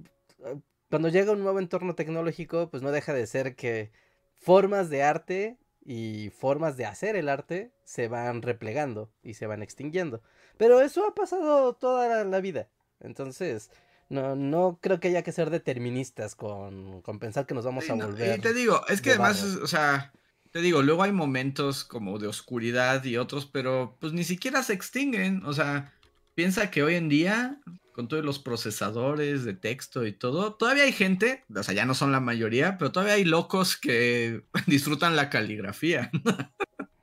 cuando llega un nuevo entorno tecnológico, pues no deja de ser que formas de arte y formas de hacer el arte se van replegando y se van extinguiendo. Pero eso ha pasado toda la, vida. Entonces, no, no creo que haya que ser deterministas con, con pensar que nos vamos a volver. y te digo, es que además, o sea, te digo, luego hay momentos como de oscuridad y otros, pero pues ni siquiera se extinguen. O sea, piensa que hoy en día, con todos los procesadores de texto y todo, todavía hay gente, o sea, ya no son la mayoría, pero todavía hay locos que disfrutan la caligrafía.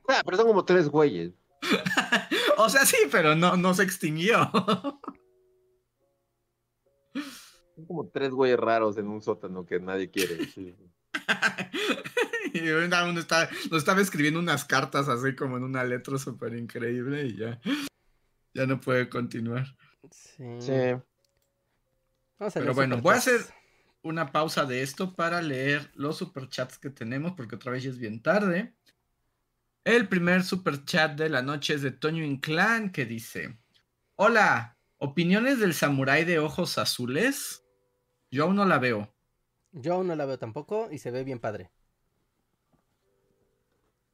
Ah, pero son como tres güeyes. o sea, sí, pero no, no se extinguió. son como tres güeyes raros en un sótano que nadie quiere. Sí. y uno está, estaba escribiendo unas cartas así como en una letra súper increíble y ya, ya no puede continuar. Sí. Pero bueno, voy a hacer una pausa de esto para leer los superchats que tenemos porque otra vez ya es bien tarde. El primer superchat de la noche es de Toño Inclán que dice: Hola, ¿opiniones del samurái de ojos azules? Yo aún no la veo. Yo aún no la veo tampoco y se ve bien padre.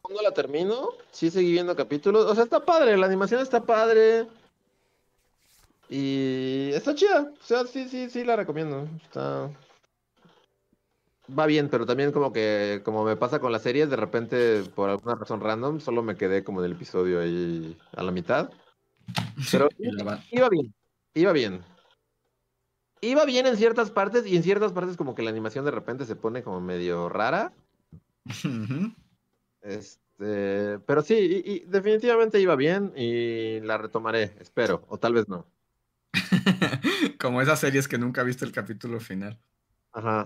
No la termino, sí seguí viendo capítulos. O sea, está padre, la animación está padre. Y está chida. O sea, sí, sí, sí la recomiendo. Está. va bien, pero también como que, como me pasa con las series, de repente, por alguna razón random, solo me quedé como en el episodio ahí a la mitad. Pero iba bien, iba bien. Iba bien en ciertas partes y en ciertas partes como que la animación de repente se pone como medio rara. Este, pero sí, y, y definitivamente iba bien y la retomaré, espero, o tal vez no. Como esas series que nunca viste el capítulo final. Ajá.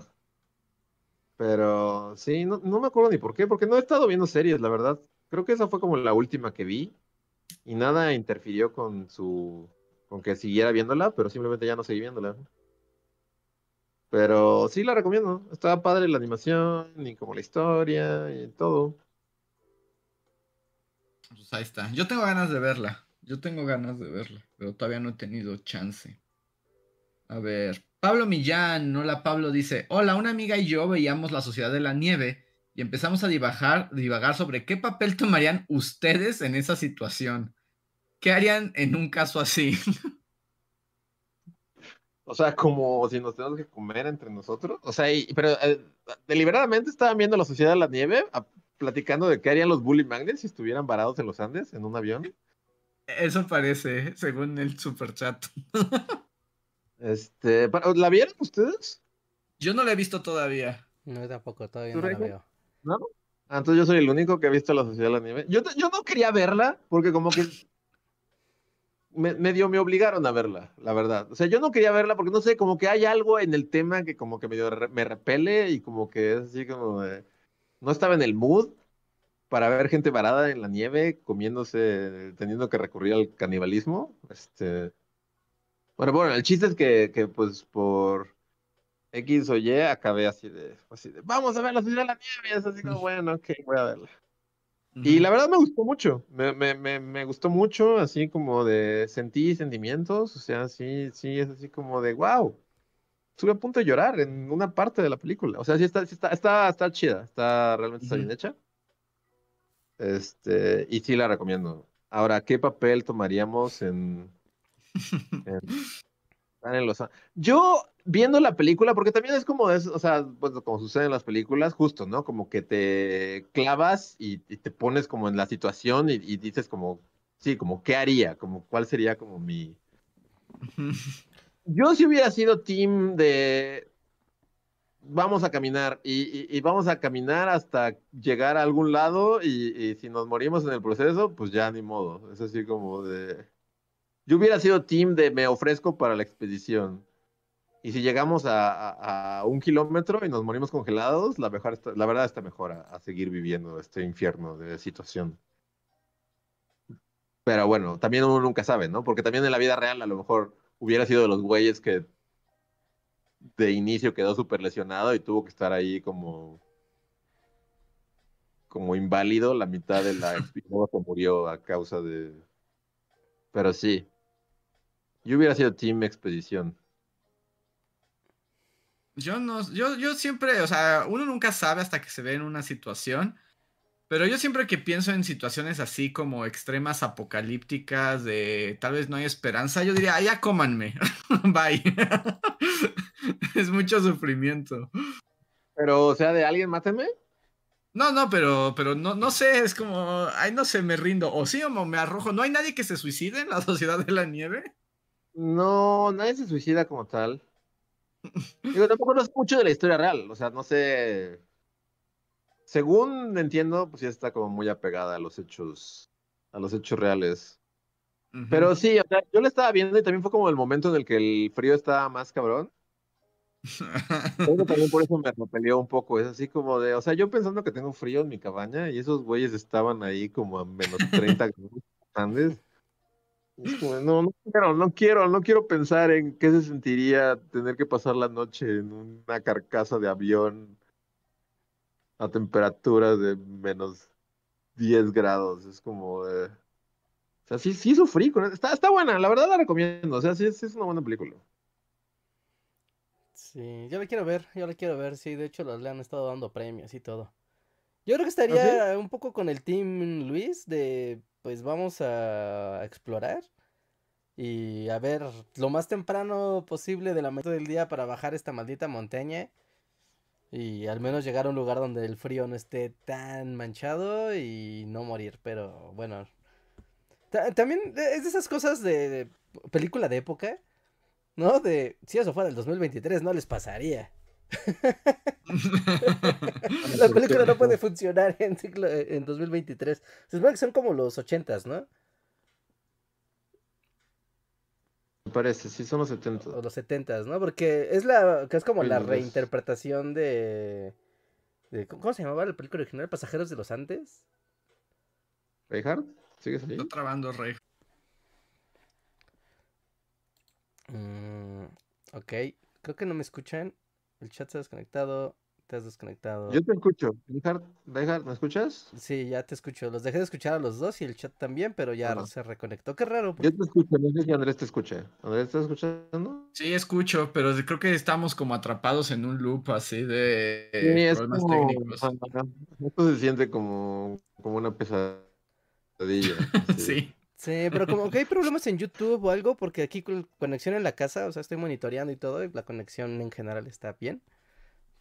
Pero sí, no, no me acuerdo ni por qué, porque no he estado viendo series, la verdad. Creo que esa fue como la última que vi y nada interfirió con su, con que siguiera viéndola, pero simplemente ya no seguí viéndola. Pero sí la recomiendo. Estaba padre la animación y como la historia y todo. Pues ahí está. Yo tengo ganas de verla. Yo tengo ganas de verla, pero todavía no he tenido chance. A ver, Pablo Millán, hola Pablo, dice, hola, una amiga y yo veíamos La Sociedad de la Nieve y empezamos a divagar, divagar sobre qué papel tomarían ustedes en esa situación. ¿Qué harían en un caso así? O sea, como si nos tenemos que comer entre nosotros. O sea, y- pero eh, deliberadamente estaban viendo la Sociedad de la Nieve, platicando de qué harían los Bully Magnets si estuvieran varados en los Andes en un avión. Eso parece, según el super chat. Este, ¿la vieron ustedes? Yo no la he visto todavía. No, yo tampoco, todavía ¿Tú, no la veo. ¿No? Ah, entonces yo soy el único que ha visto la Sociedad de la Nieve. Yo, yo no quería verla porque como que me, medio me obligaron a verla, la verdad. O sea, yo no quería verla porque no sé, como que hay algo en el tema que como que medio re- me repele y como que es así como de- no estaba en el mood para ver gente varada en la nieve, comiéndose, teniendo que recurrir al canibalismo. Este, bueno, bueno, el chiste es que, que pues por X o Y acabé así de, así de, vamos a ver la ciudad de la nieve, y es así como, bueno, ok, voy a verla. Y la verdad me gustó mucho, me, me, me, me gustó mucho, así como de sentí sentimientos, o sea, sí, sí, es así como de, wow, estuve a punto de llorar en una parte de la película, o sea, sí está, sí está, está, está chida, está, realmente está bien hecha, este, y sí la recomiendo. Ahora, ¿qué papel tomaríamos en, en, en los... Yo viendo la película, porque también es como es, o sea, pues como sucede en las películas, justo, ¿no? Como que te clavas y, y te pones como en la situación y, y dices como, sí, como, ¿qué haría? Como, ¿cuál sería como mi... Yo si hubiera sido team de... Vamos a caminar y, vamos a caminar hasta llegar a algún lado y, si nos morimos en el proceso, pues ya ni modo. Es así como de... Yo hubiera sido team de me ofrezco para la expedición. Y si llegamos a un kilómetro y nos morimos congelados, la, mejor está- la verdad está mejor a, a seguir viviendo este infierno de situación. Pero bueno, también uno nunca sabe, ¿no? Porque también en la vida real a lo mejor hubiera sido de los güeyes que de inicio quedó súper lesionado y tuvo que estar ahí como como inválido la mitad de la que murió a causa de... Pero sí, yo hubiera sido Team Expedición. Yo no, yo, yo siempre, o sea, uno nunca sabe hasta que se ve en una situación, pero yo siempre que pienso en situaciones así como extremas apocalípticas, de tal vez no hay esperanza, yo diría, "Ah, ya cómanme, bye. es mucho sufrimiento. Pero, o sea, de alguien, máteme. No, no, pero, pero no, no sé, es como, ay, no sé, me rindo, o sí o me arrojo. ¿No hay nadie que se suicide en la sociedad de la nieve? No, nadie se suicida como tal. Digo, tampoco no sé mucho de la historia real. O sea, no sé. Según entiendo, pues ya está como muy apegada a los hechos, a los hechos reales. Pero sí, o sea, yo la estaba viendo y también fue como el momento en el que el frío estaba más cabrón. Creo que también por eso me repelió un poco. Es así como de, o sea, yo pensando que tengo frío en mi cabaña y esos güeyes estaban ahí como a menos 30 grados como, no, no quiero, no quiero, no quiero pensar en qué se sentiría tener que pasar la noche en una carcasa de avión a temperaturas de menos 10 grados. Es como de... O sea, sí, sí sufrí con Está, está buena, la verdad la recomiendo. O sea, sí, sí es una buena película. Sí, yo la quiero ver, yo la quiero ver, sí, de hecho los le han estado dando premios y todo. Yo creo que estaría un poco con el team Luis de, pues vamos a explorar y a ver lo más temprano posible de la mitad del día para bajar esta maldita montaña Y al menos llegar a un lugar donde el frío no esté tan manchado y no morir. Pero bueno. Ta- también es de esas cosas de, película de época. ¿No? De si eso fuera el 2023 no les pasaría. La película no puede funcionar en, siglo- en 2023. Se supone que son como los 80s, ¿no? Me parece, sí, son los 70. O los 70s, ¿no? Porque es la que es como Sí, la reinterpretación de, de ¿cómo se llamaba la película original? Pasajeros de los Andes. ¿Reinhardt? ¿Sigues ahí? Está trabando Rey. Mm, ok, creo que no me escuchan. El chat se ha desconectado. Te has desconectado. Yo te escucho. Reinhardt, ¿me escuchas? Sí, ya te escucho. Los dejé de escuchar a los dos y el chat también, pero ya se reconectó. Qué raro. Yo te escucho, no sé si Andrés te escucha. ¿Andrés estás escuchando? Sí, escucho, pero creo que estamos como atrapados en un loop así de Sí, es problemas como... técnicos. Esto se siente como, como una pesadilla. Sí. Sí, pero como que hay problemas en YouTube o algo, porque aquí con conexión en la casa, o sea, estoy monitoreando y todo, y la conexión en general está bien.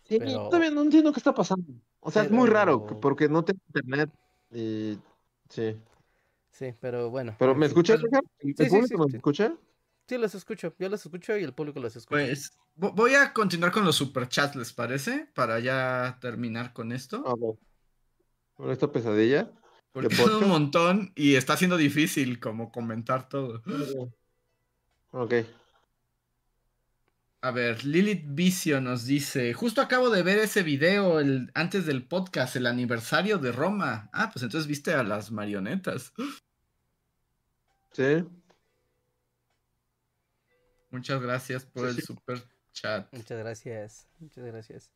Sí, Pero- yo todavía no entiendo qué está pasando. O sea, es muy raro, Pero- porque no tengo internet y... Sí. Sí, pero bueno. ¿Pero me escuchas? ¿El Sí, sí, público sí, sí. escucha? Sí, los escucho. Yo los escucho y el público los escucha. Pues vo- voy a continuar con los superchats, ¿les parece? Para ya terminar con esto. Ok. Con esta pesadilla. Porque ¿de son un montón y está siendo difícil como comentar todo. Ok. A ver, Lilith Vicio nos dice, justo acabo de ver ese video el, antes del podcast, el aniversario de Roma. Ah, pues entonces viste a las marionetas. Sí. Muchas gracias por Sí, el sí. super chat. Muchas gracias. Muchas gracias.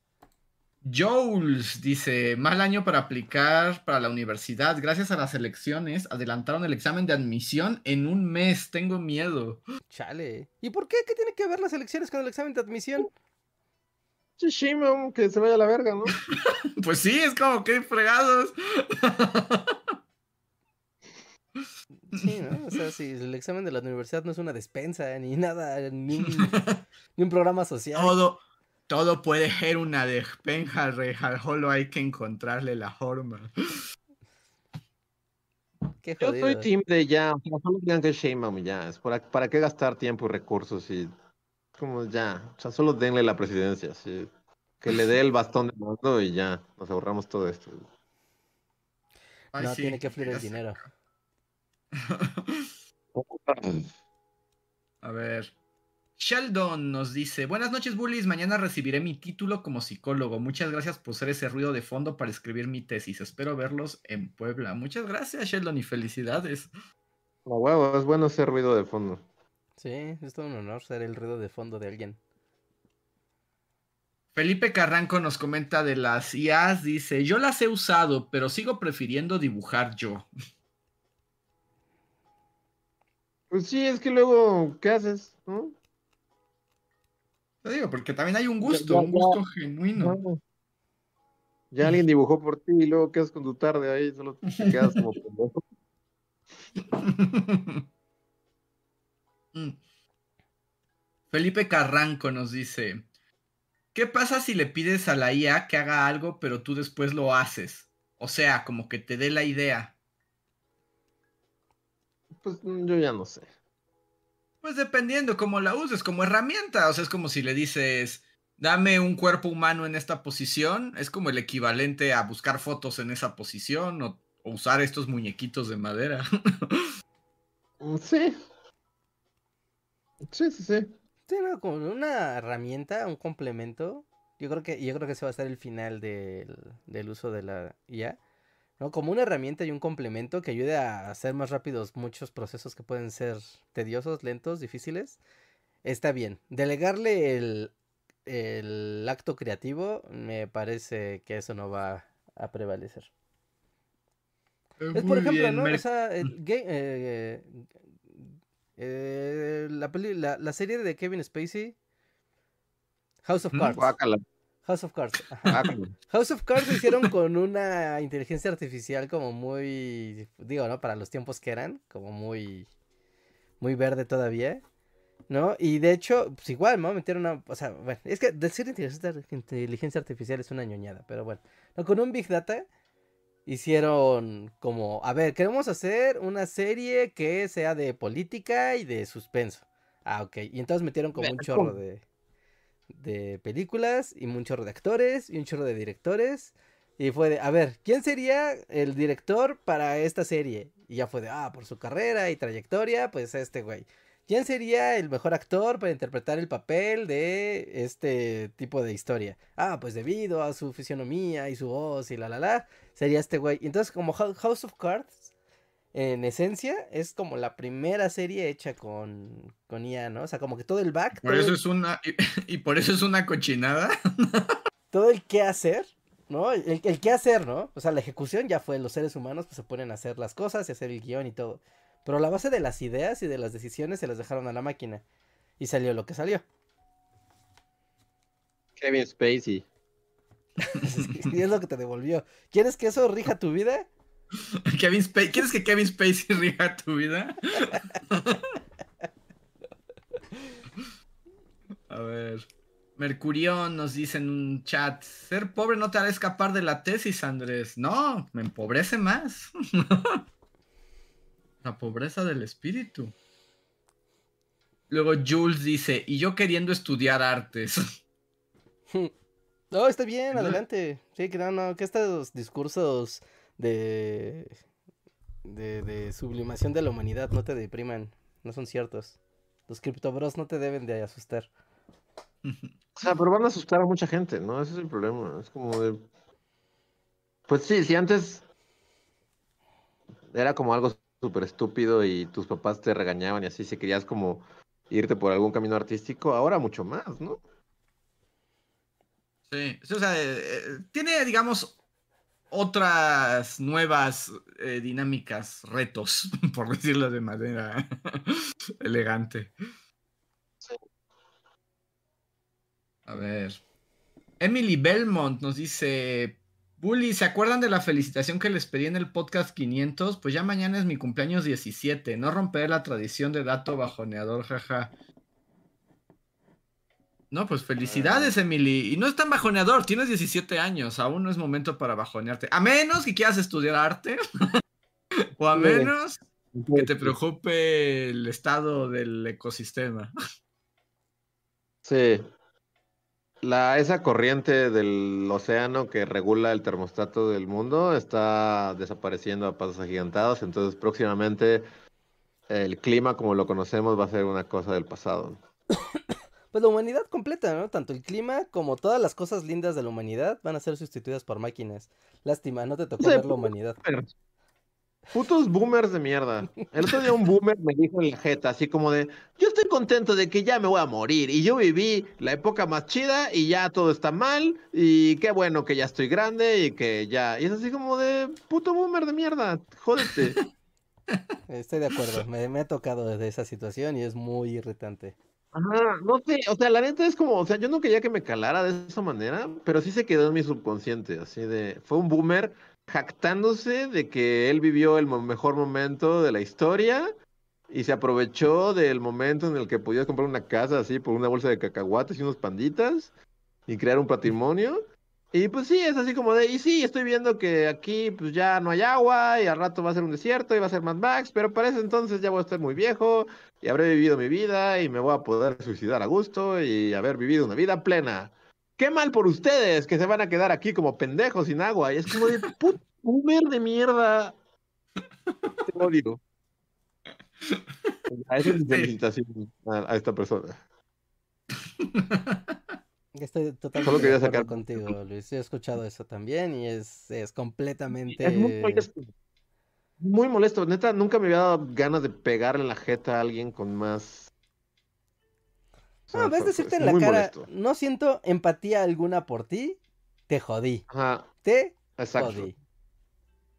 Jules dice, mal año para aplicar para la universidad. Gracias a las elecciones, adelantaron el examen de admisión en un mes. Tengo miedo. Chale. ¿Y por qué? ¿Qué tiene que ver las elecciones con el examen de admisión? Sí, Shimon, que se vaya a la verga, ¿no? Pues sí, es como que fregados. Sí, ¿no? O sea, si el examen de la universidad no es una despensa, ni nada, ni un, ni un programa social. Todo, todo puede ser una despensa, Rejar. Solo hay que encontrarle la forma. Qué Yo soy team de ya, o sea, solo digan que es Sheinbaum ya. Es para, ¿para qué gastar tiempo y recursos y como ya? O sea, solo denle la presidencia, sí. Que le dé el bastón de mando y ya, nos ahorramos todo esto. Ay, No, sí, tiene que fluir el dinero. A ver. Sheldon nos dice, buenas noches bullies, mañana recibiré mi título como psicólogo. Muchas gracias por ser ese ruido de fondo para escribir mi tesis. Espero verlos en Puebla. Muchas gracias Sheldon y felicidades. A huevo, es bueno ese ruido de fondo. Sí, es todo un honor ser el ruido de fondo de alguien. Felipe Carranco nos comenta de las IAs, dice, yo las he usado, pero sigo prefiriendo dibujar yo. Pues sí, es que luego, ¿qué haces? ¿No? Te digo, porque también hay un gusto, ya, un gusto genuino. No. Ya alguien dibujó por ti y luego quedas con tu tarde ahí, solo te quedas como pendejo. Mm. Felipe Carranco nos dice, ¿qué pasa si le pides a la IA que haga algo pero tú después lo haces? O sea, como que te dé la idea. Pues mm, yo ya no sé. Pues dependiendo cómo la uses, como herramienta. O sea, es como si le dices, dame un cuerpo humano en esta posición. Es como el equivalente a buscar fotos en esa posición o, o usar estos muñequitos de madera. Mm, Sí. Sí, sí, sí. Sí, no, como una herramienta, un complemento. Yo creo que, yo creo que ese va a ser el final del, del uso de la IA. ¿No? Como una herramienta y un complemento que ayude a hacer más rápidos muchos procesos que pueden ser tediosos, lentos, difíciles. Está bien. Delegarle el, el acto creativo, me parece que eso no va a prevalecer. Es por ejemplo, bien, ¿no? Mer- O sea, el ga- eh, eh, la, peli- la, la serie de Kevin Spacey, House of. Cards. Guácala, House of Cards. guácala. House of Cards lo hicieron con una inteligencia artificial como muy, digo, ¿no? Para los tiempos que eran, como muy, muy verde todavía. ¿No? Y de hecho, pues igual, me voy a meter una. O sea, bueno, es que decir inteligencia, inteligencia artificial es una ñoñada, pero bueno. No, con un Big Data hicieron como, a ver, queremos hacer una serie que sea de política y de suspenso. Ah, ok. Y entonces metieron como un chorro de, de películas y un chorro de actores y un chorro de directores. Y fue de, a ver, ¿quién sería el director para esta serie? Y ya fue de, ah, por su carrera y trayectoria, pues este güey. ¿Quién sería el mejor actor para interpretar el papel de este tipo de historia? Ah, pues debido a su fisionomía y su voz y la la la, sería este güey. Entonces, como House of Cards, en esencia, es como la primera serie hecha con, con IA, ¿no? O sea, como que todo el back. Por eso es una. Y, por eso es una cochinada. todo el qué hacer, ¿no? El, el qué hacer, ¿no? O sea, la ejecución ya fue los seres humanos, pues se ponen a hacer las cosas y hacer el guion y todo. Pero la base de las ideas y de las decisiones se las dejaron a la máquina. Y salió lo que salió. Kevin Spacey. y es lo que te devolvió. ¿Quieres que eso rija tu vida? Kevin ¿Quieres que Kevin Spacey rija tu vida? a ver. Mercurión nos dice en un chat, ser pobre no te hará escapar de la tesis, Andrés. No, me empobrece más. La pobreza del espíritu. Luego Jules dice, y yo queriendo estudiar artes. No, está bien, adelante. Sí, que no, no, que estos discursos de, de, de sublimación de la humanidad no te depriman, no son ciertos. Los criptobros no te deben de asustar. O sea, pero van a asustar a mucha gente, ¿no? Ese es el problema. Es como de... Pues sí, si antes era como algo súper estúpido y tus papás te regañaban y así, si querías como irte por algún camino artístico, ahora mucho más, ¿no? Sí, o sea, eh, eh, tiene, digamos, otras nuevas eh, dinámicas, retos, por decirlo de manera elegante. Sí. A ver. Emily Belmont nos dice, Bully, ¿se acuerdan de la felicitación que les pedí en el podcast 500? Pues ya mañana es mi cumpleaños 17. No romperé la tradición de dato bajoneador, jaja. No, pues felicidades, ah. Emily. Y no es tan bajoneador, tienes 17 años, aún no es momento para bajonearte. A menos que quieras estudiar arte. o a menos que te preocupe el estado del ecosistema. Sí, la, esa corriente del océano que regula el termostato del mundo está desapareciendo a pasos agigantados, entonces próximamente el clima como lo conocemos va a ser una cosa del pasado. Pues la humanidad completa, ¿no? Tanto el clima como todas las cosas lindas de la humanidad van a ser sustituidas por máquinas. Lástima, no te tocó ver la humanidad. Putos boomers de mierda. El otro día un boomer me dijo en la jeta, así como de, yo estoy contento de que ya me voy a morir y yo viví la época más chida y ya todo está mal y qué bueno que ya estoy grande y que ya... Y es así como de, puto boomer de mierda, jódete. Estoy de acuerdo, me, me ha tocado desde esa situación y es muy irritante. Ajá, no sé, o sea, la neta es como, o sea, yo no quería que me calara de esa manera, pero sí se quedó en mi subconsciente, así de, fue un boomer jactándose de que él vivió el mejor momento de la historia y se aprovechó del momento en el que podías comprar una casa así por una bolsa de cacahuates y unos panditas y crear un patrimonio. Y pues sí, es así como de, y sí, estoy viendo que aquí pues ya no hay agua y al rato va a ser un desierto y va a ser Mad Max, pero para ese entonces ya voy a estar muy viejo y habré vivido mi vida y me voy a poder suicidar a gusto y haber vivido una vida plena qué mal por ustedes que se van a quedar aquí como pendejos sin agua. Y es como de puto boomer de mierda. Te odio. A esa es mi felicitación a, esta persona. Estoy totalmente de acuerdo contigo, Luis. He escuchado eso también y es, es completamente... Es muy molesto. Muy molesto. Neta, nunca me había dado ganas de pegarle en la jeta a alguien con más no, ves decirte en la cara, no siento empatía alguna por ti, te jodí. Ajá. Te jodí.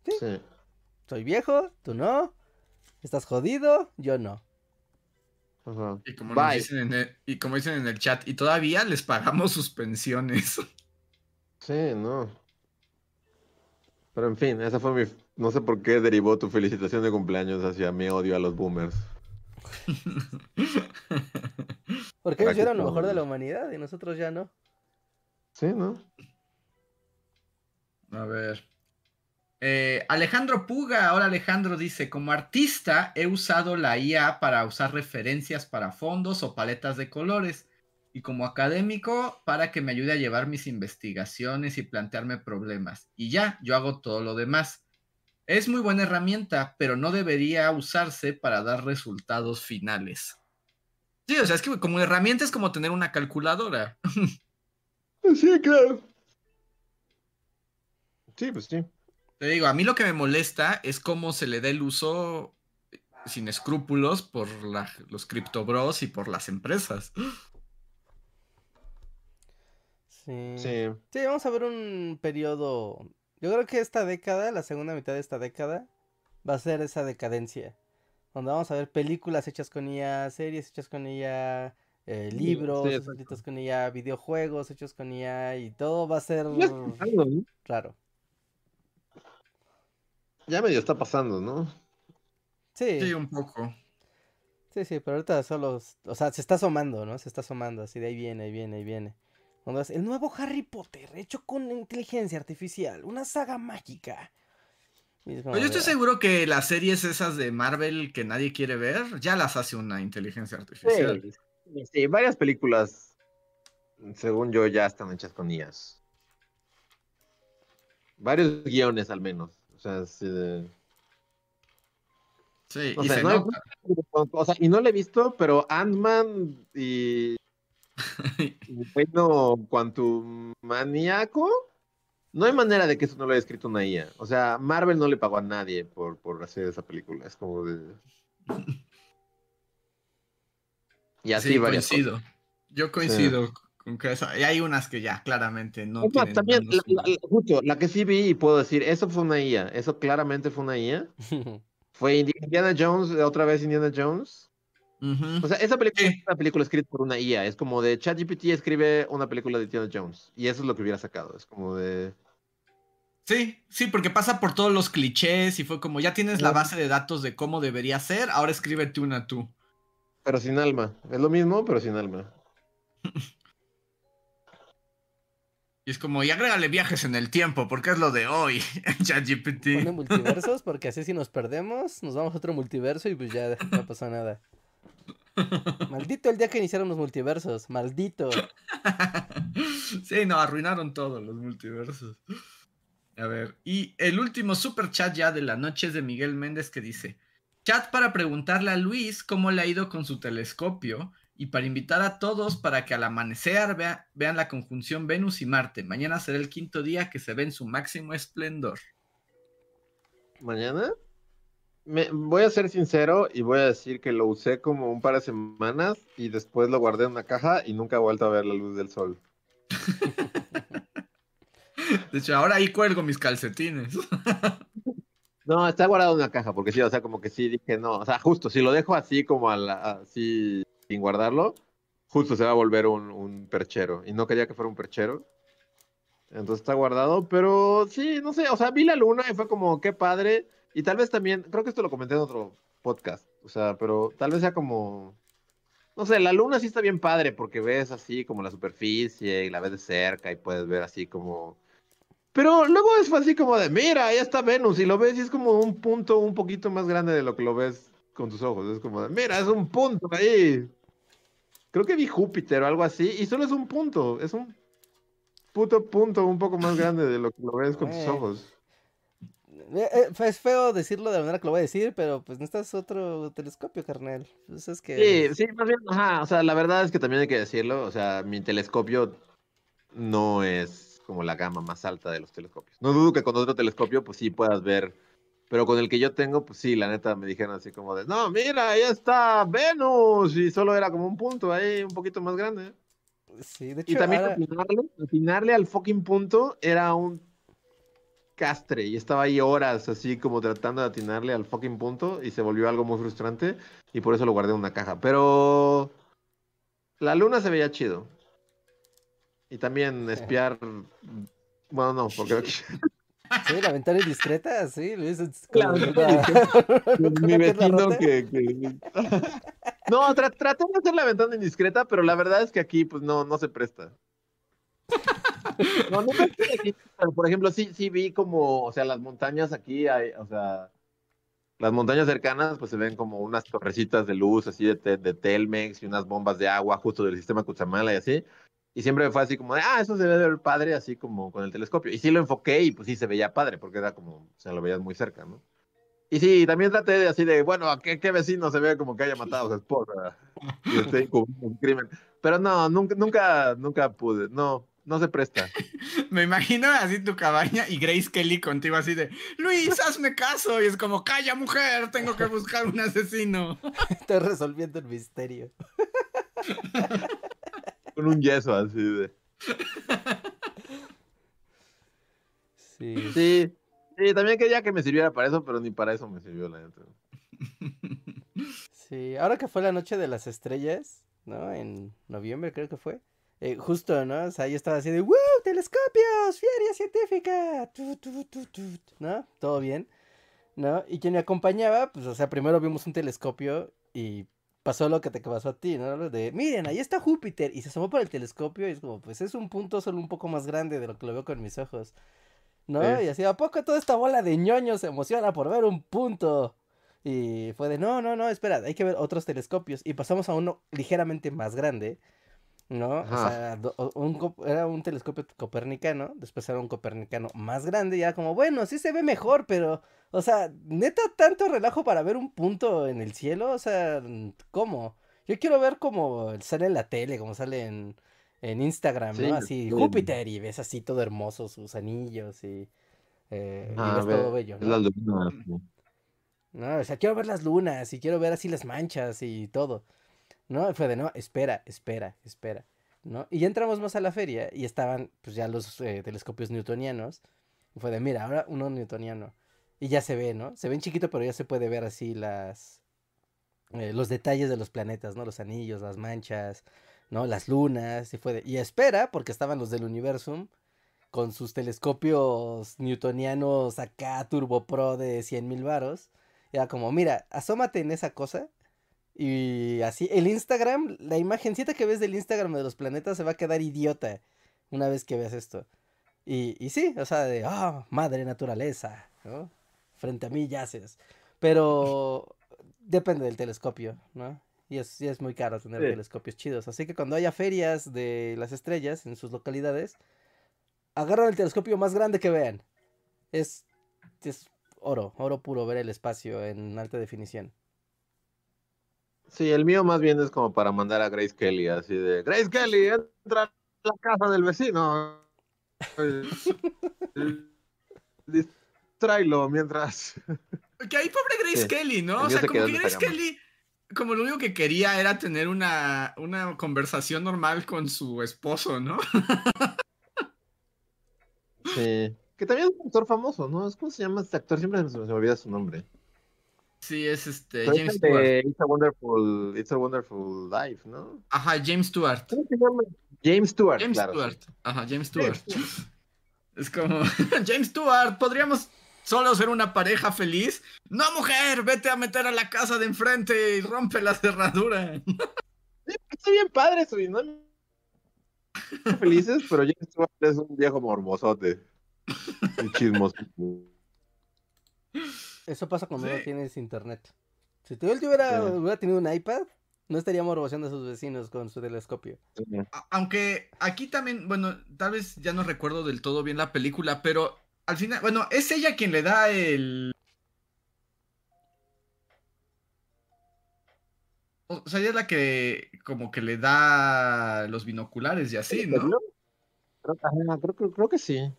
¿Sí? Soy viejo, tú no. Estás jodido, yo no. Y como, dicen en el, y como dicen en el chat, y todavía les pagamos sus pensiones. Sí, no. Pero en fin, esa fue mi. No sé por qué derivó tu felicitación de cumpleaños hacia mi odio a los boomers. Porque ellos eran lo mejor de la humanidad y nosotros ya no. Sí, ¿no? A ver. Eh, Alejandro Puga, ahora Alejandro dice, como artista he usado la IA para usar referencias para fondos o paletas de colores y como académico para que me ayude a llevar mis investigaciones y plantearme problemas. Y ya, yo hago todo lo demás. Es muy buena herramienta, pero no debería usarse para dar resultados finales. Sí, o sea, es que como herramienta es como tener una calculadora. Sí, claro. Sí, pues sí. Te digo, a mí lo que me molesta es cómo se le da el uso sin escrúpulos por la- los criptobros y por las empresas. Sí. Sí. Sí, vamos a ver un periodo. Yo creo que esta década, la segunda mitad de esta década, va a ser esa decadencia. Donde vamos a ver películas hechas con IA, series hechas con IA, eh, libros sí, escritos con IA, videojuegos hechos con IA y todo va a ser raro. Ya medio está pasando, ¿no? Sí, Sí, un poco. sí, sí, pero ahorita solo, o sea, se está asomando, ¿no? Se está asomando, así de ahí viene, ahí viene, ahí viene. El nuevo Harry Potter, hecho con inteligencia artificial, una saga mágica. Es como yo estoy de- seguro que las series esas de Marvel que nadie quiere ver, ya las hace una inteligencia artificial. Sí, sí, varias películas, según yo, ya están hechas con IAS. Varios guiones al menos. O sea, sí de... Sí, O y sea, se no hay- nota. o sea, y no lo he visto, pero Ant-Man y bueno, Quantum Maníaco, no hay manera de que eso no lo haya escrito una IA. O sea, Marvel no le pagó a nadie por, por hacer esa película. Es como de. Y así sí, varias coincido. Yo coincido con que esa- y hay unas que ya claramente no tienen también, la, la- la- justo, la que sí vi y puedo decir, eso fue una IA. Eso claramente fue una IA. Fue Indi- Indiana Jones, otra vez Indiana Jones. O sea, esa película Sí. es una película escrita por una IA. Es como de ChatGPT escribe una película de Indiana Jones. Y eso es lo que hubiera sacado. Es como de. Sí, sí, porque pasa por todos los clichés y fue como ya tienes la base de datos de cómo debería ser, ahora escríbete una tú. Pero sin alma. Es lo mismo, pero sin alma. Y es como, y agrégale viajes en el tiempo, porque es lo de hoy, Pone ChatGPT. multiversos porque así si nos perdemos, nos vamos a otro multiverso y pues ya no pasó nada. Maldito el día que iniciaron los multiversos, maldito. sí, no, arruinaron todos los multiversos. A ver, y el último super chat ya de la noche es de Miguel Méndez que dice: Chat para preguntarle a Luis cómo le ha ido con su telescopio y para invitar a todos para que al amanecer vea- vean la conjunción Venus y Marte. Mañana será el quinto día que se ve en su máximo esplendor. ¿Mañana? Me, voy a ser sincero y voy a decir que lo usé como un par de semanas y después lo guardé en una caja y nunca he vuelto a ver la luz del sol. De hecho, ahora ahí cuelgo mis calcetines. No, está guardado en una caja porque sí, o sea, como que sí dije no, o sea, justo si lo dejo así como a la- así sin guardarlo, justo se va a volver un, un perchero y no quería que fuera un perchero. Entonces está guardado, pero sí, no sé, o sea, vi la luna y fue como, qué padre. Y tal vez también, creo que esto lo comenté en otro podcast, o sea, pero tal vez sea como, no sé, la luna sí está bien padre porque ves así como la superficie y la ves de cerca y puedes ver así como... Pero luego es así como de, mira, ahí está Venus y lo ves y es como un punto un poquito más grande de lo que lo ves con tus ojos. Es como de, mira, es un punto ahí. Creo que vi Júpiter o algo así y solo es un punto, es un puto punto un poco más grande de lo que lo ves con tus ojos. Eh, eh, Es feo decirlo de la manera que lo voy a decir, pero pues necesitas otro telescopio, carnal. Pues es que... Sí, sí, más bien, ajá, o sea, la verdad es que también hay que decirlo, o sea, mi telescopio no es como la gama más alta de los telescopios. No dudo que con otro telescopio, pues sí puedas ver, pero con el que yo tengo, pues sí, la neta me dijeron así como de, no, mira, ahí está Venus, y solo era como un punto ahí, un poquito más grande. Sí, de Y hecho, también ahora- atinarle, atinarle al fucking punto era un castre, y estaba ahí horas así como tratando de atinarle al fucking punto, y se volvió algo muy frustrante, y por eso lo guardé en una caja. Pero la luna se veía chido. Y también espiar. Bueno, no, porque Sí, la ventana indiscreta, sí, Luis. es como- mi ¿Una pierna vecino que. que- No, tra- traté de hacer la ventana indiscreta, pero la verdad es que aquí, pues, no, no se presta. No, no me estoy aquí, pero, por ejemplo, sí, sí vi como, o sea, las montañas aquí, hay, o sea, las montañas cercanas, pues se ven como unas torrecitas de luz, así de, te- de Telmex y unas bombas de agua justo del sistema Cutzamala y así. Y siempre fue así como de, ah, eso se ve ver padre, así como con el telescopio. Y sí lo enfoqué y pues sí se veía padre, porque era como, o sea, lo veías muy cerca, ¿no? Y sí, también traté de así de, bueno, ¿a qué, qué vecino se ve como que haya matado a su esposa y esté un crimen? Pero no, nunca, nunca, nunca pude, no, no se presta. Me imagino así tu cabaña y Grace Kelly contigo así de, Luis, hazme caso. Y es como, calla mujer, tengo que buscar un asesino. Estoy resolviendo el misterio. Con un yeso así de. Sí. Sí, sí, también quería que me sirviera para eso, pero ni para eso me sirvió la neta. Sí, ahora que fue la noche de las estrellas, ¿no? En noviembre creo que fue. eh, justo, ¿no? O sea, yo estaba así de ¡Woo! ¡Telescopios! ¡Feria científica! Tu, tu, tu, tu", ¿No? Todo bien. ¿No? Y quien me acompañaba, pues, o sea, primero vimos un telescopio y pasó lo que te pasó a ti, ¿no? De, miren, ahí está Júpiter. Y se asomó por el telescopio y es como, pues es un punto solo un poco más grande de lo que lo veo con mis ojos. ¿No? Sí. Y así, ¿a poco toda esta bola de ñoños se emociona por ver un punto? Y fue de, no, no, no, espera, hay que ver otros telescopios. Y pasamos a uno ligeramente más grande, ¿no? O sea, do- un era un telescopio copernicano, después era un copernicano más grande, y era como, bueno, sí se ve mejor, pero, o sea, neta, tanto relajo para ver un punto en el cielo, o sea, ¿cómo? Yo quiero ver como sale en la tele, como sale en, en Instagram, Sí, ¿no? Así, sí. Júpiter, y ves así todo hermoso, sus anillos, y, eh, y Ah, ves todo bello, ¿no? la luna. No, o sea, quiero ver las lunas y quiero ver así las manchas y todo. ¿No? Fue de, no, espera, espera, espera. ¿No? Y ya entramos más a la feria y estaban pues ya los eh, telescopios newtonianos. Y fue de, mira, ahora uno newtoniano. Y ya se ve, ¿no? Se ven chiquito, pero ya se puede ver así las... eh, los detalles de los planetas, ¿no? Los anillos, las manchas, ¿no? Las lunas. Y fue de, y espera, porque estaban los del Universum con sus telescopios newtonianos acá, Turbo Pro de 100 mil varos. Era como, mira, asómate en esa cosa. Y así, el Instagram, la imagencita que ves del Instagram de los planetas se va a quedar idiota una vez que veas esto. Y, y sí, o sea, de, ah, madre naturaleza, ¿no? Frente a mí yaces. Pero depende del telescopio, ¿no? Y es, y es muy caro tener Sí. telescopios chidos. Así que cuando haya ferias de las estrellas en sus localidades, agarran el telescopio más grande que vean. Es, es oro, oro puro ver el espacio en alta definición. Sí, el mío más bien es como para mandar a Grace Kelly, así de, Grace Kelly, entra a la casa del vecino. Distráelo mientras... Que ahí pobre Grace Sí. Kelly, ¿no? O sea, se como que Grace. Kelly, como lo único que quería era tener una, una conversación normal con su esposo, ¿no? Sí. Que también es un actor famoso, ¿no? Es ¿Cómo se llama este actor? Siempre se me olvida su nombre. Sí, es este, Pero es James el Stewart. It's a Wonderful, It's a Wonderful Life, ¿no? Ajá, James Stewart. ¿Cómo se llama? James Stewart, James claro. Stewart. Ajá, James Stewart. Es como, James Stewart, podríamos solo ser una pareja feliz. No, mujer, vete a meter a la casa de enfrente y rompe la cerradura. Sí, está bien padre y ¿no? Felices, pero James Stewart es un viejo morbosote. Un chismoso. Eso pasa cuando no tienes internet. Si tú Sí. hubiera tenido un iPad, no estaría morboseando a sus vecinos con su telescopio. Aunque aquí también, bueno, tal vez ya no recuerdo del todo bien la película, pero al final, bueno, es ella quien le da el... O sea, ella es la que como que le da los binoculares y así, ¿no? Creo, ajá, creo, que- creo que sí.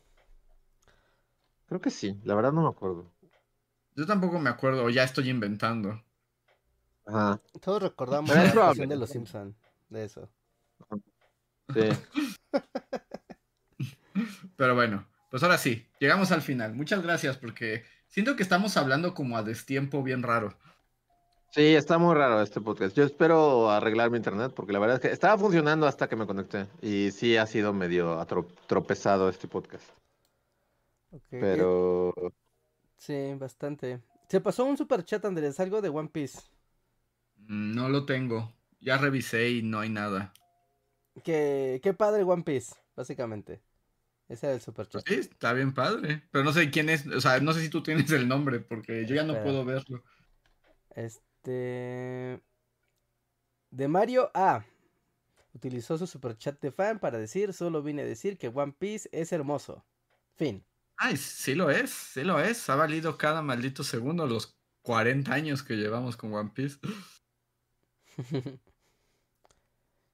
Creo que sí, la verdad no me acuerdo. Yo tampoco me acuerdo, o ya estoy inventando. Ajá, Todos recordamos la actuación de los Simpson de eso. sí. Pero bueno, pues ahora sí, llegamos al final. Muchas gracias porque siento que estamos hablando como a destiempo bien raro. Sí, está muy raro este podcast. Yo espero arreglar mi internet porque la verdad es que estaba funcionando hasta que me conecté. Y sí ha sido medio atro- tropezado este podcast. Pero Sí, bastante. Se pasó un super chat, Andrés, algo de One Piece. Mm, No lo tengo. Ya revisé y no hay nada. Que, qué padre One Piece, básicamente. Ese era el super chat. Sí, está bien padre. Pero no sé quién es. O sea, no sé si tú tienes el nombre porque yo ya no Espera. puedo verlo. Este. De Mario A. Utilizó su super chat de fan para decir: Solo vine a decir que One Piece es hermoso. Fin. Ay, sí lo es, sí lo es. Ha valido cada maldito segundo los 40 años que llevamos con One Piece.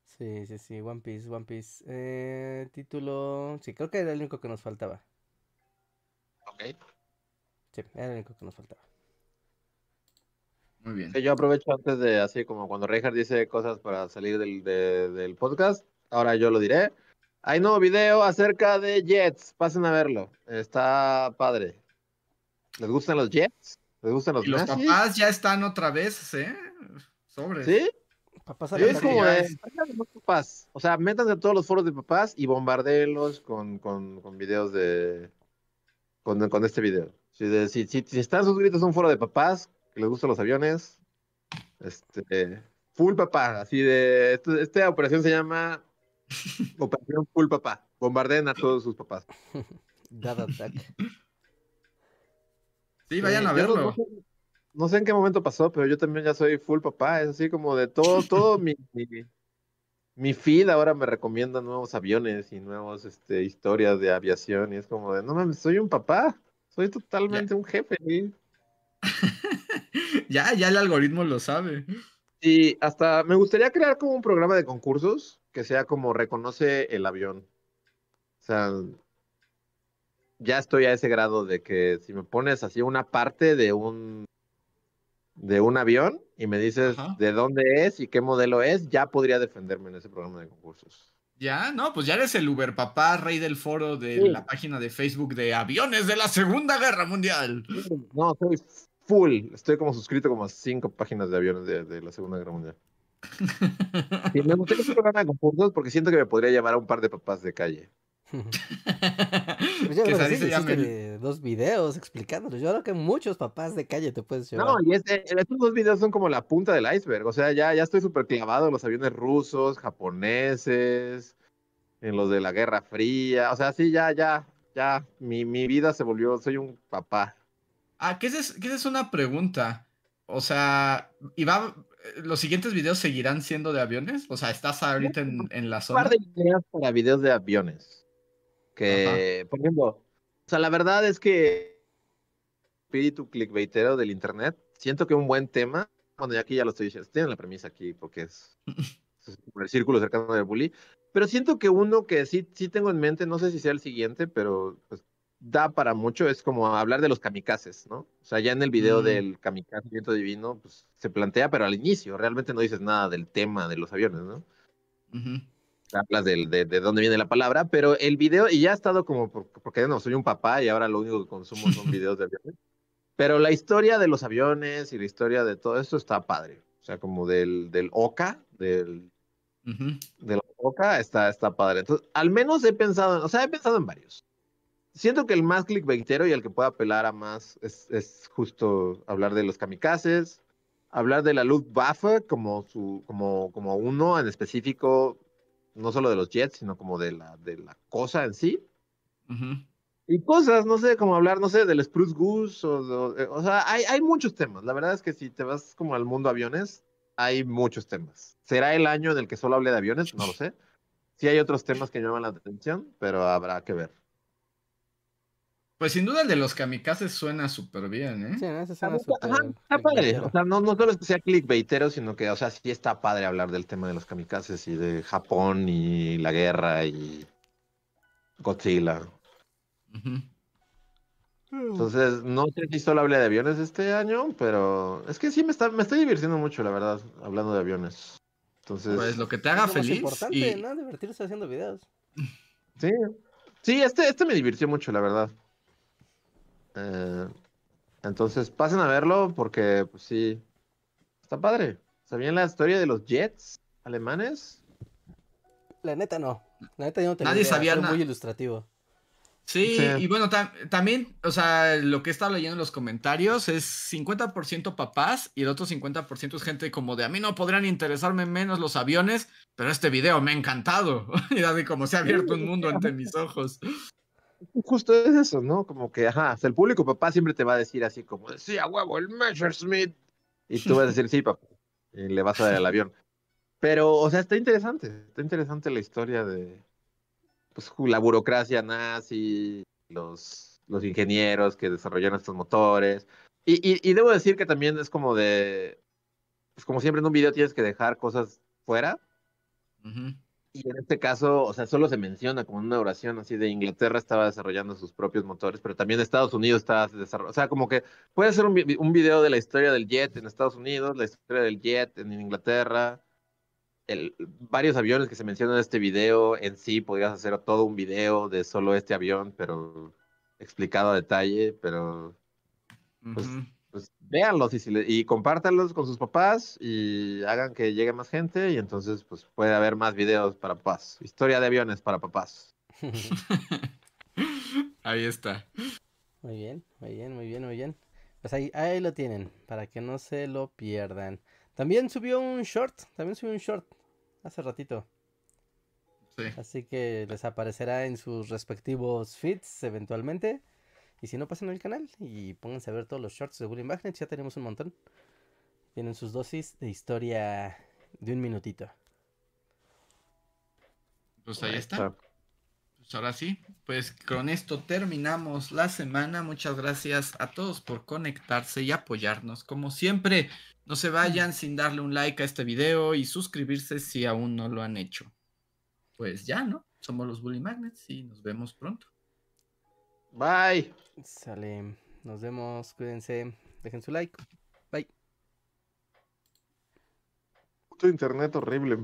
Sí, sí, sí, One Piece, One Piece. Eh, título. Sí, creo que era el único que nos faltaba. Ok. Sí, era el único que nos faltaba. Muy bien. Sí, yo aprovecho antes de, así como cuando Reinhardt dice cosas para salir del, de- del podcast, ahora yo lo diré. Hay nuevo video acerca de Jets, pasen a verlo, está padre. ¿Les gustan los Jets? ¿Les gustan los Y los nazis? papás ya están otra vez, ¿eh? Sobres. ¿Sí? Papás Sí, a la es como de, es. "Traigan más papás. O sea, métanse a todos los foros de papás y bombardeenlos con, con, con videos de. Con, con este video. Si, de- si, si, si están suscritos a un foro de papás que les gustan los aviones, este. Full papá, así de. esto- esta operación se llama Operación Full Papá. Bombardeen a todos sus papás. Dad Attack. Sí, vayan Eh, a verlo. No, sé- no sé en qué momento pasó, pero yo también ya soy full papá. Es así como de todo, todo mi, mi, mi feed ahora me recomienda nuevos aviones y nuevas este, historias de aviación. Y es como de, no mames, soy un papá. Soy totalmente un jefe. ¿sí? ya, ya el algoritmo lo sabe. Y hasta me gustaría crear como un programa de concursos que sea como reconoce el avión. O sea, ya estoy a ese grado de que si me pones así una parte de un de un avión y me dices Ajá. de dónde es y qué modelo es, ya podría defenderme en ese programa de concursos. Ya, no, pues ya eres el Uber papá, rey del foro de Sí. la página de Facebook de aviones de la Segunda Guerra Mundial. No, soy full. Estoy como suscrito como a cinco páginas de aviones de, de la Segunda Guerra Mundial. Y me gustaría programa de concursos porque siento que me podría llevar a un par de papás de calle. Pues yo Que creo que sí, hiciste dos videos explicándolo. Yo creo que muchos papás de calle te puedes llevar. No, y este- estos dos videos son como la punta del iceberg. O sea, ya, ya estoy súper clavado en los aviones rusos, japoneses, en los de la Guerra Fría. O sea, sí, ya, ya, ya. Mi, mi vida se volvió, soy un papá. Ah, que esa es, que esa es una pregunta. O sea, ¿y va, los siguientes videos seguirán siendo de aviones? O sea, ¿estás ahorita en, en la Un zona? par de ideas para videos de aviones. Que, por ejemplo, o sea, la verdad es que espíritu clickbaitero del internet, siento que un buen tema, bueno, ya aquí ya lo estoy diciendo, tienen la premisa aquí porque es, es el círculo cercano del bully, pero siento que uno que sí, sí tengo en mente, no sé si sea el siguiente, pero pues, da para mucho, es como hablar de los kamikazes, ¿no? O sea, ya en el video Mm. del kamikaze viento divino, pues se plantea, pero al inicio, realmente no dices nada del tema de los aviones, ¿no? Hablas del- de, de dónde viene la palabra, pero el video, y ya ha estado como, por- porque no, soy un papá y ahora lo único que consumo son videos de aviones, pero la historia de los aviones y la historia de todo esto está padre, o sea, como del, del OCA, del OCA, está, está padre. Entonces, al menos he pensado, o sea, he pensado en varios. Siento que el más clickbaitero y el que pueda apelar a más es, es justo hablar de los kamikazes, hablar de la Luftwaffe como, su, como, como uno en específico, no solo de los jets, sino como de la, de la cosa en sí. Y cosas, no sé, como hablar, no sé, del Spruce Goose, o, o sea, hay, hay muchos temas. La verdad es que si te vas como al mundo aviones, hay muchos temas. ¿Será el año en el que solo hable de aviones? No lo sé. Sí hay otros temas que llaman la atención, pero habrá que ver. Pues sin duda el de los kamikazes suena súper bien, ¿eh? Sí, ¿no? Ese suena súper está padre. O sea, no, no solo es que sea clickbaitero, sino que, o sea, sí está padre hablar del tema de los kamikazes y de Japón y la guerra y Godzilla. Entonces, no sé si solo hable de aviones este año, pero es que sí me está, me estoy divirtiendo mucho, la verdad, hablando de aviones. Entonces, Pues lo que te Es haga feliz. importante, y- ¿no? Divertirse haciendo videos. sí. Sí, este, este me divirtió mucho, la verdad. Eh, entonces, pasen a verlo porque, pues sí, está padre. ¿Sabían la historia de los jets alemanes? La neta no. La neta yo no tenía Nadie idea, sabía fue na- muy ilustrativo. Sí, Sí. y bueno, tam- también, o sea, lo que he estado leyendo en los comentarios es 50% papás y el otro 50% es gente como de a mí no podrían interesarme menos los aviones, pero este video me ha encantado. y así como se ha abierto un mundo ante mis ojos. Justo es eso, ¿no? Como que, ajá, hasta el público papá siempre te va a decir así como, sí, a huevo, el Messerschmitt. Y tú vas a decir, sí, papá. Y le vas a dar el avión. Pero, o sea, está interesante. Está interesante la historia de pues, la burocracia nazi, los, los ingenieros que desarrollaron estos motores. Y, y, y debo decir que también es como de, pues como siempre en un video tienes que dejar cosas fuera. Ujú. Y en este caso, o sea, solo se menciona como una oración así de Inglaterra estaba desarrollando sus propios motores, pero también Estados Unidos estaba desarrollando. O sea, como que puede ser un, vi- un video de la historia del jet en Estados Unidos, la historia del jet en Inglaterra, el, varios aviones que se mencionan en este video. En sí, podrías hacer todo un video de solo este avión, pero explicado a detalle, pero Pues. Pues véanlos y, si le- y compártanlos con sus papás y hagan que llegue más gente y entonces pues puede haber más videos para papás. Historia de aviones para papás. Ahí está. Muy bien, muy bien, muy bien, muy bien. Pues ahí, ahí lo tienen, para que no se lo pierdan. También subió un short, también subió un short hace ratito. Sí. Así que les aparecerá en sus respectivos feeds eventualmente. Y si no, pasen al canal y pónganse a ver todos los shorts de Bully Magnets, ya tenemos un montón. Tienen sus dosis de historia de un minutito. Pues ahí está. Pues ahora sí, pues con esto terminamos la semana. Muchas gracias a todos por conectarse y apoyarnos. Como siempre, no se vayan sin darle un like a este video y suscribirse si aún no lo han hecho. Pues ya, ¿no? Somos los Bully Magnets y nos vemos pronto. Bye. Sale, nos vemos, cuídense, dejen su like. Bye. Puto internet horrible.